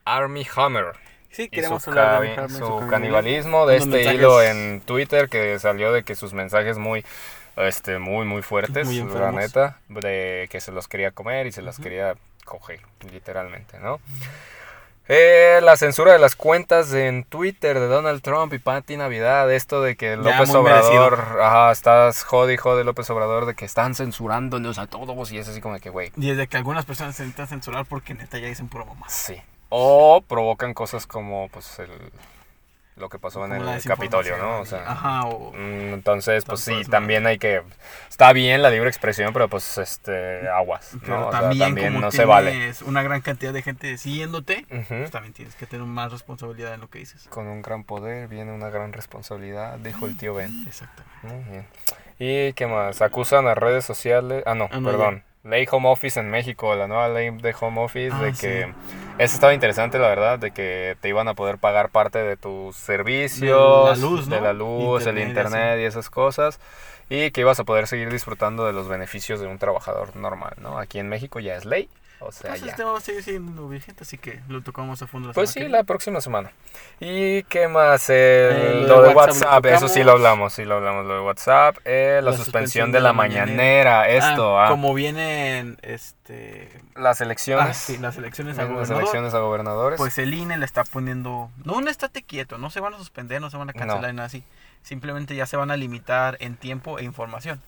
Army Hammer. Sí, queremos su, hablar de Harman, su canibalismo de este mensajes- hilo en Twitter que salió de que sus mensajes muy este muy muy fuertes, Muy la neta, de que se los quería comer y se los Ujú. quería coger, literalmente, ¿no? Eh, la censura de las cuentas en Twitter de Donald Trump y Patti Navidad, esto de que López. Obrador, ajá, estás jode y jode López Obrador de que están censurándonos a todos y es así como de que, güey, Y desde que algunas personas se intentan censurar porque neta ya dicen pura mamá. Sí. O provocan cosas como, pues, el, lo que pasó en el Capitolio, ¿no? O sea, Ajá, o... mm, entonces, pues sí, también hay que... Está bien la libre expresión, pero pues, este, aguas, Pero ¿no? O sea, también, como no se vale. tienes una gran cantidad de gente siguiéndote, pues también tienes que tener más responsabilidad en lo que dices. Con un gran poder viene una gran responsabilidad, dijo el tío Ben. Exactamente. Muy bien. ¿Y qué más? Acusan a redes sociales. Ah, no, Ah, no, perdón. Ley Home Office en México, la nueva ley de Home Office, Ah, de sí. que. Eso estaba interesante, la verdad, de que te iban a poder pagar parte de tus servicios, De la luz, ¿no? de la luz, el Internet y internet y esas cosas. Y que ibas a poder seguir disfrutando de los beneficios de un trabajador normal, ¿no? Aquí en México ya es ley. O sea, Pues ya. este va a seguir siendo vigente, así que lo tocamos a fondo la Pues sí, que la próxima semana. ¿Y qué más? El- Eh, lo de WhatsApp WhatsApp, lo eso sí lo hablamos, sí lo hablamos, lo de WhatsApp. Eh, la, suspensión, de la mañanera, viene. esto, Ah, ah, Como vienen este, las ah, elecciones. sí, las elecciones a vienen las elecciones a gobernadores. pues el INE le está poniendo... No, un estate quieto, no se van a suspender, no se van a cancelar No. ni nada así. Simplemente ya se van a limitar en tiempo e información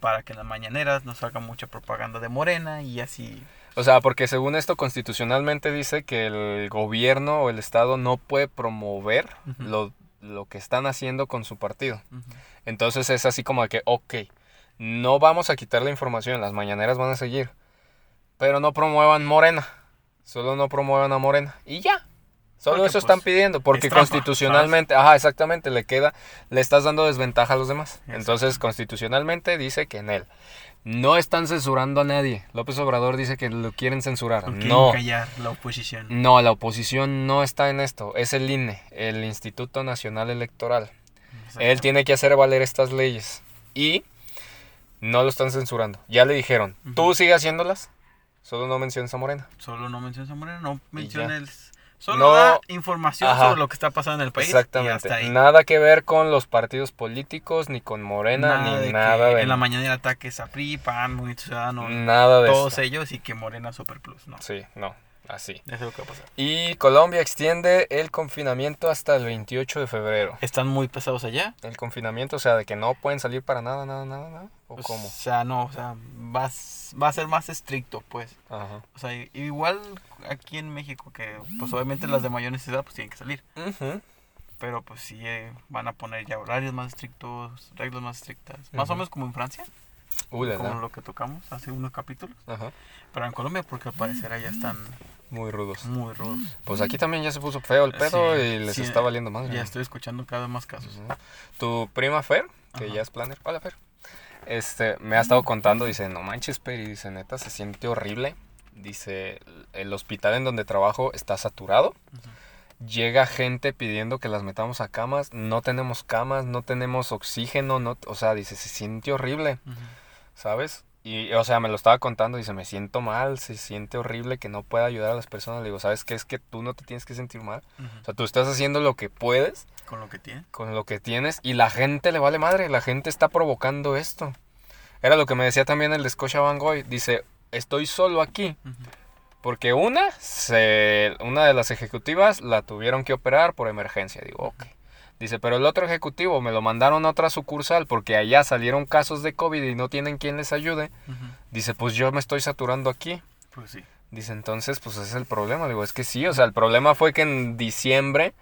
para que en las mañaneras no salga mucha propaganda de Morena y así... O sea, porque según esto constitucionalmente dice que el gobierno o el Estado no puede promover lo, lo que están haciendo con su partido. Entonces es así como que, ok, no vamos a quitar la información, las mañaneras van a seguir, pero no promuevan Morena, solo no promuevan a Morena y ya. Solo Porque, eso están pues, pidiendo, porque es trampa, constitucionalmente, ajá, exactamente, le queda, le estás dando desventaja a los demás. Entonces, constitucionalmente dice que en él no están censurando a nadie. López Obrador dice que lo quieren censurar. No callar la oposición. no, la oposición no está en esto, es el INE, el Instituto Nacional Electoral. Exacto. Él tiene que hacer valer estas leyes. Y no lo están censurando. Ya le dijeron, Ujú. tú sigue haciéndolas, solo no menciones a Morena. Solo no menciones a Morena, no menciones... Solo No- da información Ajá. sobre lo que está pasando en el país y Exactamente. hasta ahí. Nada que ver con los partidos políticos, ni con Morena, Nada ni de nada que de... en la mañana ataques a PRI, PAN, Movimiento Ciudadano, Nada de todos esto. ellos y que Morena Super Plus, no. Sí, no, así. Eso es lo que va a pasar. Y Colombia extiende el confinamiento hasta el 28 de febrero. ¿Están muy pesados allá? El confinamiento, o sea, de que no pueden salir para nada, nada, nada, nada. ¿O Pues, cómo? O sea, no, o sea, va, va a ser más estricto, pues. Ajá. O sea, igual aquí en México, que pues obviamente las de mayor necesidad pues tienen que salir. Ujú. Pero pues sí eh, van a poner ya horarios más estrictos, reglas más estrictas. Más o menos como en Francia, Uh, como lo que tocamos hace unos capítulos. Ajá. Pero en Colombia porque al parecer allá están Muy rudos. muy rudos. Pues aquí también ya se puso feo el pedo Sí, y les sí, está valiendo madre. Ya ¿no? estoy escuchando cada vez más casos. Tu prima Fer, que Ajá. ya es planner. Hola Fer. Este, me ha estado contando, dice, no manches, Peri, dice, neta, se siente horrible. Dice, el hospital en donde trabajo está saturado. Llega gente pidiendo que las metamos a camas. No tenemos camas, no tenemos oxígeno, no, o sea, dice, se siente horrible. ¿sabes? Y, o sea, me lo estaba contando, dice, me siento mal, se siente horrible que no pueda ayudar a las personas. Le digo, ¿sabes qué? Es que tú no te tienes que sentir mal. O sea, tú estás haciendo lo que puedes Con lo que tiene. con lo que tienes y la gente le vale madre, la gente está provocando esto. Era lo que me decía también el de Scotia Van Gogh, dice, estoy solo aquí porque una, se, una de las ejecutivas la tuvieron que operar por emergencia, digo, ok. Dice, pero el otro ejecutivo me lo mandaron a otra sucursal porque allá salieron casos de COVID y no tienen quien les ayude. Dice, pues yo me estoy saturando aquí. Pues sí. Dice, entonces, pues ese es el problema. Digo, es que sí, o sea, el problema fue que en diciembre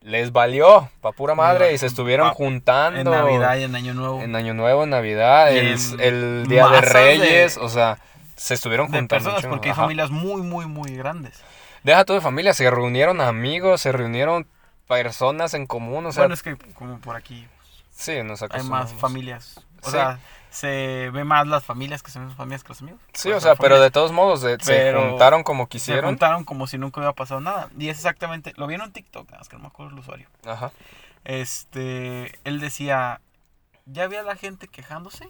les valió pa' pura madre y se estuvieron Pa- juntando. En Navidad y en Año Nuevo. En Año Nuevo, en Navidad, el, el Día de Reyes, o sea, se estuvieron de juntando. personas, porque hay familias muy, muy, muy grandes. Deja tú de familia, se reunieron amigos, se reunieron personas en común, o sea, bueno, es que como por aquí sí, nos hay más familias. O Sí. sea, se ve más las familias que son las familias que los amigos. Sí, o sea, pero de todos modos, de- se juntaron como Se quisieron. juntaron como si nunca hubiera pasado nada. Y es exactamente, lo vi en un TikTok, nada más que no me acuerdo el usuario. Ajá. Este, él decía, ya había la gente quejándose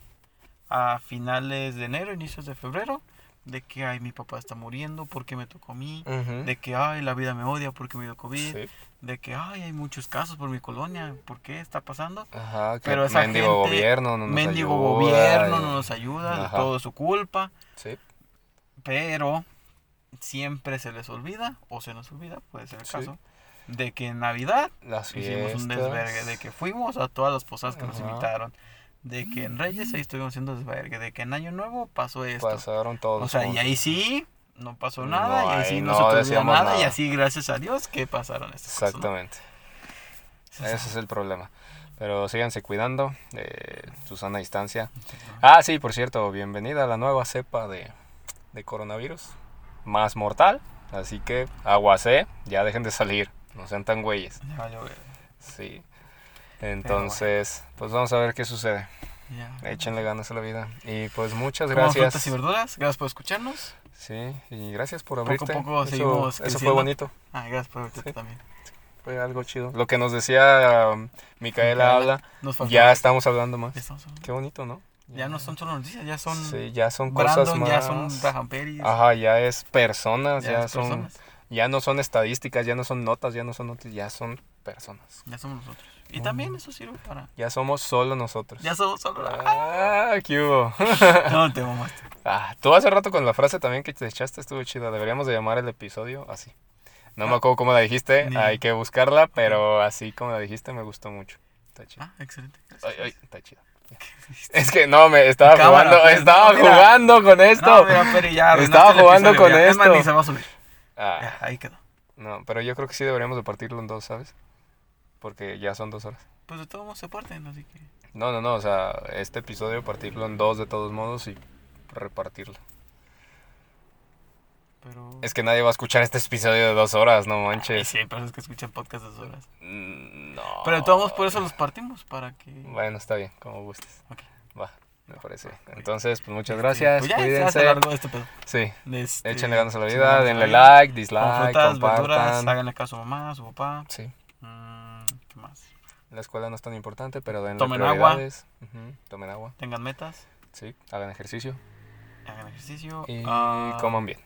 a finales de enero, inicios de febrero, de que, ay, mi papá está muriendo, porque me tocó a mí? De que, ay, la vida me odia porque me dio COVID. Sí. De que, ay, hay muchos casos por mi colonia, ¿por qué está pasando? Ajá, que Pero esa mendigo gente, gobierno no nos Mendigo ayuda gobierno no nos ayuda, Ajá. todo es su culpa, Sí, pero siempre se les olvida, o se nos olvida, puede ser el Sí. caso, de que en Navidad las hicimos un desvergue, de que fuimos a todas las posadas que nos invitaron, de que en Reyes ahí estuvimos haciendo desvergue, de que en Año Nuevo pasó esto. Pasaron todos. o sea, y ahí sí no pasó No, nada, y ahí sí no, no se decíamos nada, y nada. así gracias a Dios que pasaron estas cosas. ¿no? Exactamente. Sí, Ese es el problema. Pero síganse cuidando de su sana distancia. Ah, sí, por cierto, bienvenida a la nueva cepa de, de coronavirus. Más mortal. Así que aguacé, ya dejen de salir. No sean tan güeyes. Ya. Sí. Entonces, pues vamos a ver qué sucede. Ya. Échenle ganas a la vida. Y pues muchas gracias. frutas y verduras. Gracias por escucharnos. Sí, y gracias por Poco a abrirte. poco eso, seguimos eso fue bonito. Ah, gracias por verte Sí. también. Fue algo chido. Lo que nos decía um, Micaela Micaela. habla, Nos ya estamos hablando más. Ya estamos hablando. Qué bonito, ¿no? Ya no son solo noticias, ya son Sí, ya son Brandon, cosas más. ya son. Ajá, ya es personas, ya, es son, personas. ya no son estadísticas, ya no son notas, ya no son noticias, ya son personas. Ya somos nosotros. Y también eso sirve para. Ya somos solo nosotros. Ya somos solo. Ah, ¿qué hubo? No, te mamaste. Ah, tú hace rato con la frase también que te echaste estuvo chida. Deberíamos de llamar el episodio así. No me Ah. acuerdo cómo la dijiste, Ni- hay que buscarla, pero así como la dijiste me gustó mucho. Está chido. Ah, excelente. Ay, ay, está chido. Es que no, me estaba Cámara, jugando, pues, estaba no, mira. jugando con esto. No, mira, Peri, ya Estaba jugando episodio, con ya. Es más, esto. ni se va a subir. Ah, Ya, ahí quedó. no, pero yo creo que sí deberíamos de partirlo en dos, ¿sabes? Porque ya son dos horas. Pues de todos modos se parten, así que. No, no, no, o sea, este episodio partirlo en dos de todos modos y repartirlo. Pero. Es que nadie va a escuchar este episodio de dos horas, no manches. sí, hay personas que escuchan podcast de dos horas. Mm, No. Pero de todos modos, por eso los partimos, para que. Bueno, está bien, como gustes. Ok. Va, me parece. Entonces, pues muchas Este, gracias, Pues ya, se cuídense. largo este pedo. Sí, Este, échenle ganas a la vida, denle like, dislike, frutas, verduras, compartan. háganle caso a mamá, a su papá. Sí, Mm. La escuela no es tan importante, pero denle Tomen agua. Tomen agua, Tengan metas, sí, hagan ejercicio hagan ejercicio. y ah, coman bien.